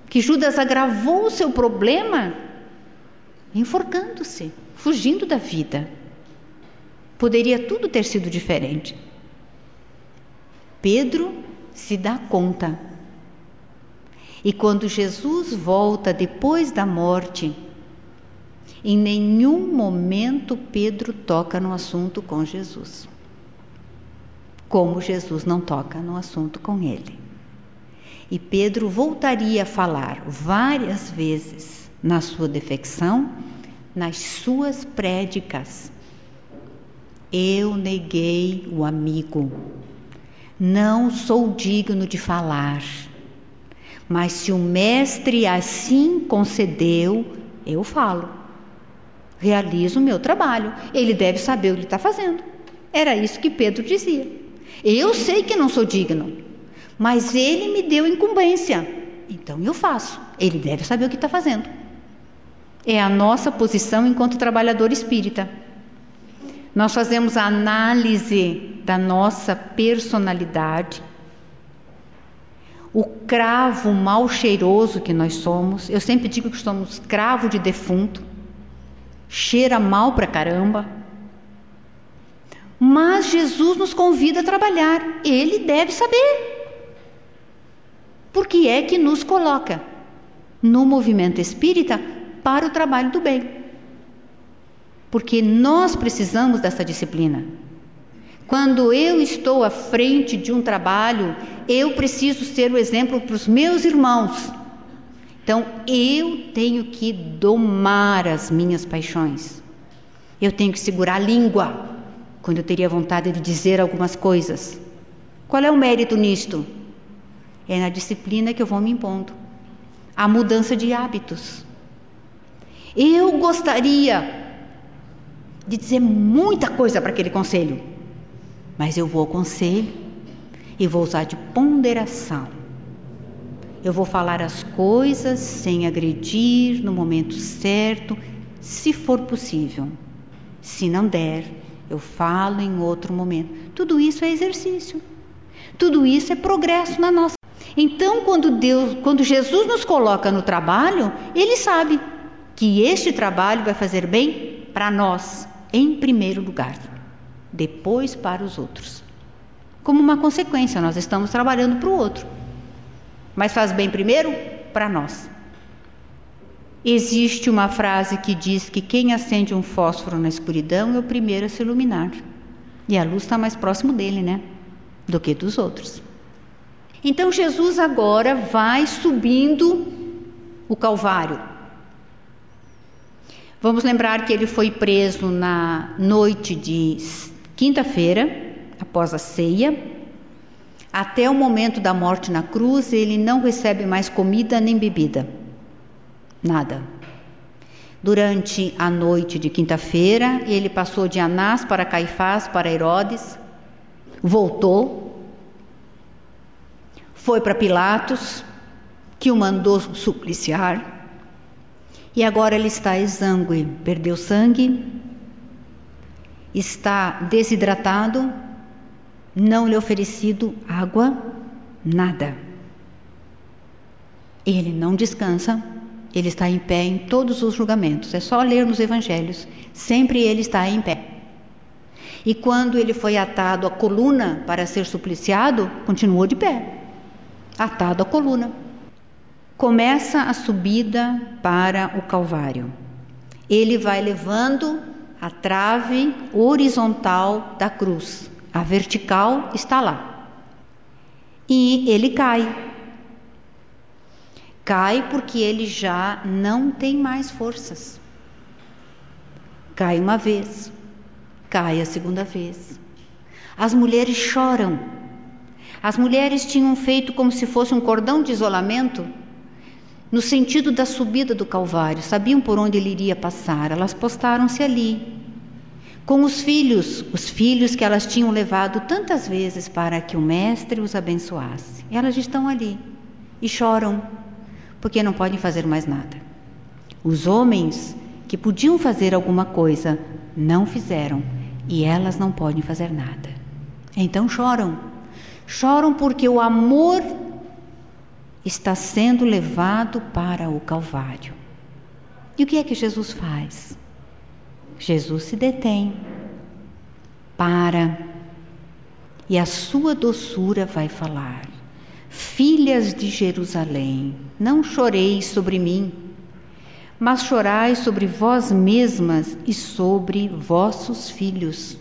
Que Judas agravou o seu problema enforcando-se, fugindo da vida. Poderia tudo ter sido diferente. Pedro se dá conta. E quando Jesus volta depois da morte, em nenhum momento Pedro toca no assunto com Jesus. Como Jesus não toca no assunto com ele. E Pedro voltaria a falar várias vezes na sua defecção, nas suas prédicas. Eu neguei o amigo. Não sou digno de falar. Mas se o mestre assim concedeu, eu falo realizo o meu trabalho. Ele deve saber o que está fazendo. Era isso que Pedro dizia. Eu sei que não sou digno, mas ele me deu incumbência, então eu faço. Ele deve saber o que está fazendo. É a nossa posição enquanto trabalhador espírita. Nós fazemos a análise da nossa personalidade, o cravo mal cheiroso que nós somos. Eu sempre digo que somos cravo de defunto cheira mal pra caramba. Mas Jesus nos convida a trabalhar, ele deve saber. Por que é que nos coloca no movimento espírita para o trabalho do bem? Porque nós precisamos dessa disciplina. Quando eu estou à frente de um trabalho, eu preciso ser o exemplo para os meus irmãos então eu tenho que domar as minhas paixões. Eu tenho que segurar a língua quando eu teria vontade de dizer algumas coisas. Qual é o mérito nisto? É na disciplina que eu vou me impondo. A mudança de hábitos. Eu gostaria de dizer muita coisa para aquele conselho, mas eu vou ao conselho e vou usar de ponderação eu vou falar as coisas sem agredir no momento certo, se for possível. Se não der, eu falo em outro momento. Tudo isso é exercício. Tudo isso é progresso na nossa. Então, quando Deus, quando Jesus nos coloca no trabalho, ele sabe que este trabalho vai fazer bem para nós, em primeiro lugar, depois para os outros. Como uma consequência, nós estamos trabalhando para o outro mas faz bem primeiro para nós. Existe uma frase que diz que quem acende um fósforo na escuridão é o primeiro a se iluminar. E a luz está mais próximo dele, né? Do que dos outros. Então Jesus agora vai subindo o Calvário. Vamos lembrar que ele foi preso na noite de quinta-feira, após a ceia, até o momento da morte na cruz, ele não recebe mais comida nem bebida. Nada. Durante a noite de quinta-feira, ele passou de Anás para Caifás, para Herodes, voltou, foi para Pilatos, que o mandou supliciar, e agora ele está exangue, perdeu sangue, está desidratado, não lhe oferecido água, nada. Ele não descansa, ele está em pé em todos os julgamentos. É só ler nos evangelhos, sempre ele está em pé. E quando ele foi atado à coluna para ser supliciado, continuou de pé, atado à coluna. Começa a subida para o Calvário. Ele vai levando a trave horizontal da cruz. A vertical está lá. E ele cai. Cai porque ele já não tem mais forças. Cai uma vez, cai a segunda vez. As mulheres choram. As mulheres tinham feito como se fosse um cordão de isolamento no sentido da subida do Calvário, sabiam por onde ele iria passar, elas postaram-se ali, com os filhos, os filhos que elas tinham levado tantas vezes para que o Mestre os abençoasse. Elas estão ali e choram, porque não podem fazer mais nada. Os homens que podiam fazer alguma coisa não fizeram e elas não podem fazer nada. Então choram. Choram porque o amor está sendo levado para o Calvário. E o que é que Jesus faz? Jesus se detém, para e a sua doçura vai falar. Filhas de Jerusalém, não choreis sobre mim, mas chorai sobre vós mesmas e sobre vossos filhos.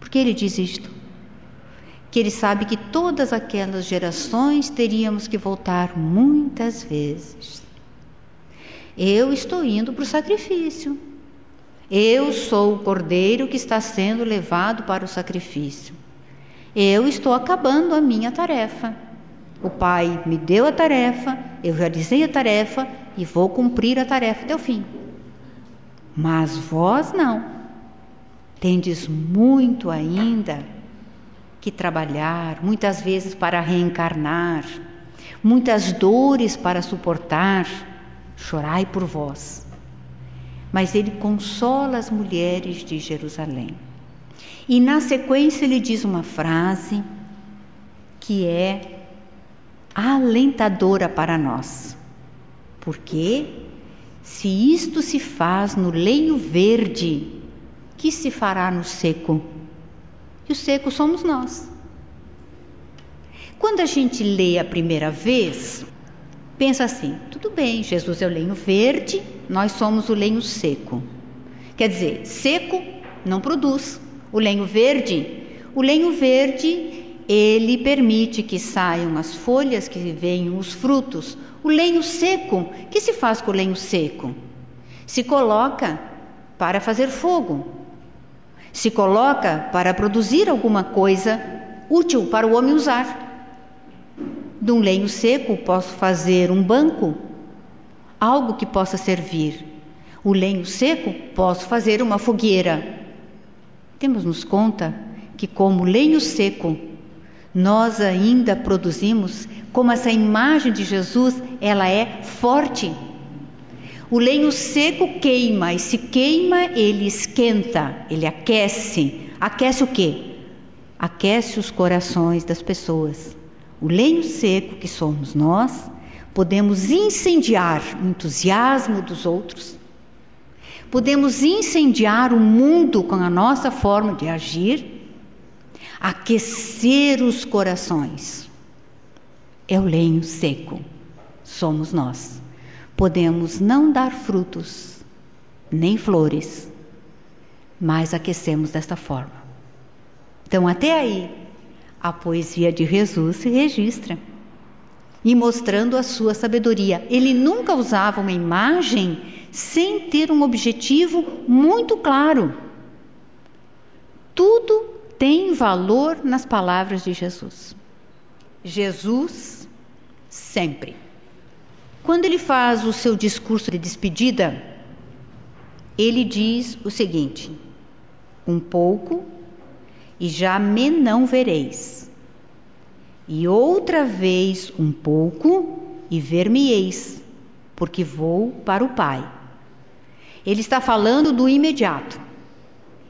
Por que ele diz isto? Ele sabe que todas aquelas gerações teríamos que voltar muitas vezes. Eu estou indo para o sacrifício. Eu sou o cordeiro que está sendo levado para o sacrifício. Eu estou acabando a minha tarefa. O Pai me deu a tarefa, eu realizei a tarefa e vou cumprir a tarefa até o fim. Mas vós não. Tendes muito ainda que trabalhar, muitas vezes para reencarnar, muitas dores para suportar chorai por vós. Mas ele consola as mulheres de Jerusalém. E na sequência ele diz uma frase que é alentadora para nós. Porque se isto se faz no leio verde, que se fará no seco? E o seco somos nós. Quando a gente lê a primeira vez, pensa assim: tudo bem, Jesus é o lenho verde, nós somos o lenho seco. Quer dizer, seco não produz. O lenho verde, o lenho verde, ele permite que saiam as folhas, que venham os frutos. O lenho seco, que se faz com o lenho seco? Se coloca para fazer fogo. Se coloca para produzir alguma coisa útil para o homem usar. De um lenho seco posso fazer um banco, algo que possa servir. O lenho seco posso fazer uma fogueira. Temos nos conta que como lenho seco nós ainda produzimos, como essa imagem de Jesus, ela é forte. O lenho seco queima e se queima, ele esquenta, ele aquece. Aquece o quê? Aquece os corações das pessoas o lenho seco que somos nós, podemos incendiar o entusiasmo dos outros, podemos incendiar o mundo com a nossa forma de agir, aquecer os corações. É o lenho seco, somos nós. Podemos não dar frutos, nem flores, mas aquecemos desta forma. Então, até aí, a poesia de Jesus se registra e mostrando a sua sabedoria. Ele nunca usava uma imagem sem ter um objetivo muito claro. Tudo tem valor nas palavras de Jesus. Jesus sempre. Quando ele faz o seu discurso de despedida, ele diz o seguinte: um pouco e já me não vereis. E outra vez um pouco, e ver-me-eis, porque vou para o Pai. Ele está falando do imediato.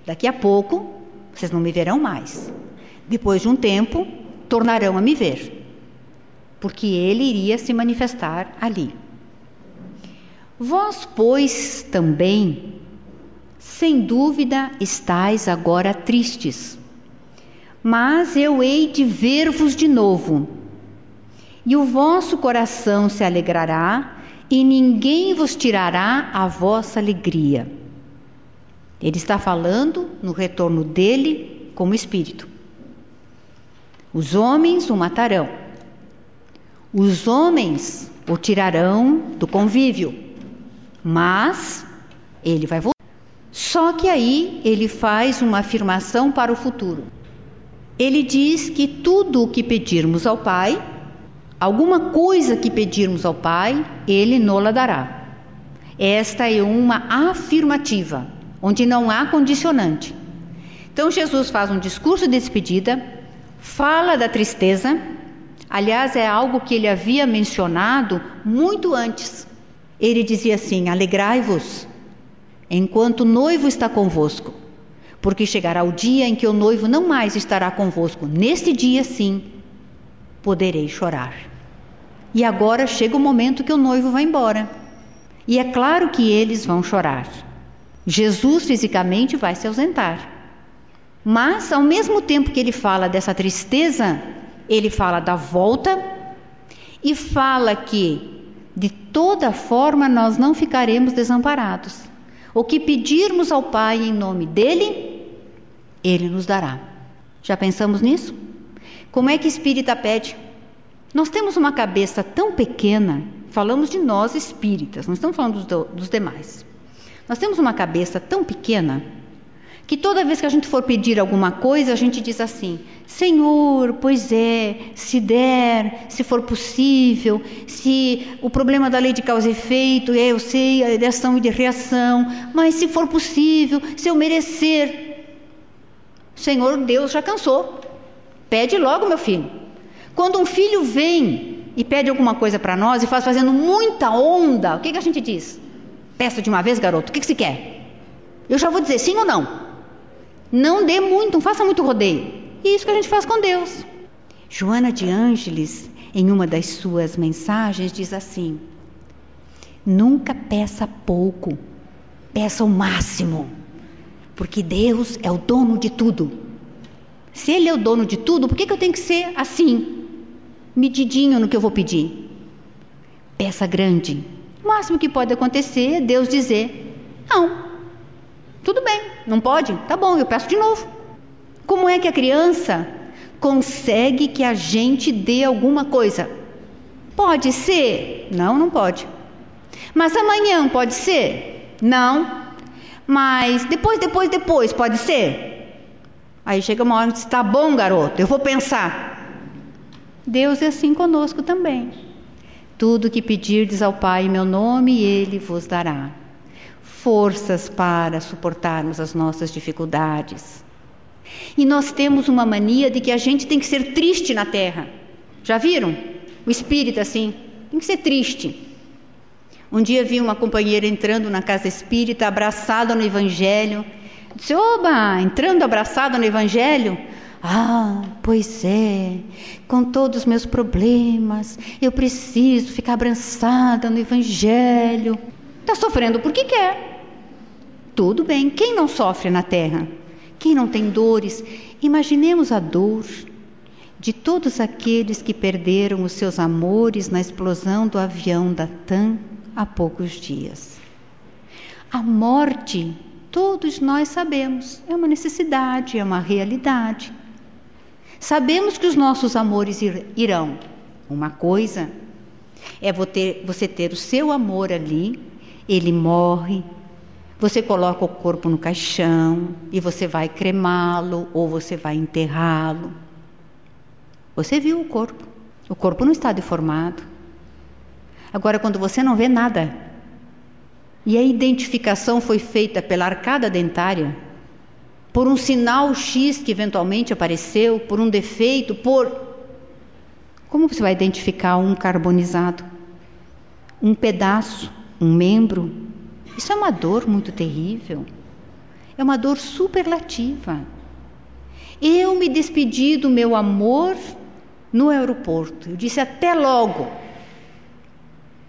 Daqui a pouco, vocês não me verão mais. Depois de um tempo, tornarão a me ver, porque ele iria se manifestar ali. Vós, pois, também, sem dúvida, estáis agora tristes mas eu hei de ver-vos de novo, e o vosso coração se alegrará, e ninguém vos tirará a vossa alegria. Ele está falando no retorno dele como espírito. Os homens o matarão, os homens o tirarão do convívio, mas ele vai voltar. Só que aí ele faz uma afirmação para o futuro ele diz que tudo o que pedirmos ao Pai, alguma coisa que pedirmos ao Pai, ele nola dará. Esta é uma afirmativa, onde não há condicionante. Então Jesus faz um discurso de despedida, fala da tristeza, aliás, é algo que ele havia mencionado muito antes. Ele dizia assim: Alegrai-vos, enquanto o noivo está convosco porque chegará o dia em que o noivo não mais estará convosco. Neste dia, sim, poderei chorar. E agora chega o momento que o noivo vai embora. E é claro que eles vão chorar. Jesus fisicamente vai se ausentar. Mas, ao mesmo tempo que ele fala dessa tristeza, ele fala da volta e fala que, de toda forma, nós não ficaremos desamparados. O que pedirmos ao Pai em nome dele, ele nos dará. Já pensamos nisso? Como é que espírita pede? Nós temos uma cabeça tão pequena, falamos de nós espíritas, não estamos falando dos, dos demais. Nós temos uma cabeça tão pequena que toda vez que a gente for pedir alguma coisa, a gente diz assim: Senhor, pois é, se der, se for possível, se o problema da lei de causa e efeito, é, eu sei, a de ação e de reação, mas se for possível, se eu merecer. Senhor Deus já cansou. Pede logo, meu filho. Quando um filho vem e pede alguma coisa para nós e faz fazendo muita onda, o que, que a gente diz? Peça de uma vez, garoto, o que, que se quer? Eu já vou dizer sim ou não. Não dê muito, não faça muito rodeio. E isso que a gente faz com Deus. Joana de Ângeles, em uma das suas mensagens, diz assim: Nunca peça pouco, peça o máximo, porque Deus é o dono de tudo. Se Ele é o dono de tudo, por que, que eu tenho que ser assim, medidinho no que eu vou pedir? Peça grande. O máximo que pode acontecer é Deus dizer: Não, tudo bem, não pode? Tá bom, eu peço de novo. Como é que a criança consegue que a gente dê alguma coisa? Pode ser? Não, não pode. Mas amanhã pode ser? Não. Mas depois, depois, depois, pode ser? Aí chega uma hora e diz: tá bom, garoto, eu vou pensar. Deus é assim conosco também. Tudo que pedirdes ao Pai em meu nome, Ele vos dará forças para suportarmos as nossas dificuldades. E nós temos uma mania de que a gente tem que ser triste na terra. Já viram? O espírito assim, tem que ser triste. Um dia vi uma companheira entrando na casa espírita, abraçada no Evangelho. Disse: Oba, entrando abraçada no Evangelho? Ah, pois é, com todos os meus problemas, eu preciso ficar abraçada no Evangelho. Está sofrendo porque quer. Tudo bem, quem não sofre na terra? Quem não tem dores? Imaginemos a dor de todos aqueles que perderam os seus amores na explosão do avião da TAM há poucos dias. A morte, todos nós sabemos, é uma necessidade, é uma realidade. Sabemos que os nossos amores irão. Uma coisa é você ter o seu amor ali ele morre, você coloca o corpo no caixão e você vai cremá-lo ou você vai enterrá-lo. Você viu o corpo, o corpo não está deformado. Agora, quando você não vê nada e a identificação foi feita pela arcada dentária, por um sinal X que eventualmente apareceu, por um defeito, por. Como você vai identificar um carbonizado? Um pedaço um membro, isso é uma dor muito terrível. É uma dor superlativa. Eu me despedi do meu amor no aeroporto. Eu disse até logo.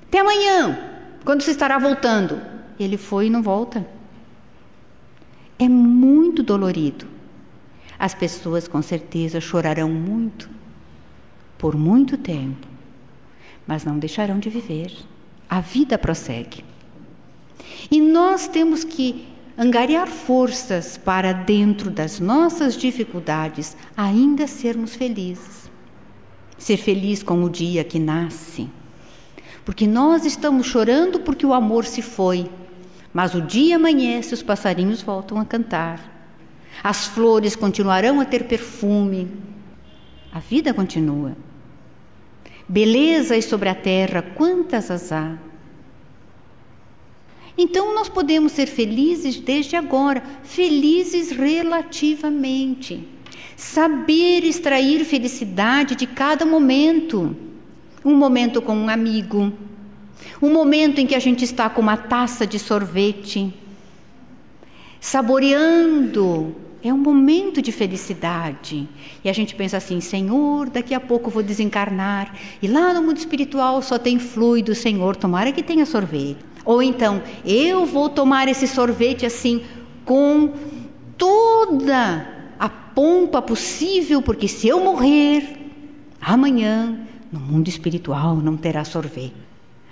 Até amanhã, quando você estará voltando. Ele foi e não volta. É muito dolorido. As pessoas com certeza chorarão muito, por muito tempo, mas não deixarão de viver. A vida prossegue. E nós temos que angariar forças para, dentro das nossas dificuldades, ainda sermos felizes. Ser feliz com o dia que nasce. Porque nós estamos chorando porque o amor se foi, mas o dia amanhece, os passarinhos voltam a cantar. As flores continuarão a ter perfume. A vida continua. Belezas sobre a terra, quantas as há? Então nós podemos ser felizes desde agora, felizes relativamente. Saber extrair felicidade de cada momento. Um momento com um amigo, um momento em que a gente está com uma taça de sorvete, saboreando é um momento de felicidade. E a gente pensa assim: Senhor, daqui a pouco vou desencarnar. E lá no mundo espiritual só tem fluido, Senhor, tomara que tenha sorvete. Ou então, eu vou tomar esse sorvete assim, com toda a pompa possível, porque se eu morrer, amanhã, no mundo espiritual, não terá sorvete.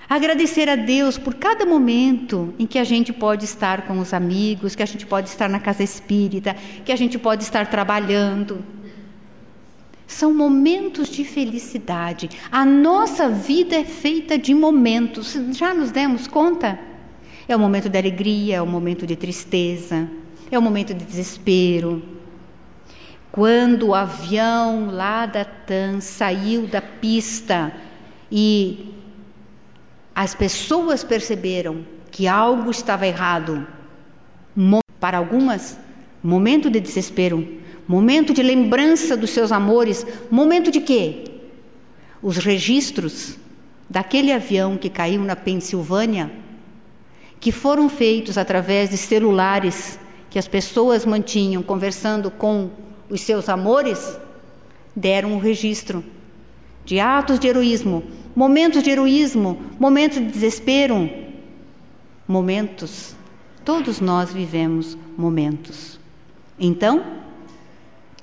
Agradecer a Deus por cada momento em que a gente pode estar com os amigos, que a gente pode estar na casa espírita, que a gente pode estar trabalhando. São momentos de felicidade. A nossa vida é feita de momentos. Já nos demos conta? É o momento de alegria, é o momento de tristeza, é o momento de desespero. Quando o avião lá da TAM saiu da pista e as pessoas perceberam que algo estava errado. Para algumas, momento de desespero, momento de lembrança dos seus amores, momento de quê? Os registros daquele avião que caiu na Pensilvânia, que foram feitos através de celulares que as pessoas mantinham conversando com os seus amores, deram o um registro de atos de heroísmo, momentos de heroísmo, momentos de desespero, momentos. Todos nós vivemos momentos. Então,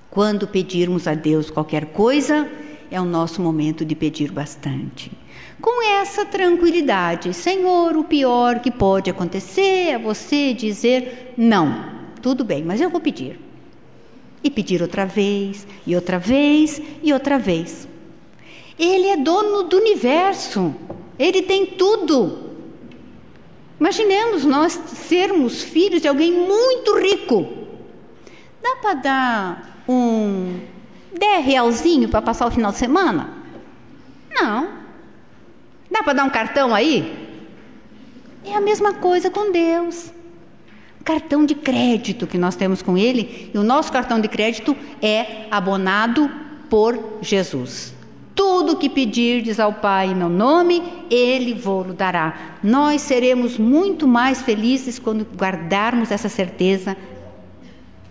quando pedirmos a Deus qualquer coisa, é o nosso momento de pedir bastante. Com essa tranquilidade, Senhor, o pior que pode acontecer é você dizer não. Tudo bem, mas eu vou pedir. E pedir outra vez, e outra vez, e outra vez. Ele é dono do universo. Ele tem tudo. Imaginemos nós sermos filhos de alguém muito rico. Dá para dar um 10 realzinho para passar o final de semana? Não. Dá para dar um cartão aí? É a mesma coisa com Deus. Cartão de crédito que nós temos com Ele, e o nosso cartão de crédito é abonado por Jesus. Tudo que pedirdes ao Pai em meu nome, Ele vos dará. Nós seremos muito mais felizes quando guardarmos essa certeza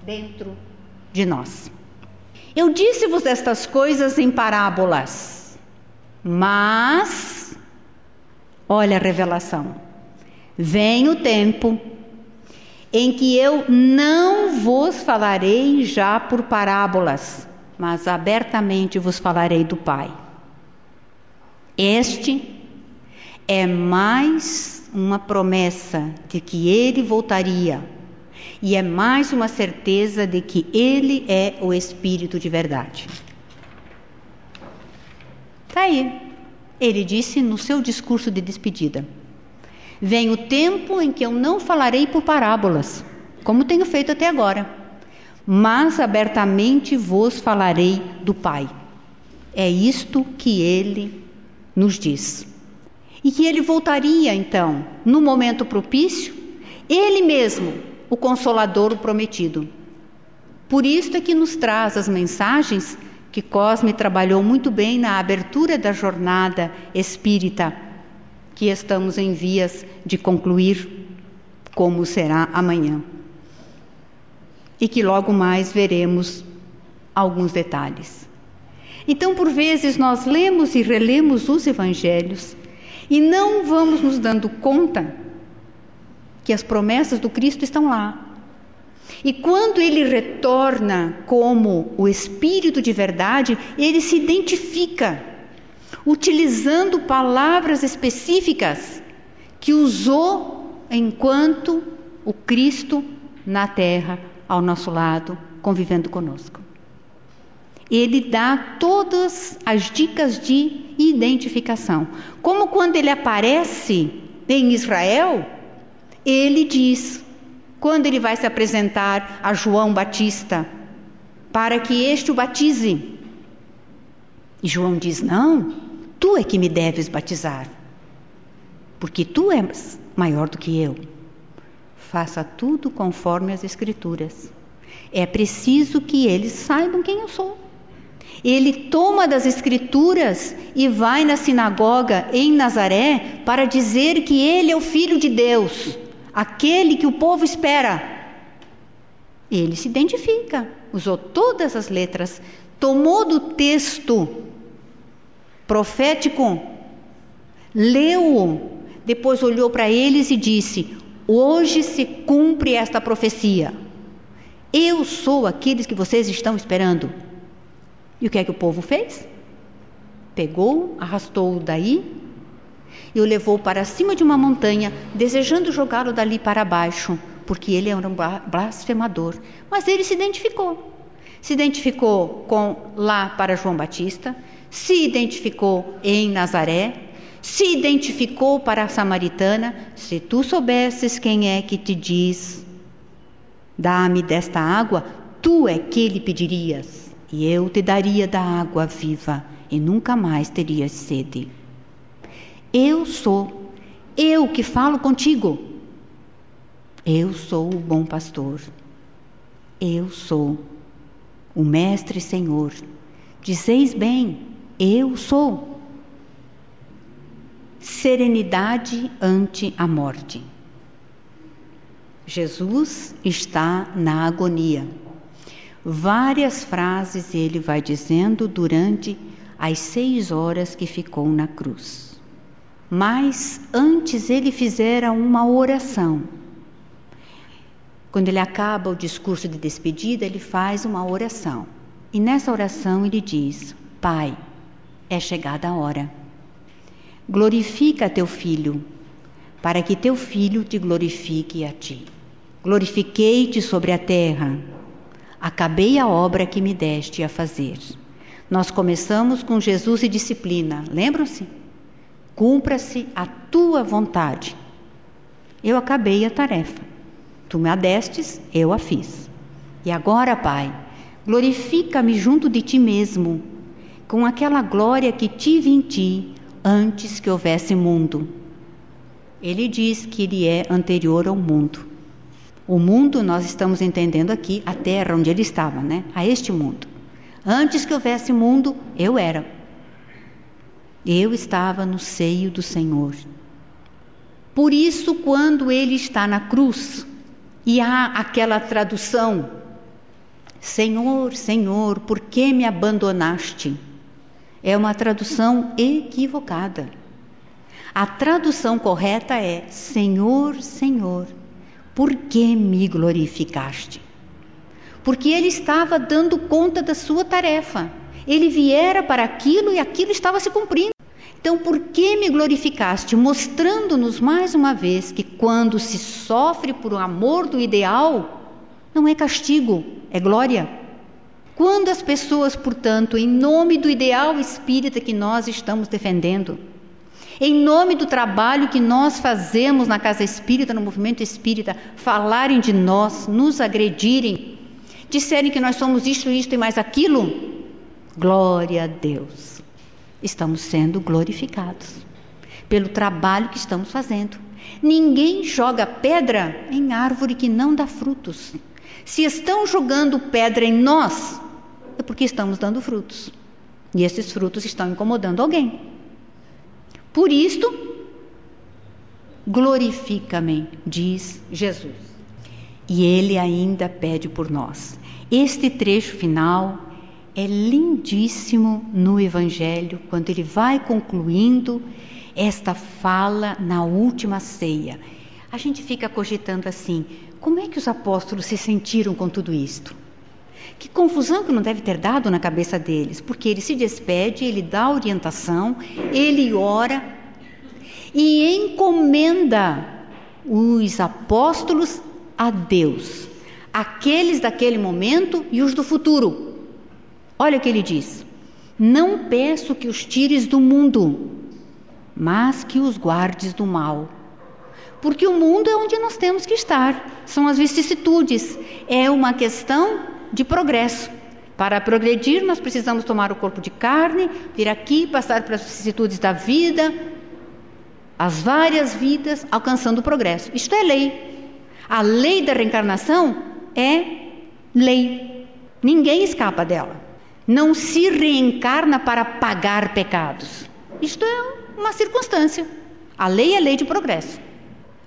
dentro de nós. Eu disse-vos estas coisas em parábolas, mas, olha a revelação: vem o tempo em que eu não vos falarei já por parábolas mas abertamente vos falarei do Pai. Este é mais uma promessa de que ele voltaria, e é mais uma certeza de que ele é o Espírito de verdade. Está aí. Ele disse no seu discurso de despedida: Vem o tempo em que eu não falarei por parábolas, como tenho feito até agora mas abertamente vos falarei do Pai. É isto que ele nos diz. E que ele voltaria então, no momento propício, ele mesmo, o consolador o prometido. Por isso é que nos traz as mensagens que Cosme trabalhou muito bem na abertura da jornada espírita, que estamos em vias de concluir, como será amanhã e que logo mais veremos alguns detalhes. Então, por vezes, nós lemos e relemos os evangelhos e não vamos nos dando conta que as promessas do Cristo estão lá. E quando ele retorna como o Espírito de verdade, ele se identifica, utilizando palavras específicas que usou enquanto o Cristo na terra ao nosso lado, convivendo conosco. Ele dá todas as dicas de identificação. Como quando ele aparece em Israel, ele diz, quando ele vai se apresentar a João Batista, para que este o batize. E João diz: Não, tu é que me deves batizar, porque tu és maior do que eu. Faça tudo conforme as Escrituras. É preciso que eles saibam quem eu sou. Ele toma das Escrituras e vai na sinagoga em Nazaré para dizer que ele é o Filho de Deus, aquele que o povo espera. Ele se identifica, usou todas as letras, tomou do texto profético, leu, depois olhou para eles e disse: Hoje se cumpre esta profecia. Eu sou aqueles que vocês estão esperando. E o que é que o povo fez? Pegou, arrastou-o daí e o levou para cima de uma montanha, desejando jogá-lo dali para baixo, porque ele era um blasfemador. Mas ele se identificou. Se identificou com lá para João Batista, se identificou em Nazaré, se identificou para a samaritana. Se tu soubesses quem é que te diz, dá-me desta água, tu é que lhe pedirias, e eu te daria da água viva, e nunca mais terias sede. Eu sou, eu que falo contigo. Eu sou o bom pastor. Eu sou o Mestre Senhor. Dizeis bem, eu sou. Serenidade ante a morte. Jesus está na agonia. Várias frases ele vai dizendo durante as seis horas que ficou na cruz. Mas antes ele fizera uma oração. Quando ele acaba o discurso de despedida, ele faz uma oração. E nessa oração ele diz: Pai, é chegada a hora. Glorifica teu filho, para que teu filho te glorifique a ti. Glorifiquei-te sobre a terra. Acabei a obra que me deste a fazer. Nós começamos com Jesus e disciplina, lembram-se? Cumpra-se a tua vontade. Eu acabei a tarefa. Tu me a destes, eu a fiz. E agora, Pai, glorifica-me junto de ti mesmo, com aquela glória que tive em ti antes que houvesse mundo. Ele diz que ele é anterior ao mundo. O mundo nós estamos entendendo aqui a terra onde ele estava, né? A este mundo. Antes que houvesse mundo, eu era. Eu estava no seio do Senhor. Por isso, quando ele está na cruz e há aquela tradução: Senhor, Senhor, por que me abandonaste? É uma tradução equivocada. A tradução correta é: Senhor, Senhor, por que me glorificaste? Porque ele estava dando conta da sua tarefa. Ele viera para aquilo e aquilo estava se cumprindo. Então, por que me glorificaste? Mostrando-nos mais uma vez que quando se sofre por um amor do ideal, não é castigo, é glória. Quando as pessoas, portanto, em nome do ideal espírita que nós estamos defendendo, em nome do trabalho que nós fazemos na casa espírita, no movimento espírita, falarem de nós, nos agredirem, disserem que nós somos isto, isto e mais aquilo, glória a Deus estamos sendo glorificados pelo trabalho que estamos fazendo. Ninguém joga pedra em árvore que não dá frutos. Se estão jogando pedra em nós, é porque estamos dando frutos. E esses frutos estão incomodando alguém. Por isto, glorifica-me, diz Jesus. E ele ainda pede por nós. Este trecho final é lindíssimo no Evangelho, quando ele vai concluindo esta fala na última ceia. A gente fica cogitando assim: como é que os apóstolos se sentiram com tudo isto? Que confusão que não deve ter dado na cabeça deles, porque ele se despede, ele dá orientação, ele ora e encomenda os apóstolos a Deus, aqueles daquele momento e os do futuro. Olha o que ele diz: Não peço que os tires do mundo, mas que os guardes do mal. Porque o mundo é onde nós temos que estar, são as vicissitudes, é uma questão de progresso. Para progredir, nós precisamos tomar o corpo de carne, vir aqui, passar pelas vicissitudes da vida, as várias vidas, alcançando o progresso. Isto é lei. A lei da reencarnação é lei. Ninguém escapa dela não se reencarna para pagar pecados. Isto é uma circunstância. A lei é lei de progresso.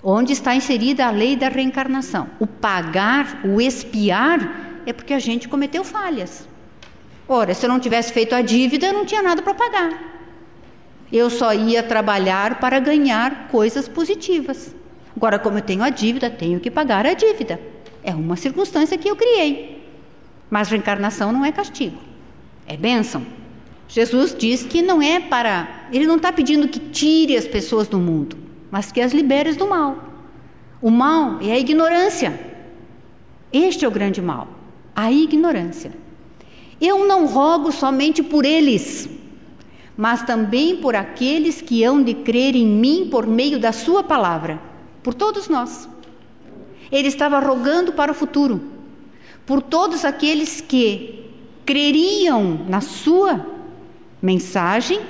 Onde está inserida a lei da reencarnação? O pagar, o espiar, é porque a gente cometeu falhas. Ora, se eu não tivesse feito a dívida, eu não tinha nada para pagar. Eu só ia trabalhar para ganhar coisas positivas. Agora, como eu tenho a dívida, tenho que pagar a dívida. é uma circunstância que eu criei. Mas reencarnação não é castigo, é bênção. Jesus diz que não é para. Ele não está pedindo que tire as pessoas do mundo, mas que as libere do mal. O mal é a ignorância. Este é o grande mal, a ignorância. Eu não rogo somente por eles, mas também por aqueles que hão de crer em mim por meio da Sua palavra, por todos nós. Ele estava rogando para o futuro, por todos aqueles que creriam na Sua mensagem,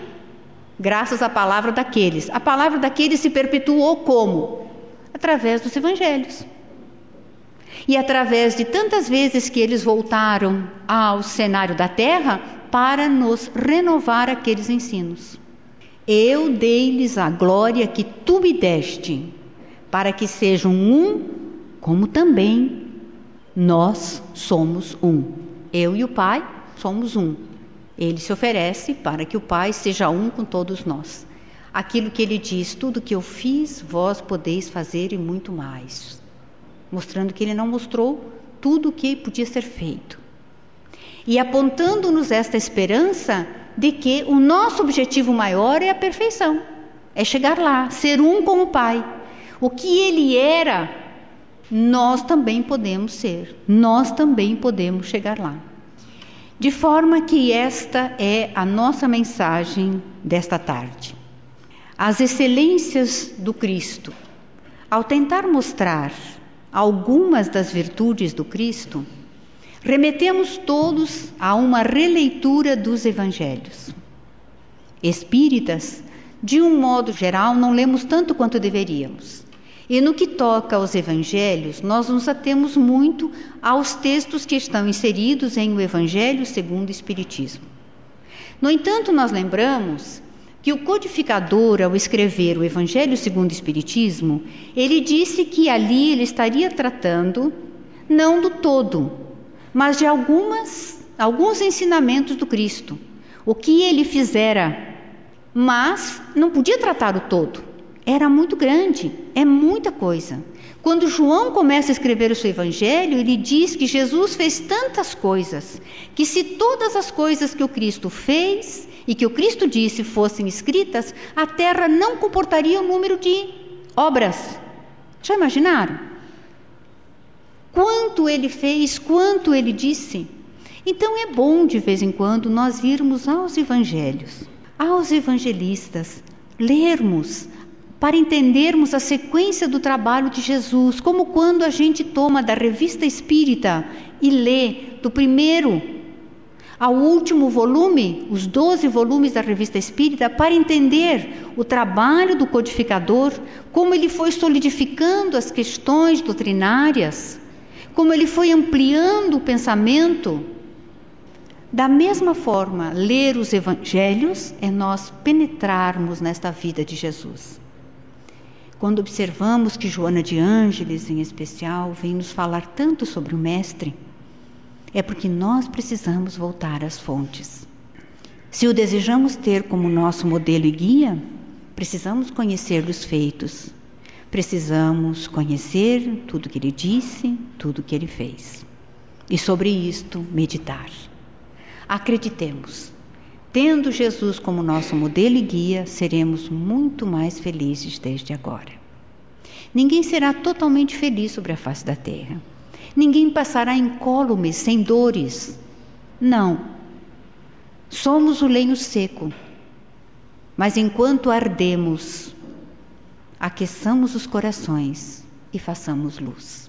graças à palavra daqueles. A palavra daqueles se perpetuou como? Através dos evangelhos. E através de tantas vezes que eles voltaram ao cenário da terra para nos renovar aqueles ensinos. Eu dei-lhes a glória que tu me deste, para que sejam um, como também nós somos um. Eu e o Pai somos um. Ele se oferece para que o Pai seja um com todos nós. Aquilo que ele diz, tudo que eu fiz, vós podeis fazer e muito mais. Mostrando que ele não mostrou tudo o que podia ser feito. E apontando-nos esta esperança de que o nosso objetivo maior é a perfeição, é chegar lá, ser um com o Pai. O que ele era, nós também podemos ser, nós também podemos chegar lá. De forma que esta é a nossa mensagem desta tarde. As excelências do Cristo. Ao tentar mostrar algumas das virtudes do Cristo, remetemos todos a uma releitura dos evangelhos. Espíritas, de um modo geral, não lemos tanto quanto deveríamos. E no que toca aos evangelhos, nós nos atemos muito aos textos que estão inseridos em o Evangelho segundo o Espiritismo. No entanto, nós lembramos que o codificador, ao escrever o Evangelho segundo o Espiritismo, ele disse que ali ele estaria tratando não do todo, mas de algumas, alguns ensinamentos do Cristo, o que ele fizera, mas não podia tratar o todo era muito grande, é muita coisa. Quando João começa a escrever o seu evangelho, ele diz que Jesus fez tantas coisas, que se todas as coisas que o Cristo fez e que o Cristo disse fossem escritas, a terra não comportaria o número de obras. Já imaginaram? Quanto ele fez, quanto ele disse. Então é bom de vez em quando nós irmos aos evangelhos, aos evangelistas, lermos para entendermos a sequência do trabalho de Jesus, como quando a gente toma da revista espírita e lê do primeiro ao último volume, os doze volumes da revista espírita, para entender o trabalho do codificador, como ele foi solidificando as questões doutrinárias, como ele foi ampliando o pensamento. Da mesma forma, ler os evangelhos é nós penetrarmos nesta vida de Jesus. Quando observamos que Joana de Ângeles, em especial, vem nos falar tanto sobre o Mestre, é porque nós precisamos voltar às fontes. Se o desejamos ter como nosso modelo e guia, precisamos conhecer os feitos, precisamos conhecer tudo que ele disse, tudo que ele fez. E sobre isto meditar. Acreditemos, Tendo Jesus como nosso modelo e guia, seremos muito mais felizes desde agora. Ninguém será totalmente feliz sobre a face da terra. Ninguém passará incólume, sem dores. Não. Somos o lenho seco. Mas enquanto ardemos, aqueçamos os corações e façamos luz.